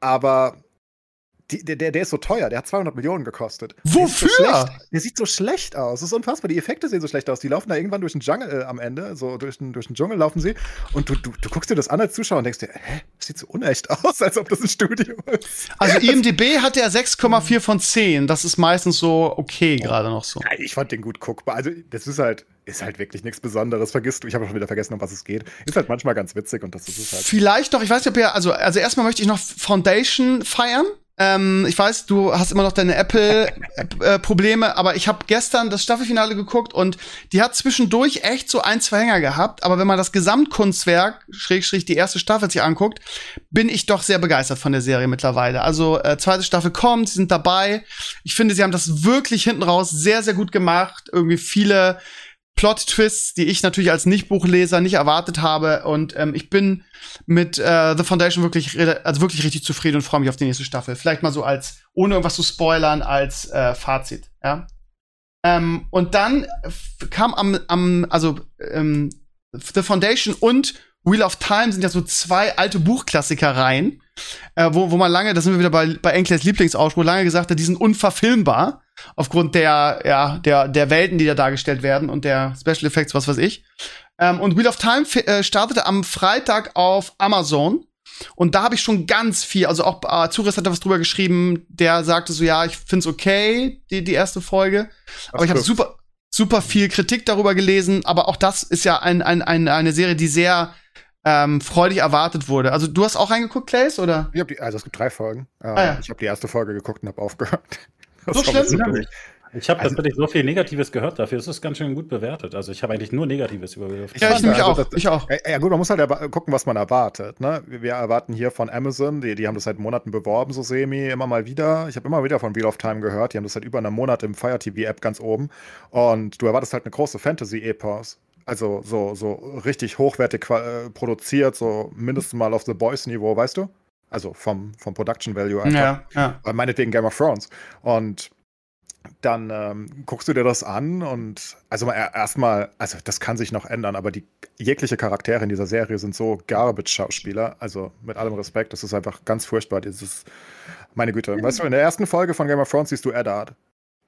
Aber die, der, der ist so teuer, der hat 200 Millionen gekostet. Wofür? Der sieht, so der sieht so schlecht aus. Das ist unfassbar. Die Effekte sehen so schlecht aus. Die laufen da irgendwann durch den Dschungel äh, am Ende. So durch den, durch den Dschungel laufen sie. Und du, du, du guckst dir das an als Zuschauer und denkst dir, hä, das sieht so unecht aus, als ob das ein Studio ist. Also IMDB hat er 6,4 von 10. Das ist meistens so okay, gerade noch so. Ja, ich fand den gut guckbar. Also, das ist halt, ist halt wirklich nichts Besonderes. Vergisst du, ich habe schon wieder vergessen, um was es geht. Ist halt manchmal ganz witzig und das ist es halt. Vielleicht noch, ich weiß nicht, ob ihr, also, also erstmal möchte ich noch Foundation feiern. Ähm, ich weiß, du hast immer noch deine Apple-Probleme, äh, aber ich habe gestern das Staffelfinale geguckt und die hat zwischendurch echt so ein, zwei Hänger gehabt. Aber wenn man das Gesamtkunstwerk, Schrägstrich, die erste Staffel sich anguckt, bin ich doch sehr begeistert von der Serie mittlerweile. Also äh, zweite Staffel kommt, sie sind dabei. Ich finde, sie haben das wirklich hinten raus sehr, sehr gut gemacht. Irgendwie viele Plot-Twists, die ich natürlich als Nicht-Buchleser nicht erwartet habe. Und ähm, ich bin mit äh, The Foundation wirklich, also wirklich richtig zufrieden und freue mich auf die nächste Staffel. Vielleicht mal so als, ohne irgendwas zu spoilern, als äh, Fazit. Ja. Ähm, und dann kam am, am also ähm, The Foundation und Wheel of Time sind ja so zwei alte Buchklassiker rein, äh, wo, wo man lange, da sind wir wieder bei, bei Enklers Lieblingsausspruch, lange gesagt hat, die sind unverfilmbar aufgrund der, ja, der, der Welten, die da dargestellt werden und der Special Effects, was weiß ich. Ähm, und Wheel of Time äh, startete am Freitag auf Amazon. Und da habe ich schon ganz viel, also auch äh, Zuris hat da was drüber geschrieben, der sagte so, ja, ich find's okay, die, die erste Folge. Aber ich habe super, super viel Kritik darüber gelesen, aber auch das ist ja ein, ein, ein, eine Serie, die sehr ähm, freudig erwartet wurde. Also du hast auch reingeguckt, Clays, oder? Ich hab die, also es gibt drei Folgen. Äh, ah, ja. Ich habe die erste Folge geguckt und habe aufgehört. So schlimm? Ich habe also, tatsächlich so viel Negatives gehört dafür. Es ist ganz schön gut bewertet. Also ich habe eigentlich nur Negatives über Ja, ich nämlich also, auch. ich auch. Ja, gut, man muss halt gucken, was man erwartet. Ne? Wir erwarten hier von Amazon, die, die haben das seit Monaten beworben, so semi, immer mal wieder. Ich habe immer wieder von Wheel of Time gehört. Die haben das seit über einem Monat im Fire TV App ganz oben. Und du erwartest halt eine große Fantasy-Epos. Also so, so richtig hochwertig äh, produziert, so mindestens mal auf The Boys-Niveau, weißt du? Also vom, vom Production Value einfach. Ja, ja. Äh, meinetwegen Game of Thrones. Und dann ähm, guckst du dir das an und also erstmal, also das kann sich noch ändern, aber die jegliche Charaktere in dieser Serie sind so Garbage-Schauspieler, also mit allem Respekt, das ist einfach ganz furchtbar, dieses, meine Güte. Weißt du, in der ersten Folge von Game of Thrones siehst du Eddard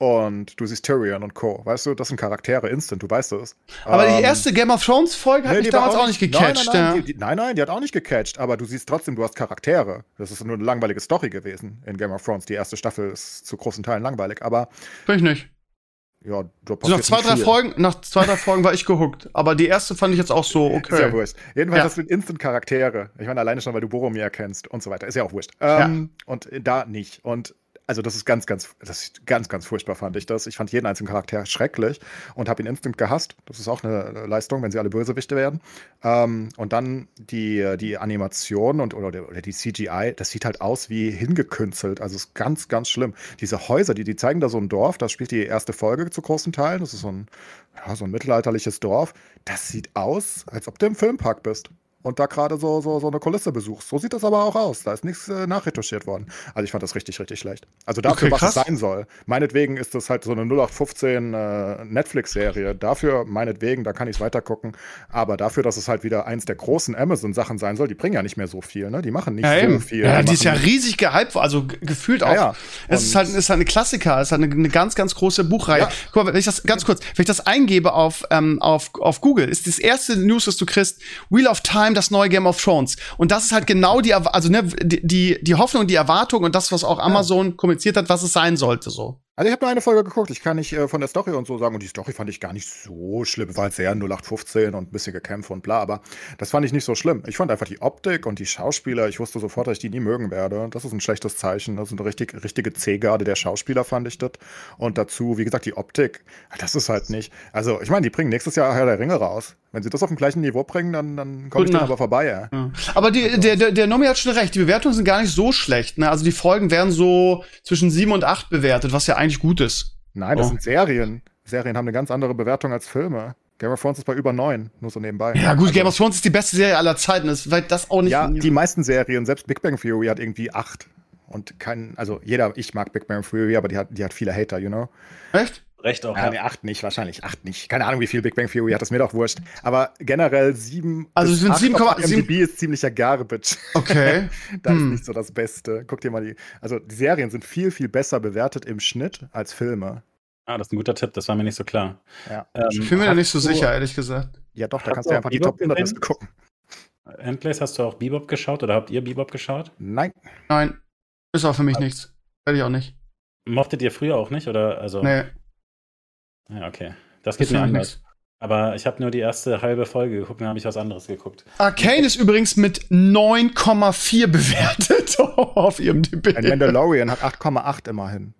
und du siehst Tyrion und Co. Weißt du, das sind Charaktere instant, du weißt es. Aber Ähm, die erste Game of Thrones Folge hat nee, mich damals auch nicht gecatcht. Nein, nein, ja. die, die, nein, nein, die hat auch nicht gecatcht, aber du siehst trotzdem, du hast Charaktere. Das ist nur eine langweilige Story gewesen in Game of Thrones. Die erste Staffel ist zu großen Teilen langweilig, aber Bin ich nicht. ja, da Also nach zwei, nicht drei viel. Folgen, nach zwei, drei Folgen war ich gehuckt. Aber die erste fand ich jetzt auch so Ist ja okay. wurscht. Jedenfalls Ja. hast du instant Charaktere. Ich meine, alleine schon, weil du Boromir kennst und so weiter. Ist ja auch wurscht. Ähm, Und da nicht. Und also das ist ganz, ganz, das ist ganz, ganz furchtbar, fand ich das. Ich fand jeden einzelnen Charakter schrecklich und habe ihn instant gehasst. Das ist auch eine Leistung, wenn sie alle Bösewichte werden. Ähm, und dann die, die Animation und oder, oder die CGI, das sieht halt aus wie hingekünstelt. Also ist ganz, ganz schlimm. Diese Häuser, die, die zeigen da so ein Dorf, da spielt die erste Folge zu großen Teilen. Das ist so ein, ja, so ein mittelalterliches Dorf. Das sieht aus, als ob du im Filmpark bist. Und da gerade so, so, so eine Kulisse besuchst. So sieht das aber auch aus. Da ist nichts äh, nachretuschiert worden. Also ich fand das richtig, richtig schlecht. Also dafür, Okay, was es sein soll. Meinetwegen ist das halt so eine 0815 äh, Netflix-Serie. Dafür, meinetwegen, da kann ich es weitergucken. Aber dafür, dass es halt wieder eins der großen Amazon-Sachen sein soll, die bringen ja nicht mehr so viel. Ne? Die machen nicht Ja, so eben. viel. ja die ist ja riesig gehypt, also ge- gefühlt auch. Ja, ja. Es ist halt, ist halt eine Klassiker, es ist halt eine, eine ganz, ganz große Buchreihe. Ja. Guck mal, wenn ich das ganz kurz, wenn ich das eingebe auf, ähm, auf, auf Google, ist das erste News, das du kriegst, Wheel of Time, das neue Game of Thrones. Und das ist halt genau die, also ne, die, die, die Hoffnung, die Erwartung und das, was auch Amazon kommuniziert hat, was es sein sollte, so. Also ich habe nur eine Folge geguckt. Ich kann nicht äh, von der Story und so sagen. Und die Story fand ich gar nicht so schlimm. War halt sehr 0815 und ein bisschen Gekämpfe und bla. Aber das fand ich nicht so schlimm. Ich fand einfach die Optik und die Schauspieler. Ich wusste sofort, dass ich die nie mögen werde. Das ist ein schlechtes Zeichen. Das ist eine richtig, richtige C-Garde der Schauspieler, fand ich das. Und dazu, wie gesagt, die Optik. Das ist halt nicht. Also ich meine, die bringen nächstes Jahr Herr der Ringe raus. Wenn sie das auf dem gleichen Niveau bringen, dann, dann komme ich Nacht. aber vorbei. Ja. Ja. Aber die, der, der, der Nomi hat schon recht, die Bewertungen sind gar nicht so schlecht. Ne? Also die Folgen werden so zwischen sieben und acht bewertet, was ja eigentlich gut ist. Nein, das Oh. sind Serien. Serien haben eine ganz andere Bewertung als Filme. Game of Thrones ist bei über neun, nur so nebenbei. Ja, gut, Also- Game of Thrones ist die beste Serie aller Zeiten. Das, weil das auch nicht. Ja, die meisten Serien, selbst Big Bang Theory hat irgendwie acht. Und kein, also jeder, ich mag Big Bang Theory, aber die hat, die hat viele Hater, you know? Echt? Recht auch. Ja, Ja, nee, acht nicht, wahrscheinlich acht nicht. Keine Ahnung, wie viel Big Bang Theory hat, ist mir doch wurscht. Aber generell sieben. Also sind acht 7, auf 7 IMDb ist ziemlicher Garbage. Okay. da Hm. ist nicht so das Beste. Guck dir mal die. Also die Serien sind viel, viel besser bewertet im Schnitt als Filme. ah, das ist ein guter Tipp, das war mir nicht so klar. Ja. Ähm, Ich bin mir da hast nicht so du- sicher, ehrlich gesagt. Ja, doch, da Hast kannst du einfach die Bebop Top 100 Liste gesehen? gucken. Endplace, hast du auch Bebop geschaut oder habt ihr Bebop geschaut? Nein. Nein. Ist auch für mich nichts. Werde ich auch nicht. Mochtet ihr früher auch nicht? Oder also. Nee. Ja, okay. Das geht mir anders. Aber ich habe nur die erste halbe Folge geguckt, dann habe ich was anderes geguckt. Arcane ist übrigens mit 9,4 bewertet auf IMDb. Ein Mandalorian hat 8,8 immerhin.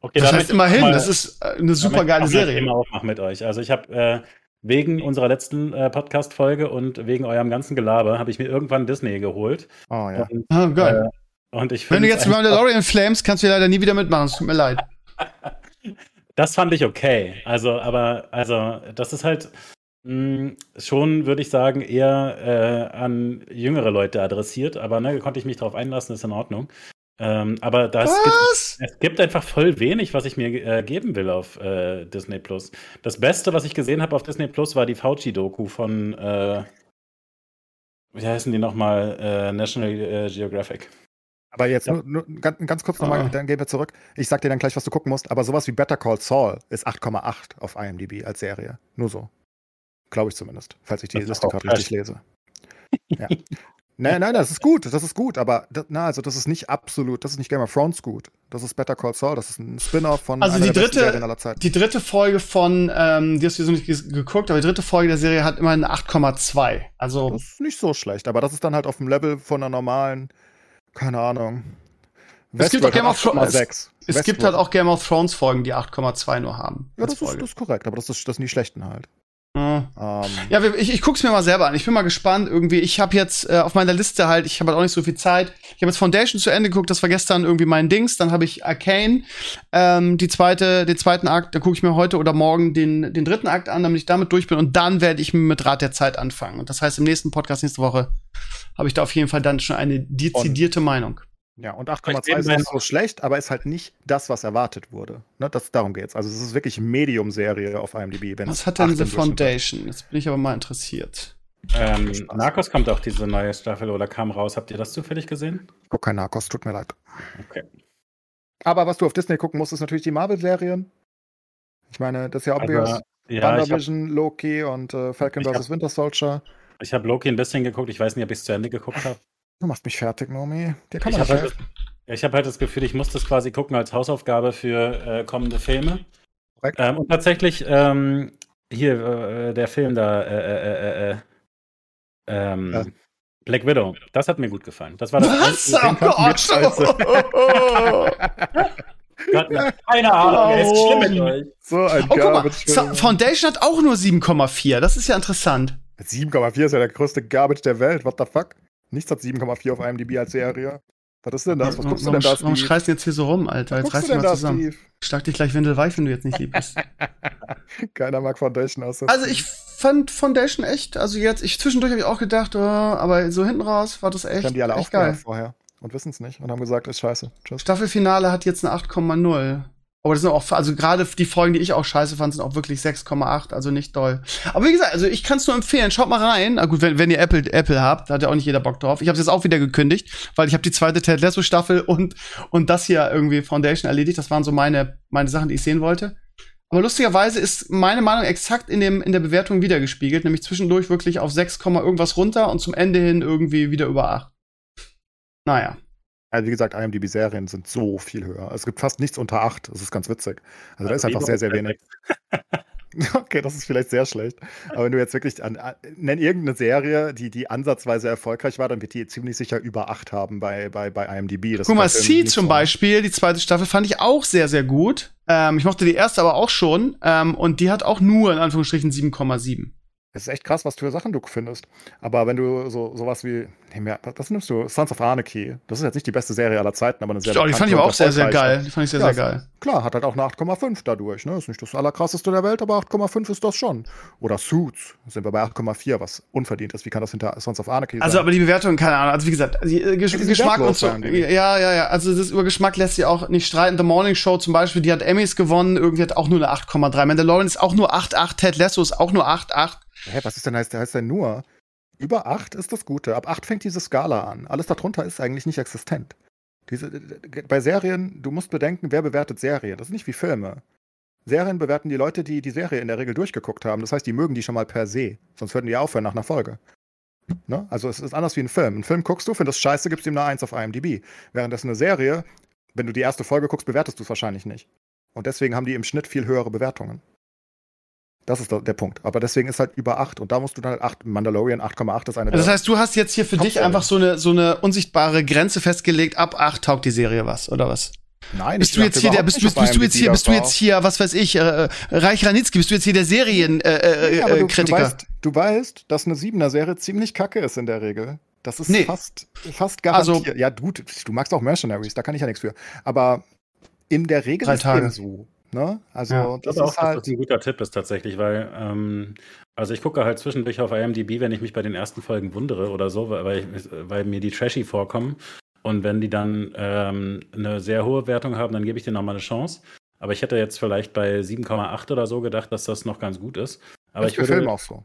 Okay, Das da heißt immerhin, mal- das ist äh, eine super geile ich auch Serie. Aufmachen mit euch. Also ich habe äh, wegen unserer letzten äh, Podcast-Folge und wegen eurem ganzen Gelaber habe ich mir irgendwann Disney geholt. Oh ja. Und, Ah, geil. äh, und ich Wenn du jetzt Mandalorian flames, kannst du leider nie wieder mitmachen. Es tut mir leid. Das fand ich okay. Also, aber, also, das ist halt mh, schon, würde ich sagen, eher äh, an jüngere Leute adressiert. Aber ne, konnte ich mich darauf einlassen, ist in Ordnung. Ähm, aber das gibt, es gibt einfach voll wenig, was ich mir äh, geben will auf äh, Disney Plus. Das Beste, was ich gesehen habe auf Disney Plus, war die Fauci-Doku von, äh, wie heißen die nochmal? Äh, National äh, Geographic. Aber jetzt Ja. nur, nur ganz, ganz kurz nochmal, Ah. dann gehen wir zurück. Ich sag dir dann gleich, was du gucken musst. Aber sowas wie Better Call Saul ist 8,8 auf IMDb als Serie. Nur so. Glaube ich zumindest, falls ich die Das Liste gerade richtig lese. Ja. nein, nein, das ist gut, das ist gut, aber das, na, also das ist nicht absolut, das ist nicht Game of Thrones gut. Das ist Better Call Saul, das ist ein Spin-off von Also einer die dritte- Serien aller Zeiten. Die dritte Folge von, ähm, die hast du so nicht geguckt, aber die dritte Folge der Serie hat immerhin eine 8,2. Also, Das ist nicht so schlecht, aber das ist dann halt auf dem Level von einer normalen, keine Ahnung. Es gibt auch Game of Thrones- 8,6. es gibt halt auch Game of Thrones Folgen, die 8,2 nur haben. Ja, das ist, das ist korrekt, aber das ist das sind die schlechten halt. Ja. Ähm, Ja, ich, ich guck's mir mal selber an. Ich bin mal gespannt. Irgendwie, ich habe jetzt äh, auf meiner Liste halt, ich habe halt auch nicht so viel Zeit. Ich habe jetzt Foundation zu Ende geguckt, das war gestern irgendwie mein Dings. Dann habe ich Arcane, ähm, die zweite, den zweiten Akt, da gucke ich mir heute oder morgen den, den dritten Akt an, damit ich damit durch bin. Und dann werde ich mit Rat der Zeit anfangen. Und das heißt, im nächsten Podcast nächste Woche habe ich da auf jeden Fall dann schon eine dezidierte Meinung. Ja, und Ich 8,2 ist nicht so schlecht, aber ist halt nicht das, was erwartet wurde. Ne, das, darum geht's. Also es ist wirklich Medium-Serie auf IMDb. Wenn Was hat denn The. Foundation? Jetzt bin ich aber mal interessiert. Ähm. Narcos kommt auch diese neue Staffel oder kam raus. Habt ihr das zufällig gesehen? Guck kein Narcos, tut mir leid. Okay. Aber was du auf Disney gucken musst, ist natürlich die Marvel-Serien. Ich meine, das ist ja obvious. Also, ja, WandaVision, Loki und äh, Falcon vs. Winter Soldier. ich habe Loki ein bisschen geguckt. Ich weiß nicht, ob ich es zu Ende geguckt habe. Du machst mich fertig, Nomi. Dir kann Ich man habe halt, helfen. das- ich hab halt das Gefühl, ich muss das quasi gucken als Hausaufgabe für äh, kommende Filme. Korrekt. Ähm, und tatsächlich, ähm, hier, äh, der Film da, äh, äh, äh, äh, ähm, Ja. Black Widow, das hat mir gut gefallen. Das war das Was? Oh Gott! Gott, keine Ahnung, ey, ist schlimm mit euch. So ein Oh, guck mal, Foundation hat auch nur 7,4. Das ist ja interessant. 7,4 ist ja der größte Garbage der Welt. What the fuck? Nichts hat 7,4 auf IMDb als Serie. Was ist denn das? Was guckst du denn da, warum, warum schreist du jetzt hier so rum, Alter? Was Jetzt reiß du dich mal da, zusammen. Steve? Ich schlag dich gleich windelweich, wenn du jetzt nicht lieb bist. Keiner mag Foundation außer Also ich fand Foundation echt, also jetzt, ich zwischendurch habe ich auch gedacht, oh, aber so hinten raus war das echt, Dann die alle echt geil. vorher und wissen es nicht und haben gesagt, ist scheiße. Tschüss. Staffelfinale hat jetzt eine 8,0. Aber das sind auch, also gerade die Folgen, die ich auch scheiße fand, sind auch wirklich 6,8, also nicht doll. Aber wie gesagt, also ich kann es nur empfehlen, schaut mal rein. Na gut, wenn, wenn ihr Apple, Apple habt, da hat ja auch nicht jeder Bock drauf. Ich habe jetzt auch wieder gekündigt, weil ich habe die zweite Ted Lasso Staffel und, und das hier irgendwie Foundation erledigt. Das waren so meine, meine Sachen, die ich sehen wollte. Aber lustigerweise ist meine Meinung exakt in, dem, in der Bewertung wiedergespiegelt, nämlich zwischendurch wirklich auf 6, irgendwas runter und zum Ende hin irgendwie wieder über 8. Naja. Also wie gesagt, IMDb-Serien sind so viel höher. Es gibt fast nichts unter 8. Das ist ganz witzig. Also da ist einfach sehr, sehr wenig. Okay, das ist vielleicht sehr schlecht. Aber wenn du jetzt wirklich an, nenn irgendeine Serie, die, die ansatzweise erfolgreich war, dann wird die ziemlich sicher über 8 haben bei, bei, bei IMDb. Das Guck ist mal, nicht zum so. Beispiel, die zweite Staffel, fand ich auch sehr, sehr gut. Ähm, ich mochte die erste aber auch schon. Ähm, und die hat auch nur in Anführungsstrichen 7,7. Es ist echt krass, was für Sachen du findest. Aber wenn du so sowas wie, nehm ja, was nimmst du? Sons of Anarchy. Das ist jetzt nicht die beste Serie aller Zeiten, aber eine sehr Oh, die fand ich aber auch sehr, sehr geil. Die fand ich sehr, Ja, sehr geil. Klar, hat halt auch eine 8,5 dadurch. Ne? Ist nicht das allerkrasseste der Welt, aber 8,5 ist das schon. Oder Suits sind wir bei 8,4, was unverdient ist. Wie kann das hinter Sons of Anarchy Also, sein? aber die Bewertung, keine Ahnung. Also, wie gesagt, die, äh, Gesch Ja, Geschmack und so. Ja, ja, ja. Also, das über Geschmack lässt sich auch nicht streiten. The Morning Show zum Beispiel, die hat Emmys gewonnen. Irgendwie hat auch nur eine 8,3. Mandalorian ist auch nur 8,8. Ted Lasso ist auch nur 8,8. Hä, was ist denn heißt, heißt denn nur? Über 8 ist das Gute. Ab 8 fängt diese Skala an. Alles darunter ist eigentlich nicht existent. Diese, bei Serien, du musst bedenken, wer bewertet Serien? Das ist nicht wie Filme. Serien bewerten die Leute, die die Serie in der Regel durchgeguckt haben. Das heißt, die mögen die schon mal per se. Sonst würden die aufhören nach einer Folge. Ne? Also es ist anders wie ein Film. Einen Film guckst du, findest scheiße, gibst ihm eine 1 auf IMDb. Während das eine Serie, wenn du die erste Folge guckst, bewertest du es wahrscheinlich nicht. Und deswegen haben die im Schnitt viel höhere Bewertungen. Das ist der Punkt. Aber deswegen ist halt über 8. Und da musst du dann halt 8. Mandalorian 8,8 ist eine Also, das heißt, du hast jetzt hier für dich einfach so eine, so eine unsichtbare Grenze festgelegt. Ab 8 taugt die Serie was, oder was? Nein, Bist du jetzt hier der, bist, bist, bist du jetzt hier, bist du jetzt hier, was weiß ich, äh, Reich Ranitzky, bist du jetzt hier der Serien-Kritiker? Äh, Ja, aber äh, du, du, Kritiker? weißt, du weißt, dass eine Siebener-Serie ziemlich kacke ist in der Regel. Das ist Nee. fast, fast Also- garantiert. ja, gut, du magst auch Mercenaries, da kann ich ja nichts für. Aber in der Regel Drei ist Tage. so. Ne? Also, Ja. Ich das glaube auch, ist dass halt. das ein guter Tipp ist tatsächlich, weil, ähm, also ich gucke halt zwischendurch auf IMDb, wenn ich mich bei den ersten Folgen wundere oder so, weil, ich, weil mir die trashy vorkommen. Und wenn die dann ähm, eine sehr hohe Wertung haben, dann gebe ich denen nochmal eine Chance. Aber ich hätte jetzt vielleicht bei 7,8 oder so gedacht, dass das noch ganz gut ist. Aber das ich ist würde, Filmen auch so.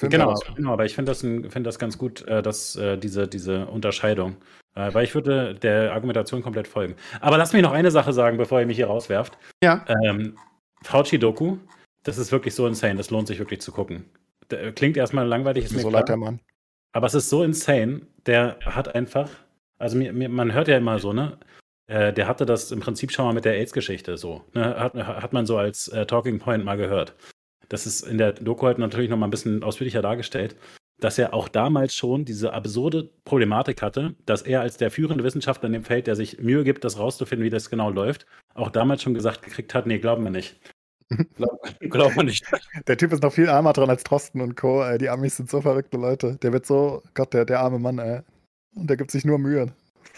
Genau, genau, aber ich finde das, find das ganz gut, äh, dass äh, diese, diese Unterscheidung. Äh, weil ich würde der Argumentation komplett folgen. Aber lass mich noch eine Sache sagen, bevor ihr mich hier rauswerft. Ja. Ähm, Fauci-Doku, das ist wirklich so insane, das lohnt sich wirklich zu gucken. Klingt erstmal langweilig, ist Mir so klar. leid der Mann. Aber es ist so insane, der hat einfach, also mir, mir, man hört ja immer so, ne? Der hatte das im Prinzip schon mal mit der AIDS-Geschichte so. Ne? Hat, hat man so als äh, Talking Point mal gehört. Das ist in der Doku halt natürlich noch mal ein bisschen ausführlicher dargestellt, dass er auch damals schon diese absurde Problematik hatte, dass er als der führende Wissenschaftler in dem Feld, der sich Mühe gibt, das rauszufinden, wie das genau läuft, auch damals schon gesagt gekriegt hat, nee, glauben wir nicht. Glaub, glauben wir nicht. Der Typ ist noch viel armer dran als Trosten und Co. Die Amis sind so verrückte Leute. Der wird so, Gott, der, der arme Mann, ey. Und der gibt sich nur Mühe.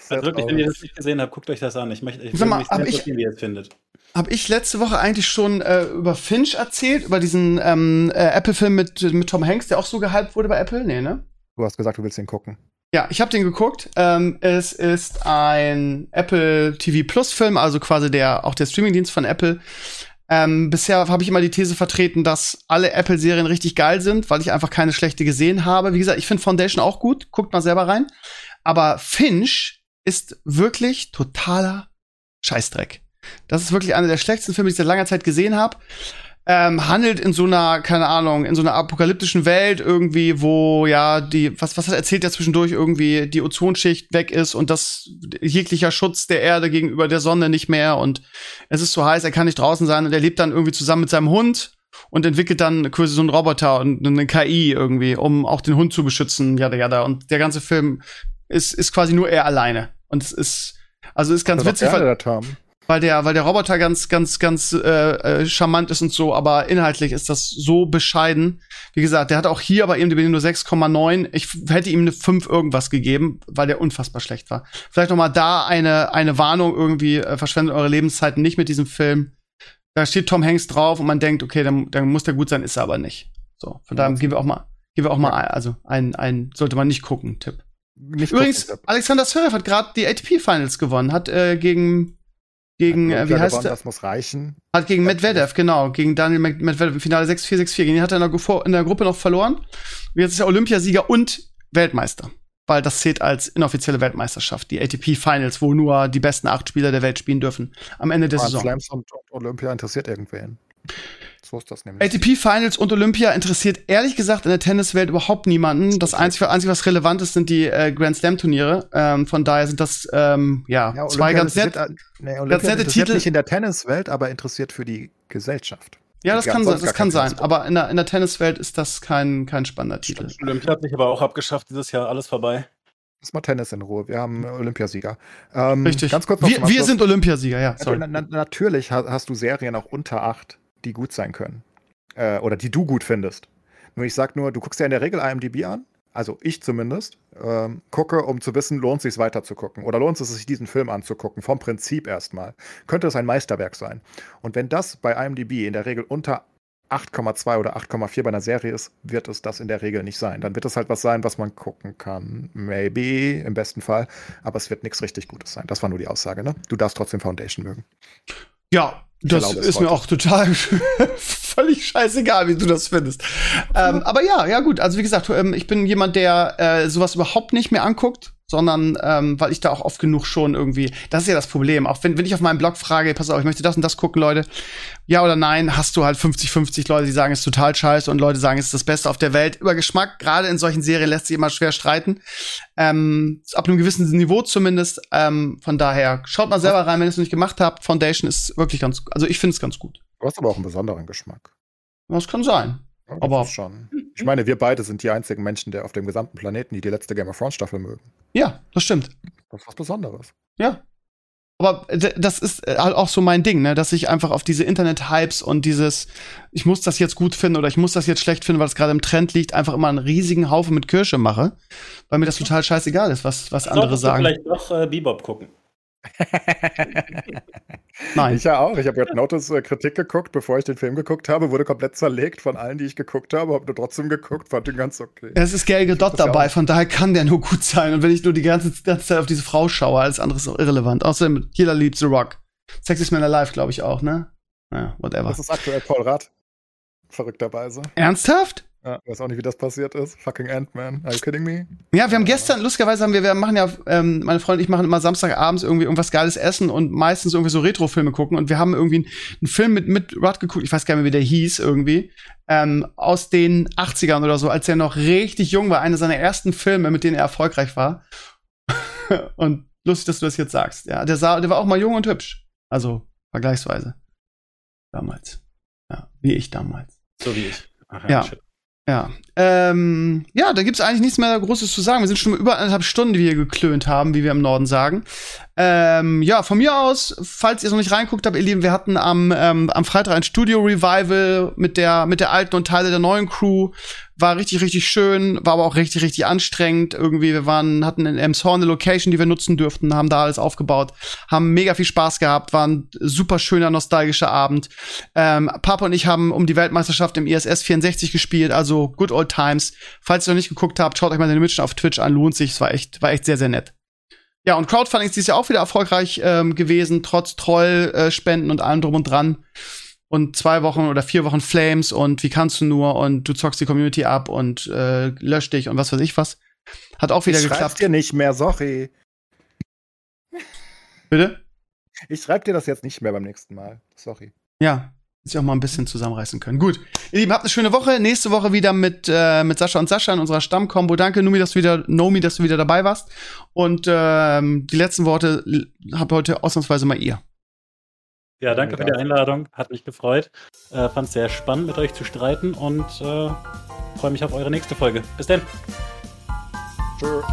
Also wirklich, wenn ihr das nicht gesehen habt, guckt euch das an. Ich möchte, ich Sag mal, hab ich- wie ihr es findet. Habe ich letzte Woche eigentlich schon äh, über Finch erzählt, über diesen ähm, äh, Apple-Film mit, mit Tom Hanks, der auch so gehypt wurde bei Apple? Nee, ne? Du hast gesagt, du willst den gucken. Ja, ich habe den geguckt. Ähm, es ist ein Apple TV Plus Film, also quasi der auch der Streamingdienst von Apple. Ähm, bisher habe ich immer die These vertreten, dass alle Apple-Serien richtig geil sind, weil ich einfach keine schlechte gesehen habe. Wie gesagt, ich finde Foundation auch gut. Guckt mal selber rein. Aber Finch ist wirklich totaler Scheißdreck. Das ist wirklich einer der schlechtesten Filme, die ich seit langer Zeit gesehen habe. Ähm, handelt in so einer, keine Ahnung, in so einer apokalyptischen Welt irgendwie, wo ja die, was, was hat erzählt er zwischendurch irgendwie, die Ozonschicht weg ist und das jeglicher Schutz der Erde gegenüber der Sonne nicht mehr und es ist so heiß, er kann nicht draußen sein und er lebt dann irgendwie zusammen mit seinem Hund und entwickelt dann quasi so einen Roboter und eine KI irgendwie, um auch den Hund zu beschützen, jada jada. Und der ganze Film ist, ist quasi nur er alleine. Und es ist, also ist ganz witzig, weil, weil, der, weil der Roboter ganz, ganz, ganz äh, äh, charmant ist und so, aber inhaltlich ist das so bescheiden. Wie gesagt, der hat auch hier bei ihm nur 6,9. Ich hätte ihm eine 5 irgendwas gegeben, weil der unfassbar schlecht war. Vielleicht noch mal da eine, eine Warnung irgendwie, äh, verschwendet eure Lebenszeiten nicht mit diesem Film da steht Tom Hanks drauf und man denkt, okay, dann, dann muss der gut sein, ist er aber nicht. So, von daher geben wir auch mal, geben wir auch mal, also ein, ein, sollte man nicht gucken, Tipp. Nicht Übrigens, Alexander Zverev hat gerade die ATP Finals gewonnen, hat äh, gegen gegen äh, wie heißt gewonnen? Das muss reichen. Hat gegen Medvedev, genau, gegen Daniel Medvedev im Finale 6-4 6-4 gegen den hat er in der, in der Gruppe noch verloren. Und jetzt ist er Olympiasieger und Weltmeister weil das zählt als inoffizielle Weltmeisterschaft, die ATP Finals, wo nur die besten acht Spieler der Welt spielen dürfen am Ende der Saison. Slams und Olympia interessiert irgendwen. So ist das nämlich. ATP Finals und Olympia interessiert ehrlich gesagt in der Tenniswelt überhaupt niemanden. Das Einzige, Einzige was relevant ist, sind die äh, Grand Slam Turniere. Ähm, von daher sind das ähm, ja, ja zwei ganz, nett, nee, ganz nette Titel. nicht in der Tenniswelt, aber interessiert für die Gesellschaft. Ja, das kann, das kann sein. Aber in der, in der Tenniswelt ist das kein, kein spannender Titel. Olympia hat sich aber auch abgeschafft dieses Jahr, alles vorbei. Lass mal Tennis in Ruhe. Wir haben Olympiasieger. Ähm, Richtig. Ganz kurz noch wir, wir sind Olympiasieger, ja. Sorry. Na, na, natürlich hast du Serien auch unter acht, die gut sein können. Äh, oder die du gut findest. Nur ich sag nur, du guckst ja in der Regel IMDb an also ich zumindest, ähm, gucke, um zu wissen, lohnt es sich weiter zu gucken oder lohnt es sich, diesen Film anzugucken, vom Prinzip erstmal. Könnte es ein Meisterwerk sein. Und wenn das bei IMDb in der Regel unter 8,2 oder 8,4 bei einer Serie ist, wird es das in der Regel nicht sein. Dann wird es halt was sein, was man gucken kann. Maybe, im besten Fall. Aber es wird nichts richtig Gutes sein. Das war nur die Aussage, ne? Du darfst trotzdem Foundation mögen. Ja, das ist mir auch total völlig scheißegal, wie du das findest. Ähm, aber ja, ja gut. Also wie gesagt, ähm, ich bin jemand, der äh, sowas überhaupt nicht mehr anguckt sondern ähm, weil ich da auch oft genug schon irgendwie, das ist ja das Problem, auch wenn, wenn ich auf meinem Blog frage, pass auf, ich möchte das und das gucken, Leute, ja oder nein, hast du halt 50, 50 Leute, die sagen, es ist total scheiße und Leute sagen, es ist das Beste auf der Welt. Über Geschmack, gerade in solchen Serien lässt sich immer schwer streiten. Ähm, ab einem gewissen Niveau zumindest. Ähm, von daher, schaut mal selber rein, wenn ihr es noch nicht gemacht habt. Foundation ist wirklich ganz, also ich finde es ganz gut. Du hast aber auch einen besonderen Geschmack. Das kann sein. Ja, aber schon. Ich meine, wir beide sind die einzigen Menschen, der auf dem gesamten Planeten, die die letzte Game of Thrones Staffel mögen. Ja, das stimmt. Das ist was Besonderes. Ja. Aber das ist äh, halt auch so mein Ding, ne, dass ich einfach auf diese Internet-Hypes und dieses, ich muss das jetzt gut finden oder ich muss das jetzt schlecht finden, weil es gerade im Trend liegt, einfach immer einen riesigen Haufen mit Kirsche mache, weil mir das total scheißegal ist, was, was andere sagen. vielleicht doch äh, Bebop gucken. Nein. Ich ja auch. Ich habe Red Notice äh, Kritik geguckt, bevor ich den Film geguckt habe, wurde komplett zerlegt von allen, die ich geguckt habe, habe nur trotzdem geguckt, fand den ganz okay. Es ist Gal Gadot dabei, von daher kann der nur gut sein. Und wenn ich nur die ganze, ganze Zeit auf diese Frau schaue, alles andere ist auch irrelevant. Außerdem, jeder liebt The Rock. Sexiest Man Alive, glaube ich auch, ne? Naja, whatever. Das ist aktuell Paul Rath. Verrückterweise. Ernsthaft? Ja, weiß auch nicht, wie das passiert ist. Fucking Ant-Man. Are you kidding me? Ja, wir haben gestern, lustigerweise haben wir, wir machen ja, ähm, meine Freundin und ich machen immer Samstagabends irgendwie irgendwas geiles essen und meistens irgendwie so Retro-Filme gucken und wir haben irgendwie einen, Film mit, mit Rod geguckt, ich weiß gar nicht mehr, wie der hieß irgendwie, ähm, aus den 80ern oder so, als er noch richtig jung war, einer seiner ersten Filme, mit denen er erfolgreich war. und lustig, dass du das jetzt sagst. Ja, der sah, der war auch mal jung und hübsch. Also, vergleichsweise. Damals. Ja, wie ich damals. So wie ich. Ach, ja. ja. Ja. Ähm, ja, da gibt's eigentlich nichts mehr Großes zu sagen. Wir sind schon über eineinhalb Stunden, die wir geklönt haben, wie wir im Norden sagen. Ähm, ja, von mir aus, falls ihr noch nicht reinguckt habt, ihr Lieben, wir hatten am, ähm, am Freitag ein Studio-Revival mit der, mit der alten und Teile der neuen Crew. War richtig, richtig schön, war aber auch richtig, richtig anstrengend. Irgendwie, wir waren, hatten in Emshorn eine Location, die wir nutzen durften, haben da alles aufgebaut, haben mega viel Spaß gehabt, war ein super schöner, nostalgischer Abend. Ähm, Papa und ich haben um die Weltmeisterschaft im ISS 64 gespielt, also good old times. Falls ihr noch nicht geguckt habt, schaut euch mal den Mission auf Twitch an, lohnt sich, es war echt, war echt sehr, sehr nett. Ja, und Crowdfunding ist dieses Jahr auch wieder erfolgreich ähm, gewesen, trotz Trollspenden äh, und allem drum und dran und zwei Wochen oder vier Wochen Flames und wie kannst du nur und du zockst die Community ab und äh, löscht dich und was weiß ich was. Hat auch wieder ich geklappt. dir nicht mehr, sorry. Bitte? Ich schreibe dir das jetzt nicht mehr beim nächsten Mal. Sorry. Ja, sich auch mal ein bisschen zusammenreißen können. Gut. Ihr Lieben, habt eine schöne Woche. Nächste Woche wieder mit, äh, mit Sascha und Sascha in unserer Stammkombo. Danke, Numi, dass du wieder, Nomi, dass du wieder dabei warst. Und ähm, die letzten Worte habt heute ausnahmsweise mal ihr. Ja, danke für die Einladung. Hat mich gefreut. Äh, Fand es sehr spannend, mit euch zu streiten und äh, freue mich auf eure nächste Folge. Bis dann. Tschüss.